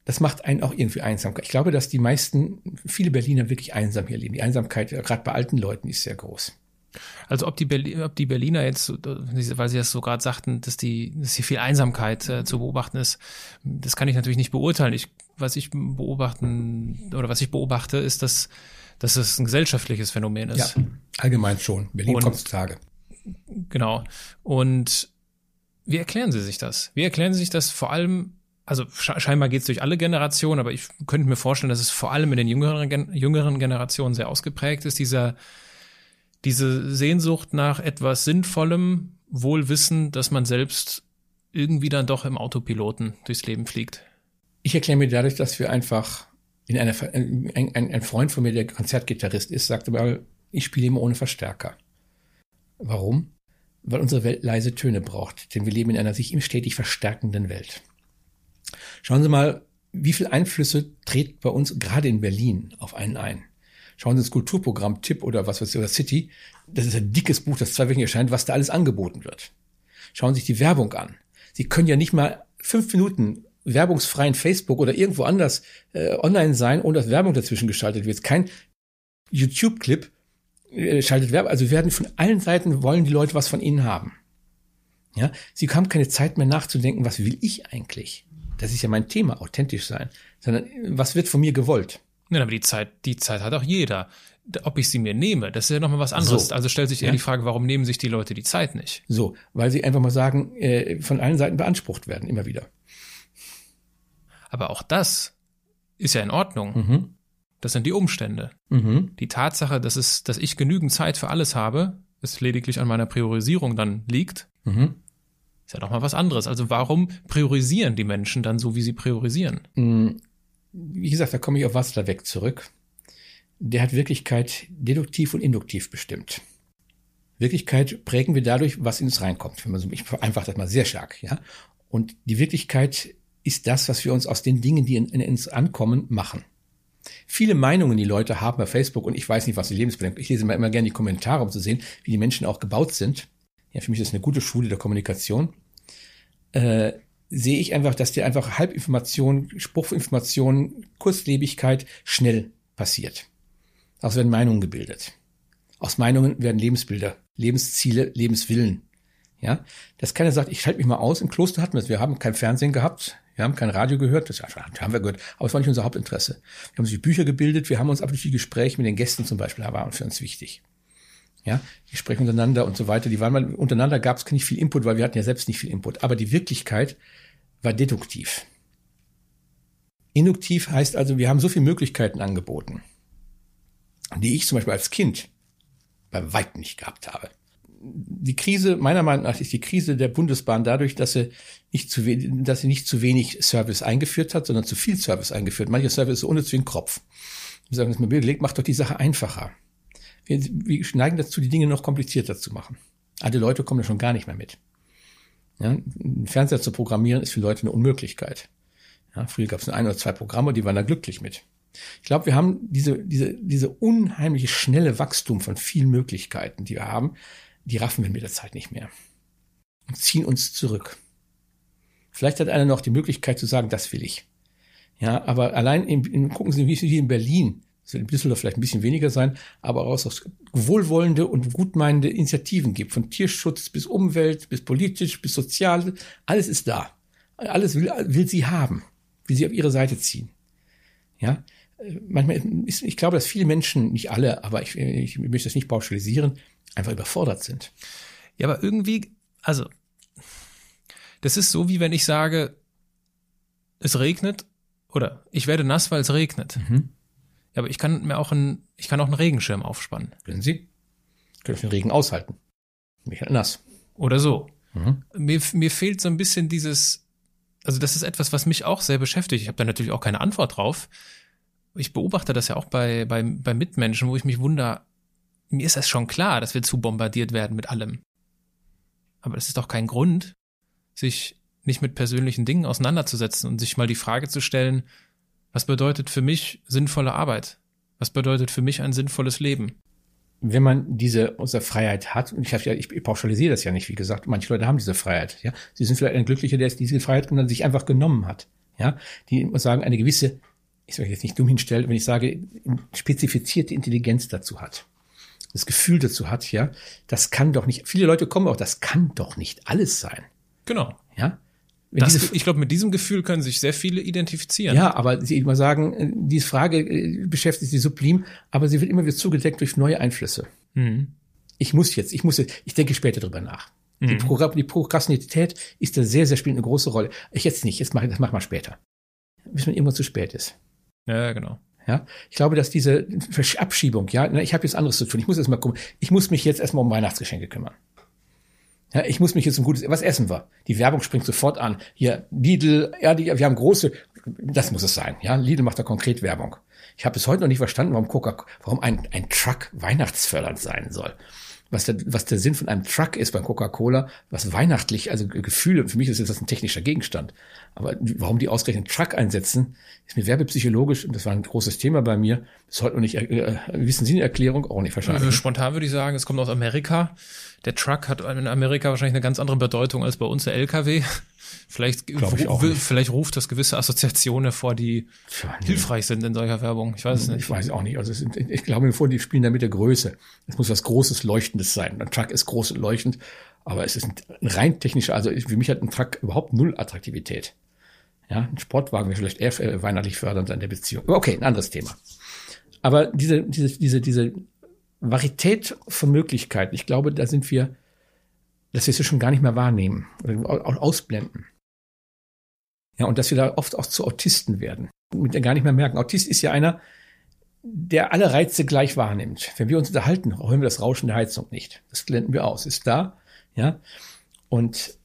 Das macht einen auch irgendwie einsam. Ich glaube, dass die meisten, viele Berliner wirklich einsam hier leben. Die Einsamkeit, gerade bei alten Leuten, ist sehr groß. Also ob die, Berli ob die Berliner jetzt, weil Sie das so gerade sagten, dass die, dass hier viel Einsamkeit äh, zu beobachten ist, das kann ich natürlich nicht beurteilen. Ich, was ich beobachten oder was ich beobachte, ist, dass dass es ein gesellschaftliches Phänomen ist. Ja, allgemein schon. Berlin und, kommt zu Tage. Genau. Und wie erklären Sie sich das? Wie erklären Sie sich das vor allem, also scheinbar geht es durch alle Generationen, aber ich könnte mir vorstellen, dass es vor allem in den jüngeren, jüngeren Generationen sehr ausgeprägt ist, dieser, diese Sehnsucht nach etwas Sinnvollem, wohl dass man selbst irgendwie dann doch im Autopiloten durchs Leben fliegt. Ich erkläre mir dadurch, dass wir einfach in einer, ein, ein, Freund von mir, der Konzertgitarrist ist, sagte mal, ich spiele immer ohne Verstärker. Warum? Weil unsere Welt leise Töne braucht, denn wir leben in einer sich immer stetig verstärkenden Welt. Schauen Sie mal, wie viele Einflüsse tritt bei uns gerade in Berlin auf einen ein. Schauen Sie ins Kulturprogramm Tipp oder was weiß ich, oder City. Das ist ein dickes Buch, das zwei Wochen erscheint, was da alles angeboten wird. Schauen Sie sich die Werbung an. Sie können ja nicht mal fünf Minuten werbungsfreien Facebook oder irgendwo anders äh, online sein, ohne dass Werbung dazwischen geschaltet wird. Kein YouTube-Clip äh, schaltet Werbung. Also werden von allen Seiten wollen die Leute was von ihnen haben. Ja, sie haben keine Zeit mehr nachzudenken, was will ich eigentlich? Das ist ja mein Thema, authentisch sein. Sondern was wird von mir gewollt? Ja, aber die Zeit, die Zeit hat auch jeder. Ob ich sie mir nehme, das ist ja nochmal was anderes. So. Also stellt sich eher ja. die Frage, warum nehmen sich die Leute die Zeit nicht? So, weil sie einfach mal sagen, äh, von allen Seiten beansprucht werden, immer wieder. Aber auch das ist ja in Ordnung. Mhm. Das sind die Umstände. Mhm. Die Tatsache, dass es, dass ich genügend Zeit für alles habe, es lediglich an meiner Priorisierung dann liegt, mhm. ist ja doch mal was anderes. Also warum priorisieren die Menschen dann so, wie sie priorisieren? Wie gesagt, da komme ich auf weg zurück. Der hat Wirklichkeit deduktiv und induktiv bestimmt. Wirklichkeit prägen wir dadurch, was in uns reinkommt. Wenn man so, ich vereinfache das mal sehr stark, ja. Und die Wirklichkeit ist das, was wir uns aus den Dingen, die in, in uns ankommen, machen. Viele Meinungen, die Leute haben bei Facebook und ich weiß nicht, was sie lebensbedingt. Ich lese immer, immer gerne die Kommentare, um zu sehen, wie die Menschen auch gebaut sind. Ja, für mich ist das eine gute Schule der Kommunikation. Äh, sehe ich einfach, dass dir einfach Halbinformation, Spruchinformation, Kurzlebigkeit schnell passiert. Daraus werden Meinungen gebildet. Aus Meinungen werden Lebensbilder, Lebensziele, Lebenswillen. Ja, dass keiner sagt, ich schalte mich mal aus. Im Kloster hatten wir es. Wir haben kein Fernsehen gehabt. Wir haben kein Radio gehört, das haben wir gehört, aber es war nicht unser Hauptinteresse. Wir haben sich Bücher gebildet, wir haben uns aber durch die Gespräche mit den Gästen zum Beispiel, da waren für uns wichtig. Ja, die sprechen untereinander und so weiter. Die waren mal, untereinander gab es nicht viel Input, weil wir hatten ja selbst nicht viel Input. Aber die Wirklichkeit war deduktiv. Induktiv heißt also, wir haben so viele Möglichkeiten angeboten, die ich zum Beispiel als Kind bei weitem nicht gehabt habe die Krise, meiner Meinung nach, ist die Krise der Bundesbahn dadurch, dass sie nicht zu, dass sie nicht zu wenig Service eingeführt hat, sondern zu viel Service eingeführt. Mancher Service ist ohne zu den Kopf. Wir sagen, das mal belegt, macht doch die Sache einfacher. Wir, wir neigen dazu, die Dinge noch komplizierter zu machen. Alte Leute kommen da schon gar nicht mehr mit. Ja, einen Fernseher zu programmieren ist für Leute eine Unmöglichkeit. Ja, früher gab es ein oder zwei Programme, die waren da glücklich mit. Ich glaube, wir haben diese, diese, diese unheimliche schnelle Wachstum von vielen Möglichkeiten, die wir haben, die raffen wir mit der Zeit nicht mehr und ziehen uns zurück. Vielleicht hat einer noch die Möglichkeit zu sagen, das will ich. Ja, aber allein in, in, gucken Sie, wie hier in Berlin, wird in Düsseldorf vielleicht ein bisschen weniger sein, aber auch aus wohlwollende und gutmeinende Initiativen gibt, von Tierschutz bis Umwelt, bis politisch, bis sozial, alles ist da. Alles will, will sie haben, will sie auf ihre Seite ziehen. Ja, manchmal ist, ich glaube, dass viele Menschen, nicht alle, aber ich, ich möchte das nicht pauschalisieren, einfach überfordert sind. Ja, aber irgendwie, also, das ist so, wie wenn ich sage, es regnet oder ich werde nass, weil es regnet. Mhm. Ja, aber ich kann mir auch einen, ich kann auch einen Regenschirm aufspannen. Können Sie? Können den Regen aushalten. Mich halt nass. Oder so. Mhm. Mir, mir fehlt so ein bisschen dieses, also das ist etwas, was mich auch sehr beschäftigt. Ich habe da natürlich auch keine Antwort drauf. Ich beobachte das ja auch bei, bei, bei Mitmenschen, wo ich mich wundere, mir ist das schon klar, dass wir zu bombardiert werden mit allem. Aber das ist doch kein Grund, sich nicht mit persönlichen Dingen auseinanderzusetzen und sich mal die Frage zu stellen, was bedeutet für mich sinnvolle Arbeit? Was bedeutet für mich ein sinnvolles Leben? Wenn man diese unsere Freiheit hat, und ich, hab ja, ich pauschalisiere das ja nicht, wie gesagt, manche Leute haben diese Freiheit, ja. Sie sind vielleicht ein Glücklicher, der diese Freiheit sich einfach genommen hat, ja. Die muss sagen, eine gewisse, ich soll jetzt nicht dumm hinstellen, wenn ich sage, spezifizierte Intelligenz dazu hat das Gefühl dazu hat, ja, das kann doch nicht, viele Leute kommen auch, das kann doch nicht alles sein. Genau. Ja. Das, ich glaube, mit diesem Gefühl können sich sehr viele identifizieren. Ja, aber sie immer sagen, äh, diese Frage äh, beschäftigt sie sublim, aber sie wird immer wieder zugedeckt durch neue Einflüsse. Mhm. Ich muss jetzt, ich muss jetzt, ich denke später drüber nach. Mhm. Die, Pro, die Prokrastinität ist da sehr, sehr spielt eine große Rolle. Ich jetzt nicht, jetzt mache ich das mach mal später. Bis man immer zu spät ist. Ja, genau. Ja, ich glaube, dass diese Abschiebung, ja, ich habe jetzt anderes zu tun. Ich muss erst mal gucken. Ich muss mich jetzt erstmal um Weihnachtsgeschenke kümmern. Ja, ich muss mich jetzt um gutes, was essen wir? Die Werbung springt sofort an. Hier, Lidl, ja, die, wir haben große, das muss es sein. Ja, Lidl macht da konkret Werbung. Ich habe bis heute noch nicht verstanden, warum Coca, warum ein, ein Truck weihnachtsfördernd sein soll was der, was der Sinn von einem Truck ist bei Coca-Cola, was weihnachtlich, also Gefühle, für mich ist das ein technischer Gegenstand. Aber warum die ausgerechnet Truck einsetzen, ist mir werbepsychologisch, und das war ein großes Thema bei mir, bis heute noch nicht, äh, wissen Sie eine Erklärung? Auch nicht wahrscheinlich. Also spontan würde ich sagen, es kommt aus Amerika. Der Truck hat in Amerika wahrscheinlich eine ganz andere Bedeutung als bei uns der LKW. Vielleicht, vielleicht ruft das gewisse Assoziationen hervor, die ja, nee. hilfreich sind in solcher Werbung. Ich weiß es nicht. Ich weiß auch nicht. Also sind, ich glaube mir vor, die spielen da mit der Größe. Es muss was Großes, Leuchtendes sein. Ein Truck ist groß und leuchtend, aber es ist ein rein technischer, also für mich hat ein Truck überhaupt null Attraktivität. Ja, ein Sportwagen wäre vielleicht eher äh, weihnachtlich fördernd in der Beziehung. Okay, ein anderes Thema. Aber diese, diese, diese, diese Varietät von Möglichkeiten, ich glaube, da sind wir dass wir es schon gar nicht mehr wahrnehmen oder auch ausblenden. Ja, und dass wir da oft auch zu Autisten werden und gar nicht mehr merken. Autist ist ja einer, der alle Reize gleich wahrnimmt. Wenn wir uns unterhalten, hören wir das Rauschen der Heizung nicht. Das blenden wir aus. Ist da, ja. Und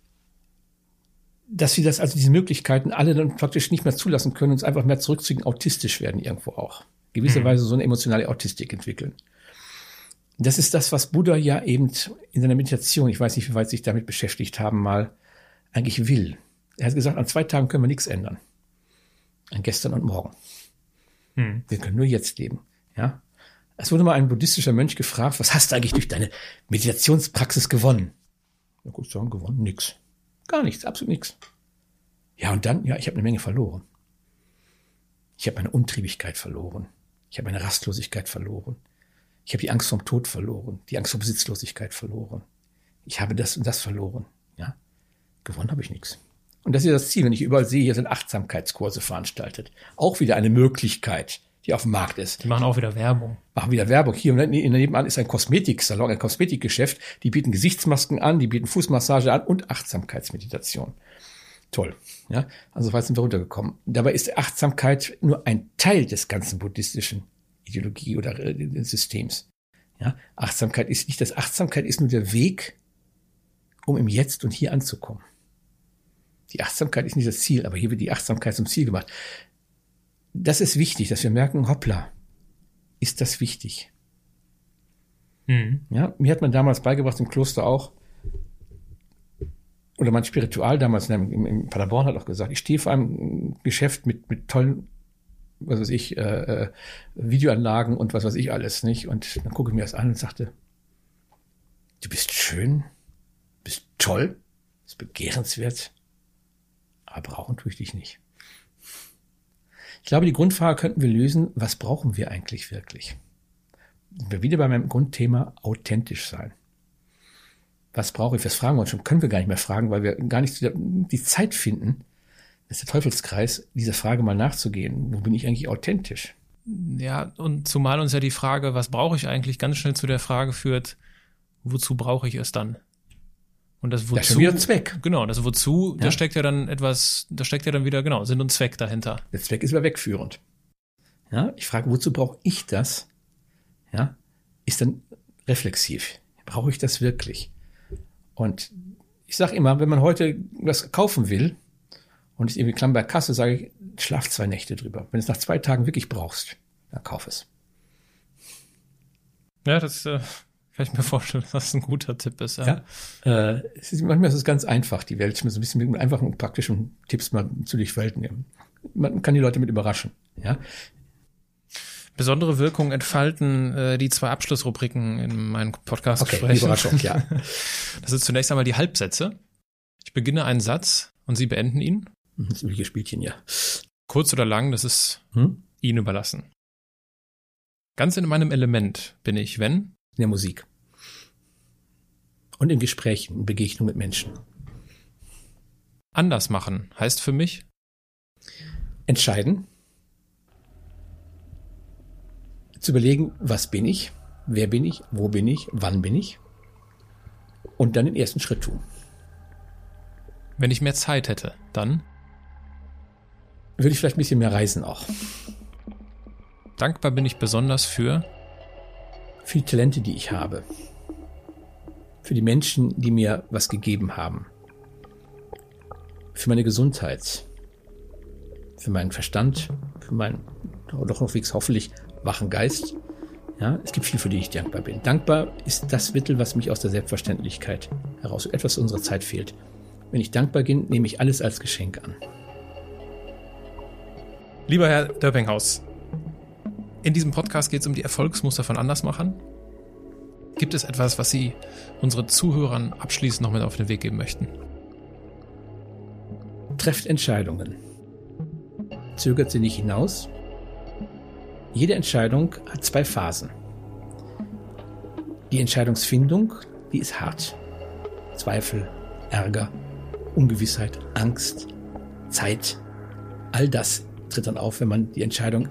dass wir das, also diese Möglichkeiten alle dann praktisch nicht mehr zulassen können, uns einfach mehr zurückziehen, autistisch werden irgendwo auch. Gewisserweise mhm. so eine emotionale Autistik entwickeln. Das ist das, was Buddha ja eben in seiner Meditation, ich weiß nicht, wie weit sich damit beschäftigt haben, mal eigentlich will. Er hat gesagt, an zwei Tagen können wir nichts ändern. An gestern und morgen. Hm. Wir können nur jetzt leben. Ja. Es wurde mal ein buddhistischer Mönch gefragt, was hast du eigentlich durch deine Meditationspraxis gewonnen? Ja, gut sagen, gewonnen nix. Gar nichts, absolut nichts. Ja, und dann, ja, ich habe eine Menge verloren. Ich habe meine Untriebigkeit verloren. Ich habe meine Rastlosigkeit verloren. Ich habe die Angst vom Tod verloren, die Angst vor Besitzlosigkeit verloren. Ich habe das und das verloren. Ja, gewonnen habe ich nichts. Und das ist das Ziel. Wenn ich überall sehe, hier sind Achtsamkeitskurse veranstaltet. Auch wieder eine Möglichkeit, die auf dem Markt ist. Die machen auch wieder Werbung. Machen wieder Werbung. Hier nebenan ist ein Kosmetiksalon, ein Kosmetikgeschäft. Die bieten Gesichtsmasken an, die bieten Fußmassage an und Achtsamkeitsmeditation. Toll. Ja, also weit sind wir runtergekommen. Dabei ist Achtsamkeit nur ein Teil des ganzen buddhistischen Ideologie oder äh, Systems. Ja, Achtsamkeit ist nicht das. Achtsamkeit ist nur der Weg, um im Jetzt und hier anzukommen. Die Achtsamkeit ist nicht das Ziel, aber hier wird die Achtsamkeit zum Ziel gemacht. Das ist wichtig, dass wir merken, hoppla, ist das wichtig? Mhm. Ja, mir hat man damals beigebracht im Kloster auch, oder mein Spiritual damals in, in Paderborn hat auch gesagt, ich stehe vor einem Geschäft mit, mit tollen was weiß ich, äh, äh, Videoanlagen und was weiß ich alles, nicht? Und dann gucke ich mir das an und sagte, du bist schön, bist toll, bist begehrenswert, aber brauchen tue ich dich nicht. Ich glaube, die Grundfrage könnten wir lösen, was brauchen wir eigentlich wirklich? wir wieder bei meinem Grundthema authentisch sein. Was brauche ich? Was fragen wir uns schon? Können wir gar nicht mehr fragen, weil wir gar nicht die Zeit finden, ist der Teufelskreis, dieser Frage mal nachzugehen. Wo bin ich eigentlich authentisch? Ja, und zumal uns ja die Frage, was brauche ich eigentlich, ganz schnell zu der Frage führt, wozu brauche ich es dann? Und das wozu. Das ist wieder Zweck. Genau, das wozu, ja. da steckt ja dann etwas, da steckt ja dann wieder, genau, Sinn und Zweck dahinter. Der Zweck ist aber wegführend. Ja, ich frage, wozu brauche ich das? Ja, ist dann reflexiv. Brauche ich das wirklich? Und ich sage immer, wenn man heute was kaufen will, und ich irgendwie klamm bei Kasse, sage ich, schlaf zwei Nächte drüber. Wenn du es nach zwei Tagen wirklich brauchst, dann kauf es. Ja, das äh, Kann ich mir vorstellen, dass das ein guter Tipp ist. Ja. ja äh, ist, manchmal ist es ganz einfach, die Welt so ein bisschen mit einfachen und praktischen Tipps mal zu durchwelten. Man kann die Leute mit überraschen. Ja. Besondere Wirkung entfalten äh, die zwei Abschlussrubriken in meinem Podcast. Okay, Überraschung, ja. Das ist zunächst einmal die Halbsätze. Ich beginne einen Satz und Sie beenden ihn. Das übliche Spielchen, ja. Kurz oder lang, das ist hm? Ihnen überlassen. Ganz in meinem Element bin ich, wenn? In der Musik. Und in Gesprächen, in Begegnungen mit Menschen. Anders machen heißt für mich? Entscheiden. Zu überlegen, was bin ich? Wer bin ich? Wo bin ich? Wann bin ich? Und dann den ersten Schritt tun. Wenn ich mehr Zeit hätte, dann? Würde ich vielleicht ein bisschen mehr reisen auch. Dankbar bin ich besonders für für die Talente, die ich habe. Für die Menschen, die mir was gegeben haben. Für meine Gesundheit. Für meinen Verstand. Für meinen doch noch wegs hoffentlich wachen Geist. Ja, es gibt viel, für die ich dankbar bin. Dankbar ist das Mittel, was mich aus der Selbstverständlichkeit heraus, etwas unserer Zeit fehlt. Wenn ich dankbar bin, nehme ich alles als Geschenk an. Lieber Herr Dörpinghaus, in diesem Podcast geht es um die Erfolgsmuster von Andersmachern. Gibt es etwas, was Sie unseren Zuhörern abschließend noch mit auf den Weg geben möchten? Trefft Entscheidungen. Zögert sie nicht hinaus. Jede Entscheidung hat zwei Phasen. Die Entscheidungsfindung, die ist hart. Zweifel, Ärger, Ungewissheit, Angst, Zeit. All das tritt dann auf, wenn man die Entscheidung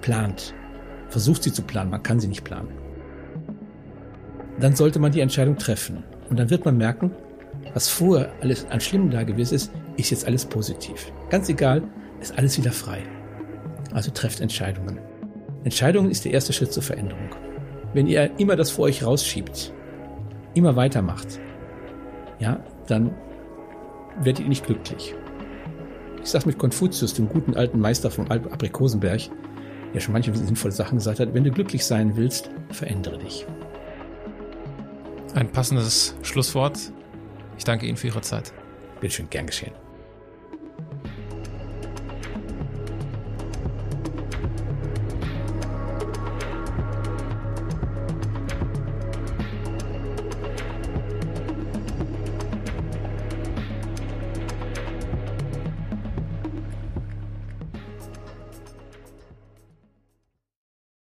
plant, versucht sie zu planen, man kann sie nicht planen. Dann sollte man die Entscheidung treffen. Und dann wird man merken, was vorher alles an Schlimmen da gewesen ist, ist jetzt alles positiv. Ganz egal, ist alles wieder frei. Also trefft Entscheidungen. Entscheidungen ist der erste Schritt zur Veränderung. Wenn ihr immer das vor euch rausschiebt, immer weitermacht, ja, dann werdet ihr nicht glücklich. Ich sage mit Konfuzius, dem guten alten Meister vom Aprikosenberg, der schon manche sinnvolle Sachen gesagt hat, wenn du glücklich sein willst, verändere dich. Ein passendes Schlusswort. Ich danke Ihnen für Ihre Zeit. Bitte schön, gern geschehen.